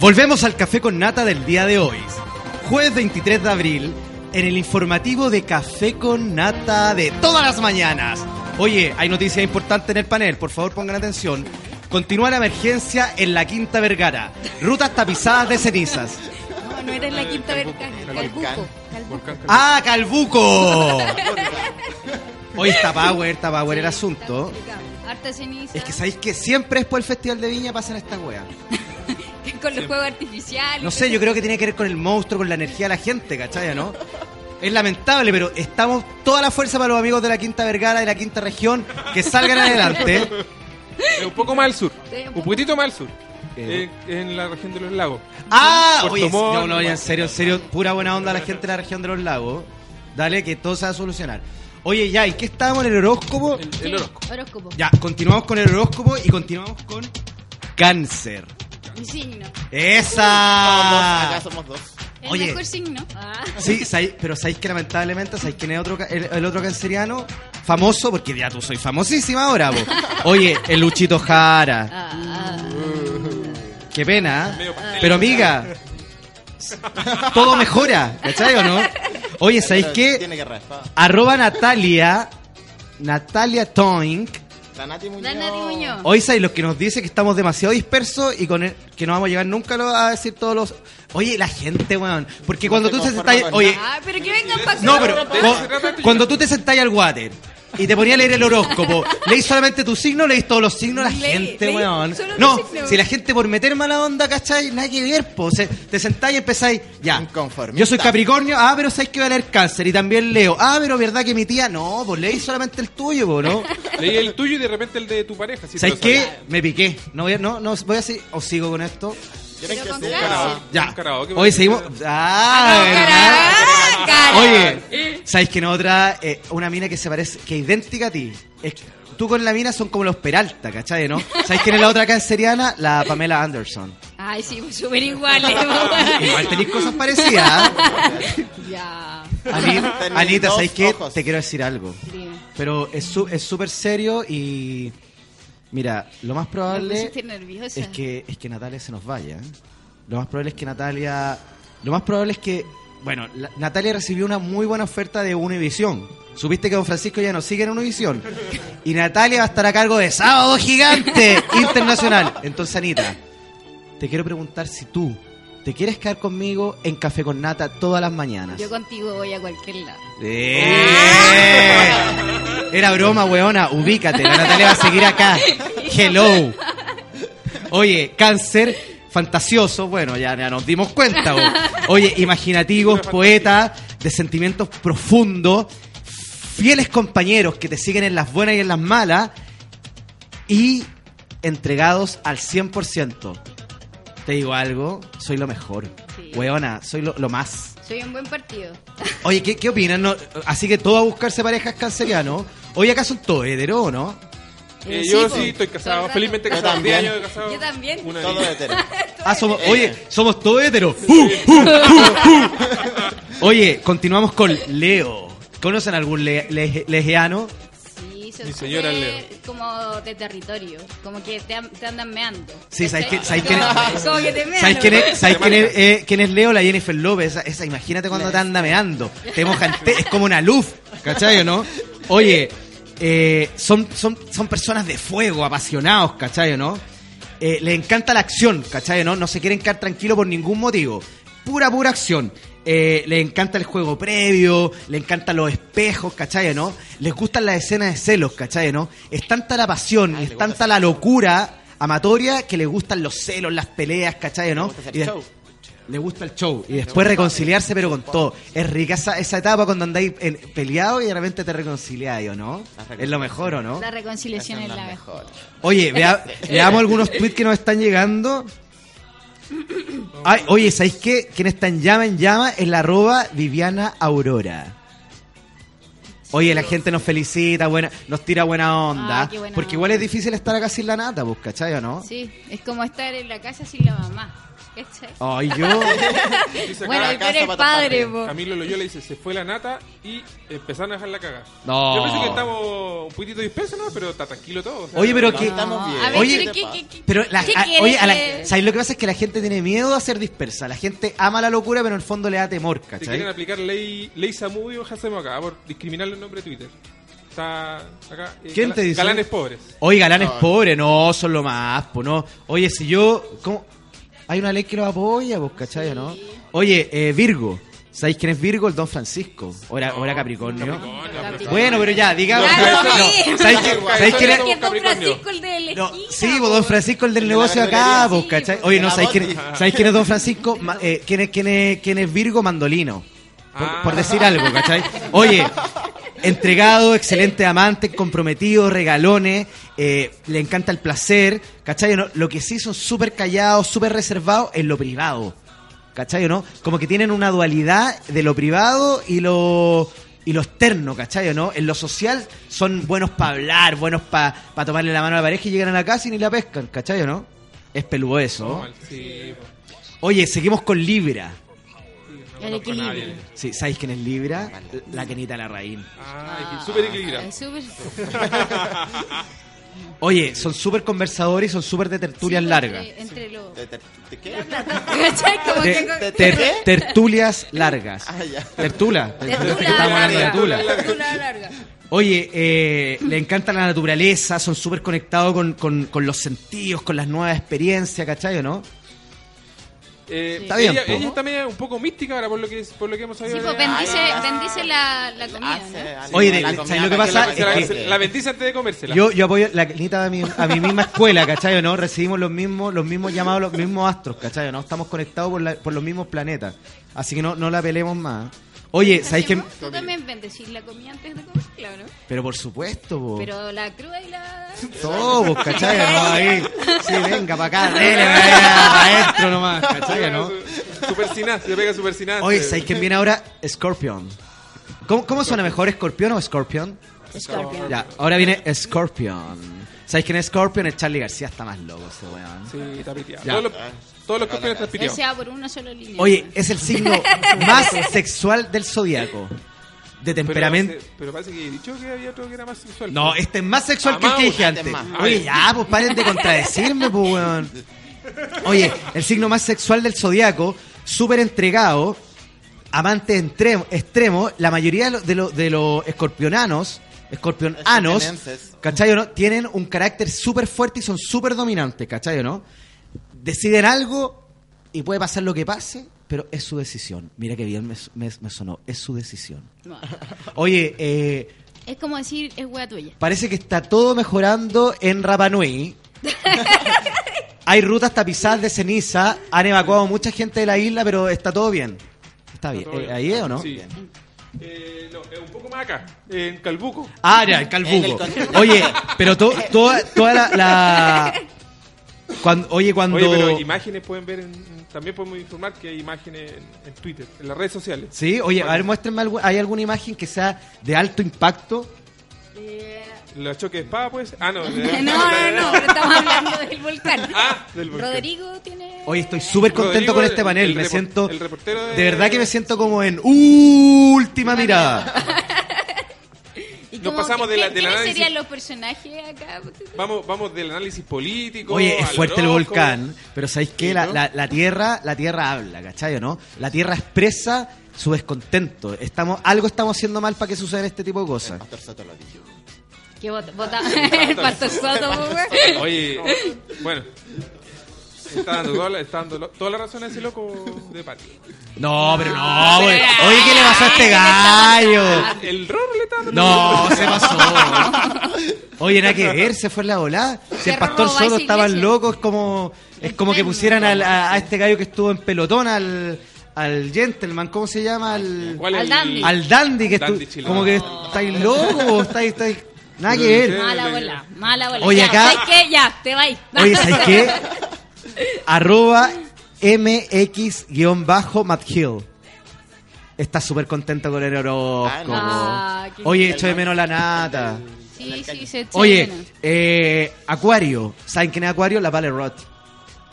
Volvemos al café con nata del día de hoy. Jueves 23 de abril, en el informativo de Café con Nata de todas las mañanas. Oye, hay noticias importantes en el panel, por favor pongan atención. Continúa la emergencia en la Quinta Vergara. Rutas tapizadas de cenizas. No, no era en la quinta vergara, Calbuco. Calbuco. ¡Ah, Calbuco! Hoy está Power, está Power el asunto. Harta ceniza. Es que sabéis que siempre después del Festival de Viña pasan estas weas. Con los juegos artificiales. No sé, yo creo que tiene que ver con el monstruo, con la energía de la gente, ¿cachai? ¿No? Es lamentable, pero estamos toda la fuerza para los amigos de la Quinta Vergara, de la Quinta Región, que salgan adelante. Eh, un poco más al sur. Sí, un Un poquitito más al sur. Eh, en la región de los lagos. ¡Ah! Puerto Oye, Montt, no, no, en serio, en serio, pura buena onda la gente de la región de los lagos. Dale, que todo se va a solucionar. Oye, ya, ¿y qué estábamos en el horóscopo? El horóscopo. Horóscopo. Ya, continuamos con el horóscopo y continuamos con cáncer. Mi signo. ¡Esa! Acá somos dos. El Oye. mejor signo. Ah. Sí, sabéis- pero sabéis que lamentablemente, sabéis quién es otro, ca- el, el otro canceriano famoso, porque ya tú soy famosísima ahora, po. Oye, el Luchito Jara. Ah. Qué pena, ¿eh? Pero amiga, todo mejora, ¿cachai o no? Oye, ¿sabéis qué? Tiene que raspar. Arroba Natalia, Natalia Toink. La Nati Muñoz. La Nati Muñoz. Hoy sabéis los que nos dice que estamos demasiado dispersos y con el- que no vamos a llegar nunca a lo- a decir todos los. Oye, la gente, weón. Porque cuando se tú te sentás. Oye, Ah, pero que vengan para acá. no, pero cuando tú te sentás al water y te ponías a leer el horóscopo, ¿leís solamente tu signo o leís todos los signos? La Leí- gente, leí weón. solo tu No, signo. si la gente por meter mala onda, ¿cachai? Nada que ver, po. Se- te sentáis y empezáis, ya. Yo soy Capricornio, ah, pero sabéis que voy a leer cáncer y también leo. Ah, pero verdad que mi tía, no, pues leí solamente el tuyo, po, ¿no? Leí el tuyo y de repente el de tu pareja. si te ¿Sabéis lo qué? sabes. Me piqué. No voy a, no, no, voy a seguir, o sigo con esto. Tienen que karaoke. Ya. Karaoke, porque- seguimos. Ah. Oye, ¿sabéis que en otra, eh, una mina que se parece, que es idéntica a ti? Es que tú con la mina son como los Peralta, ¿cachai, no? ¿Sabéis quién es la otra canceriana? La Pamela Anderson. Ay, sí, pues, súper iguales. Igual tenéis cosas parecidas. ¿eh? ya. Anita, dos ¿sabéis qué? ojos. Te quiero decir algo. Pero es súper serio y... Mira, lo más probable es que, es que Natalia se nos vaya. ¿eh? Lo más probable es que Natalia... Lo más probable es que... Bueno, la- Natalia recibió una muy buena oferta de Univisión. Supiste que Don Francisco ya no sigue en Univisión. Y Natalia va a estar a cargo de Sábado Gigante Internacional. Entonces, Anita, te quiero preguntar si tú te quieres quedar conmigo en Café con Nata todas las mañanas. Yo contigo voy a cualquier lado. ¡Eh! Era broma, weona. Ubícate. La Natalia va a seguir acá. Hello. Oye, cáncer fantasioso. Bueno, ya, ya nos dimos cuenta. bo. Oye, imaginativos, poetas, de sentimientos profundos, fieles compañeros que te siguen en las buenas y en las malas y entregados al 100%. Te digo algo, soy lo mejor. Sí. Weona, soy lo, lo más. Soy un buen partido. Oye, ¿qué, qué opinan? No, así que todo a buscarse parejas cancerianos. Oye, acá son todos hetero, ¿o no? Eh, Sí, yo po. sí estoy casado, Todo el felizmente casado, Yo 10 también. años casado. Yo también. Una Todo hetero. Ah, somos, oye, somos todos heteros. Uh, uh, uh, uh. Oye, continuamos con Leo. ¿Conocen algún le, le- legiano? Sí, Mi señora Leo. como de territorio. Como que te, te andan meando. Sí, ¿sabes quién es? Como que te mean. ¿Sabes quién es, ¿sabes quién es, eh, quién es Leo? La Jennifer López. Esa, esa, imagínate cuando te anda meando. Te mojan, te- es como una luz, ¿cachai o no? Oye, eh, son, son, son personas de fuego, apasionados, ¿cachai o no? Eh, les encanta la acción, ¿cachai o no? No se quieren quedar tranquilos por ningún motivo. Pura, pura acción. Eh, les encanta el juego previo, les encantan los espejos, ¿cachai no? Les gustan las escenas de celos, ¿cachai no? Es tanta la pasión, es tanta la locura amatoria que les gustan los celos, las peleas, ¿cachai no? Y de- show. Le gusta el show. Y después reconciliarse, pero con todo. Es rica esa, esa etapa cuando andáis en- peleados y de repente te reconciliáis, ¿o no? Es lo mejor, ¿o no? La reconciliación es la mejor. Oye, vea, veamos algunos tweets que nos están llegando. Ay, oye, ¿sabéis qué? Quien está en llama en llama es la arroba Viviana Aurora. Oye, la gente nos felicita, buena, nos tira buena onda. Ah, qué buena porque onda. igual es difícil estar acá sin la nata, pues, ¿cachai o no? Sí, es como estar en la casa sin la mamá. ¿Cachai? Ay, yo. Dice Bueno, para padre, po. Camilo Loyola dice, se fue la nata y empezaron a dejar la caga. No. Yo pensé que estamos un poquito dispersos, ¿no? Pero está tranquilo todo. o sea, Oye, pero no, que. estamos bien. A ver, Oye, pero ¿qué, qué, qué- Pero la, qué a- quieres oye, a la- que- ¿sabes lo que pasa? Es que la gente tiene miedo a ser dispersa. La gente ama la locura, pero en el fondo le da temor, Si ¿cachai? quieren aplicar ley, ley Samudio, hacemos acá por discriminar los nombres de Twitter. Está acá. eh, ¿Quién te dice? Galanes pobres. Oye, galanes pobres, no, son lo más, pues no. Oye, si yo. ¿cómo? Hay una ley que los apoya, pues, ¿cachai no? Oye, eh, Virgo. ¿Sabéis quién es Virgo? El Don Francisco. ¿O era, o era Capricornio? Capricornio, Bueno, pero ya, digamos. Claro, no, sí. ¿Sabéis quién, ¿sabéis quién es? que Don. Francisco el de la No, sí, po. Don Francisco, el del El de negocio acá, pues, Sí, ¿cachai? Oye, no, ¿sabéis quién. ¿sabéis quién es Don Francisco? Eh, ¿quién, es, quién, es, ¿Quién es Virgo? Mandolino. Por, Ah. por decir algo, ¿cachai? Oye, entregado, excelente amante, comprometido, regalones, eh, le encanta el placer, ¿cachai? no? Lo que sí son súper callados, súper reservados en lo privado, ¿cachai? no? Como que tienen una dualidad de lo privado y lo y lo externo, ¿cachai? no? En lo social son buenos para hablar, buenos para tomarle la mano a la pareja y llegan a la casa y ni la pescan, ¿cachai? no? Es peludo eso. No. Oye, seguimos con Libra. El equilibrio. Sí, ¿sabéis quién es Libra? La Kenita Larraín. Ah, equi- súper equilibrado. Es súper- Oye, son súper conversadores y son súper de tertulias Sí, largas. Entre, entre los... ¿De- de- de qué? De- ter- tertulias largas. Ah, ya. Tertula. Tertula Estamos hablando de larga. tertula. Tertula larga. Oye, eh, le encanta la naturaleza, son súper conectados con, con- con los sentidos, con las nuevas experiencias, ¿cachai o no? Eh, Está bien, ella, ella está media un poco mística ahora por lo que, por lo que hemos sabido. Sí, pues bendice, Ah, bendice la, la comida, Hace ¿no? Oye, la ¿sabes comida lo que pasa? la Es que- la bendice antes de comérsela. Yo, yo apoyo la Kenita a mi, a mi misma escuela, ¿cachai no? Recibimos los mismos, los mismos llamados, los mismos astros, ¿cachai no? Estamos conectados por, la- por los mismos planetas. Así que no, no la pelemos más. Oye, ¿sabéis qué? ¿Tú también bendecís la comida antes de comerla, ¿no? Pero por supuesto. Pero la cruda y la... Todo, ¿cachai? ¿no? Ahí. Sí, venga, para acá, dele, adentro nomás, ¿cachai? ¿no? Super sinaz, se pega super sinaz. Oye, ¿sabéis quién viene ahora? Scorpion. ¿Cómo, cómo suena mejor, Scorpion o Scorpion? Scorpion. Ya, ahora viene Scorpion. ¿Sabéis quién es Scorpion? El Charlie García está más loco ese weón. Sí, está piteado. Los campeones están O sea, por una sola línea. Oye, es el signo más sexual del zodiaco. De temperamento. Pero, pero parece que he dicho que había otro que era más sexual. No, este es más sexual Ah, que el que dije este antes. Oye, Ay. ya, pues paren de contradecirme, pues, weón. Oye, el signo más sexual del zodiaco, súper entregado, amante extremo, extremo, la mayoría de los de los- de los escorpionanos, escorpionanos. ¿cachai o no? Tienen un carácter súper fuerte y son súper dominantes, ¿cachai o no? Deciden algo y puede pasar lo que pase, pero es su decisión. Mira que bien me, me- me sonó, es su decisión. No. Oye, eh, Es como decir, es wea tuya. Parece que está todo mejorando en Rapa Nui. Hay rutas tapizadas de ceniza, han evacuado mucha gente de la isla, pero está todo bien. Está bien. Todo bien. Eh, ¿Ahí es o no? Sí. Eh, no, es un poco más acá, en Calbuco. Ah, ya, el En calbuco. Oye, pero to- toda, toda la, la- Cuando, oye, cuando... Oye, pero imágenes pueden ver, en- también podemos informar que hay imágenes en, en Twitter, en las redes sociales. Sí, oye, a ver, muéstrenme, algo- ¿hay alguna imagen que sea de alto impacto? ¿Los choques de espada, pues? Ah, no. de- No, no, no, pero estamos hablando del volcán. Ah, del volcán. Rodrigo tiene... Oye, estoy súper contento Rodrigo, con este el- panel. el me siento. el reportero de- de verdad que me siento como en última mirada. ¿Y Nos pasamos de la- qué- del ¿Quiénes análisis- serían los personajes acá? Vamos, vamos del análisis político. Oye, es fuerte el volcán, pero ¿sabéis qué? Sí, La, ¿no? la- la tierra, la tierra habla, ¿cachai o no? La tierra expresa su descontento. Estamos, algo estamos haciendo mal para que sucedan este tipo de cosas. ¿Qué vota? vota? el pastor Soto, güey. Oye, bueno. Está dando, toda la, está dando lo- toda la razón a ese loco de patio. No, pero no, güey. Oye, ¿qué le pasó a este gallo? El rorro le está dando. No, se pasó. Oye, nada que ver, se fue en la volada. Si Se el pastor esa estaban locos, es como, es como que pusieran al- a, a este gallo que estuvo en pelotón, al, al gentleman, ¿cómo se llama? Al, ¿Cuál es Al el- dandy. al dandy, que Dandy como que estáis locos, estáis, estáis, nada que ver. Mala bola, mala bola. Oye, Ya, acá- ¿Sabes qué? Ya, te vais. Oye, ¿sabes qué? Arroba MX-Matt Hill. Está súper contento con el horóscopo. Ah, qué Oye, echo de menos la nata. Sí, sí, se echa Oye, eh, Acuario. ¿Saben quién es Acuario? La Vale Roth.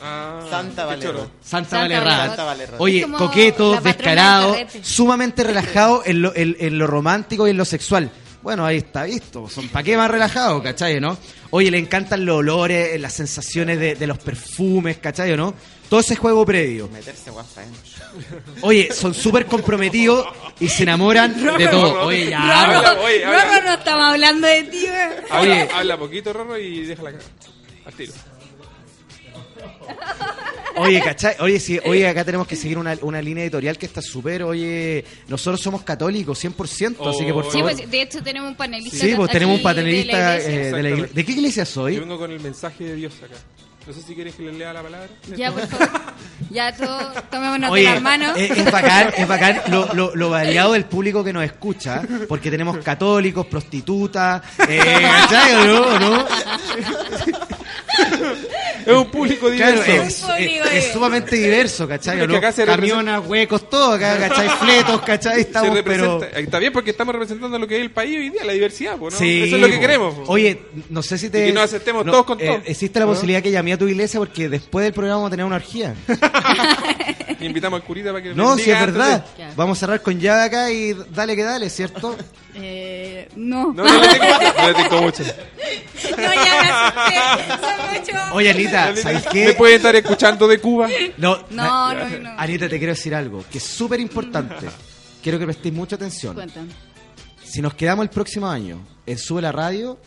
Ah, Santa qué Valero. choro. Santa, Santa Vale Vale Roth. Santa Vale Roth. Oye, coqueto, descarado, sumamente relajado en lo, en- en lo romántico y en lo sexual. Bueno, ahí está visto. Son ¿Para qué más relajado, cachai, no? Oye, le encantan los olores, las sensaciones de, de los perfumes, cachai, no? Todo ese juego previo. Meterse guapa, ¿eh? Oye, son súper comprometidos y se enamoran de todo. Oye, ya. Rorro, habla. oye, habla. No estamos hablando de ti, güey. Habla, Oye. habla poquito, Rorro, y déjala acá. Al tiro. Oye, ¿cachai? Oye, sí, oye, acá tenemos que seguir una, una línea editorial que está súper, oye, nosotros somos católicos, 100%, así que por Oh. Sí, favor. pues, de hecho tenemos un panelista. Sí, pues tenemos un panelista de la iglesia. eh, de la iglesia. ¿De qué iglesia soy? Yo vengo con el mensaje de Dios acá. No sé si quieres que le lea la palabra. Ya, por favor. Ya, todo, tomémonos Oye, de las manos. es, es bacán, es bacán lo, lo- lo variado del público que nos escucha, porque tenemos católicos, prostitutas, eh, ¿cachai o no? ¿O no? Es un público Claro, diverso. es, público es- es diverso. sumamente diverso, ¿cachai? Es no? acá se Camionas, huecos, todo, acá, ¿cachai? Fletos, ¿cachai? Se Estamos, pero... Está bien porque estamos representando lo que es el país hoy día, la diversidad, ¿no? Sí, Eso es lo que po. queremos. po. Oye, no sé si te. Y que nos aceptemos todos con eh, todos. Existe la ¿No? posibilidad que llame a tu iglesia porque después del programa vamos a tener una orgía. Y invitamos al curita para que No, si es de- verdad. Vamos a cerrar con llave acá y dale que dale, ¿cierto? Eh, no. No, no le tengo, no le tengo mucho. No, ya me asusté. Son mucho. Oye, Anita, ¿sabes ¿Me qué? puede estar escuchando de Cuba? No, No, no, no. Anita, te quiero decir algo que es súper importante. Quiero que prestéis mucha atención. Cuéntame. Si nos quedamos el próximo año en Sube la Radio,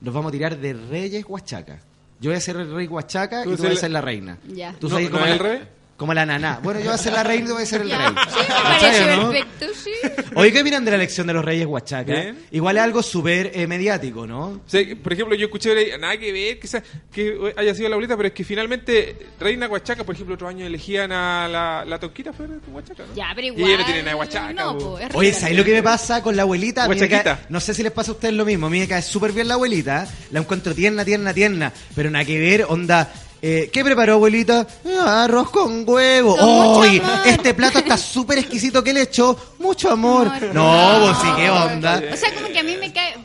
nos vamos a tirar de Reyes Huachaca. Yo voy a ser el rey Huachaca y Tú vas a ser la reina. Ya. Tú ¿No- sabes no como es el rey? Como la naná. Bueno, yo voy a ser la reina y vas a ser el rey. Sí, me ¿Cachai, parece no? perfecto, sí. Oye, ¿qué opinan de la elección de los Reyes Huachaca? Bien. Igual es algo súper eh, mediático, ¿no? Sea, por ejemplo, yo escuché nada que ver, quizás que haya sido la boleta, pero es que finalmente Reina Huachaca, por ejemplo, otro año elegían a la, la Tonquita de Huachaca, ¿no? Ya, pero Y igual. ella no tiene nada de Huachaca. No, po. po, es Oye. ¿sabes lo que me pasa con la abuelita? Huachaquita. no sé si les pasa a ustedes lo mismo. A mí me cae súper bien la abuelita. La encuentro tierna, tierna, tierna. Pero nada que ver, onda. Eh, ¿Qué preparó, abuelita? "Ah, Arroz con huevo. ¡Uy! Este plato está súper exquisito que le echó. Mucho amor. Amor. No, pues sí, qué onda. O sea, como que a mí me cae.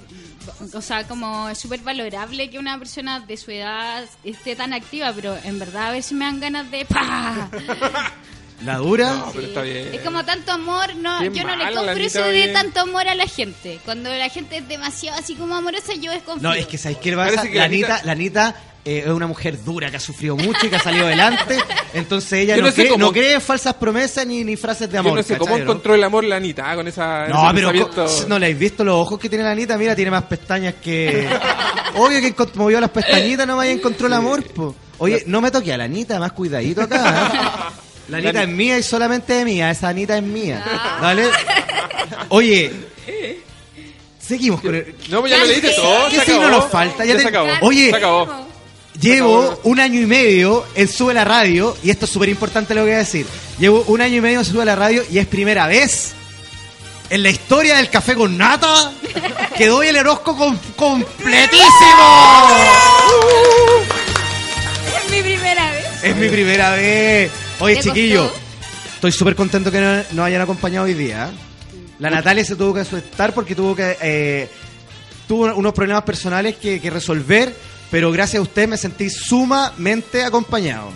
O sea, como es súper valorable que una persona de su edad esté tan activa, pero en verdad a veces me dan ganas de. ¡Pah! ¿La dura? No, pero está bien. Es como tanto amor, no, Qué yo no le compro eso de tanto amor a la gente. Cuando la gente es demasiado así como amorosa, yo desconfío. No, es que ¿sabéis qué le pasa? Que La Anita, la Anita eh, es una mujer dura que ha sufrido mucho y que ha salido adelante. Entonces ella no, no sé cree, cómo- no cree en falsas promesas ni, ni frases de amor. Yo no sé cómo encontró el amor la Anita, ah, con esa. No, ese pero no le habéis visto los ojos que tiene la Anita, mira, tiene más pestañas que. Obvio que movió las pestañitas, no vaya encontró el amor, po. Oye, no me toque a la Anita, más cuidadito acá. ¿eh? La Anita es mía y solamente es mía, esa Anita es mía. ¿Vale? Oye, seguimos con el. No, pues ya lo leíste todo. ¿Qué se signo nos falta? Ya Ya te- se acabó. Oye, Se acabó. Llevo un año y medio en Sube la Radio, y esto es súper importante lo que voy a decir. Llevo un año y medio en Sube la Radio y es primera vez en la historia del café con nata que doy el horóscopo com- completísimo. mi primera vez. Oye, ¿Te chiquillo, costó? estoy súper contento que no- nos hayan acompañado hoy día. La Natalia se tuvo que asustar porque tuvo que eh, tuvo unos problemas personales que, que resolver, pero gracias a usted me sentí sumamente acompañado.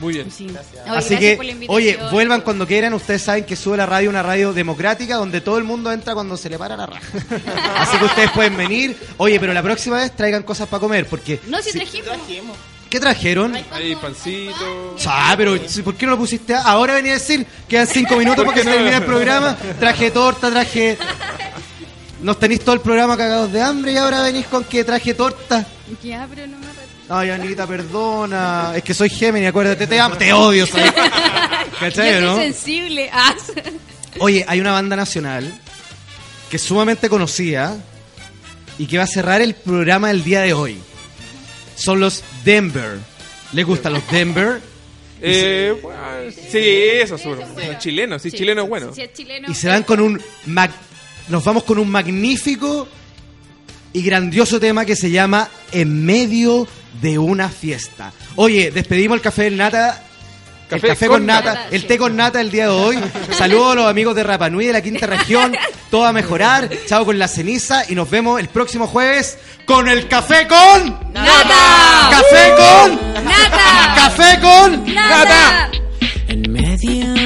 Muy bien. Oye, Así gracias que, oye, vuelvan cuando quieran. Ustedes saben que sube la radio una radio democrática donde todo el mundo entra cuando se le para la raja. Así que ustedes pueden venir. Oye, pero la próxima vez traigan cosas para comer porque No, si si- trajimos. ¿qué trajeron? Ahí, pancito. Ah, pero ¿por qué no lo pusiste? a- Ahora venía a decir, quedan cinco minutos para que se termine el programa. Traje torta, traje. Nos tenéis todo el programa cagados de hambre y ahora venís con que traje torta. Ya, pero no me. Ay, Anita, perdona. Es que soy Gemini, acuérdate, te amo, te odio, ¿sabes? ¿Cachai, Yo soy no? sensible. Ah. Oye, hay una banda nacional que es sumamente conocida y que va a cerrar el programa del día de hoy. Son los Denver. ¿Les gustan los Denver? Eh, bueno, sí, eso seguro. Los chilenos, sí, chileno es bueno. Si es chileno. Y se van con un... mag- Nos vamos con un magnífico y grandioso tema que se llama En medio de una fiesta. Oye, despedimos el café del nata. Café el café con con, nata, nata, el té con nata el día de hoy. Saludos a los amigos de Rapanui de la quinta región. Todo a mejorar. Chao con la ceniza y nos vemos el próximo jueves con el café con ¡Nata! Café con ¡Nata! Café con ¡Nata! en medio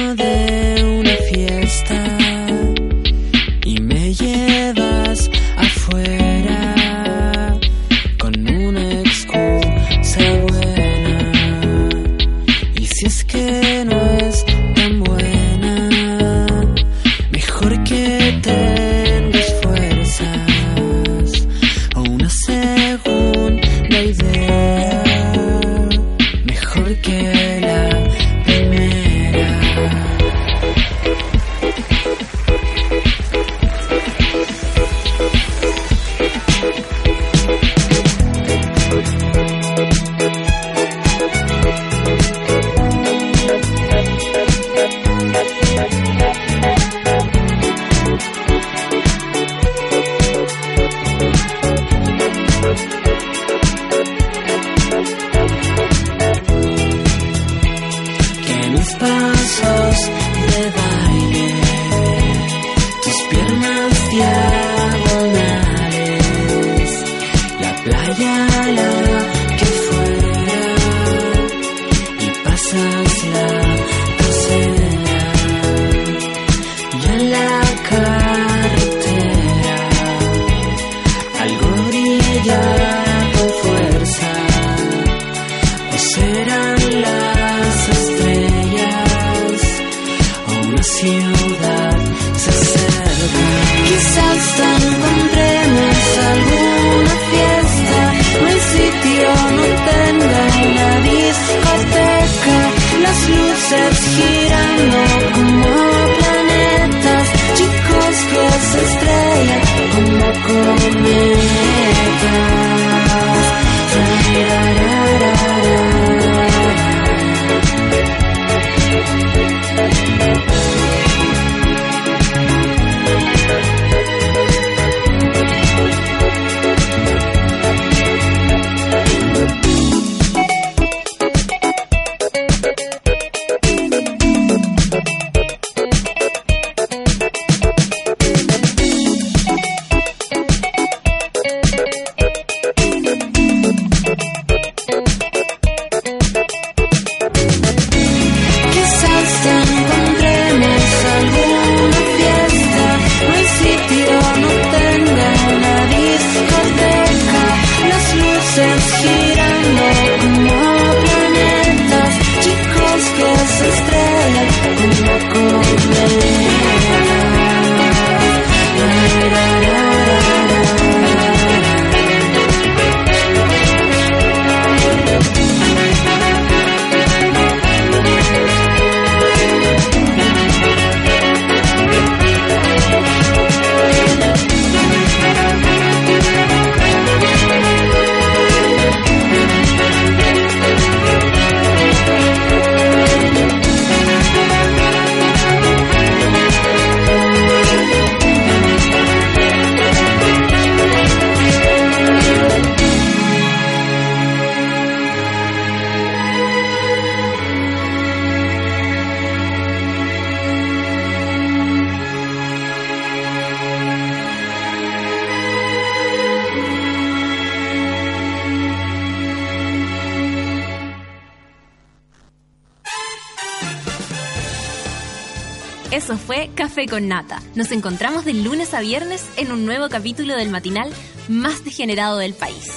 con Nata. Nos encontramos de lunes a viernes en un nuevo capítulo del matinal más degenerado del país.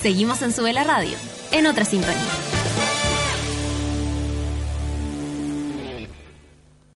Seguimos en Sube la Radio, en otra sintonía.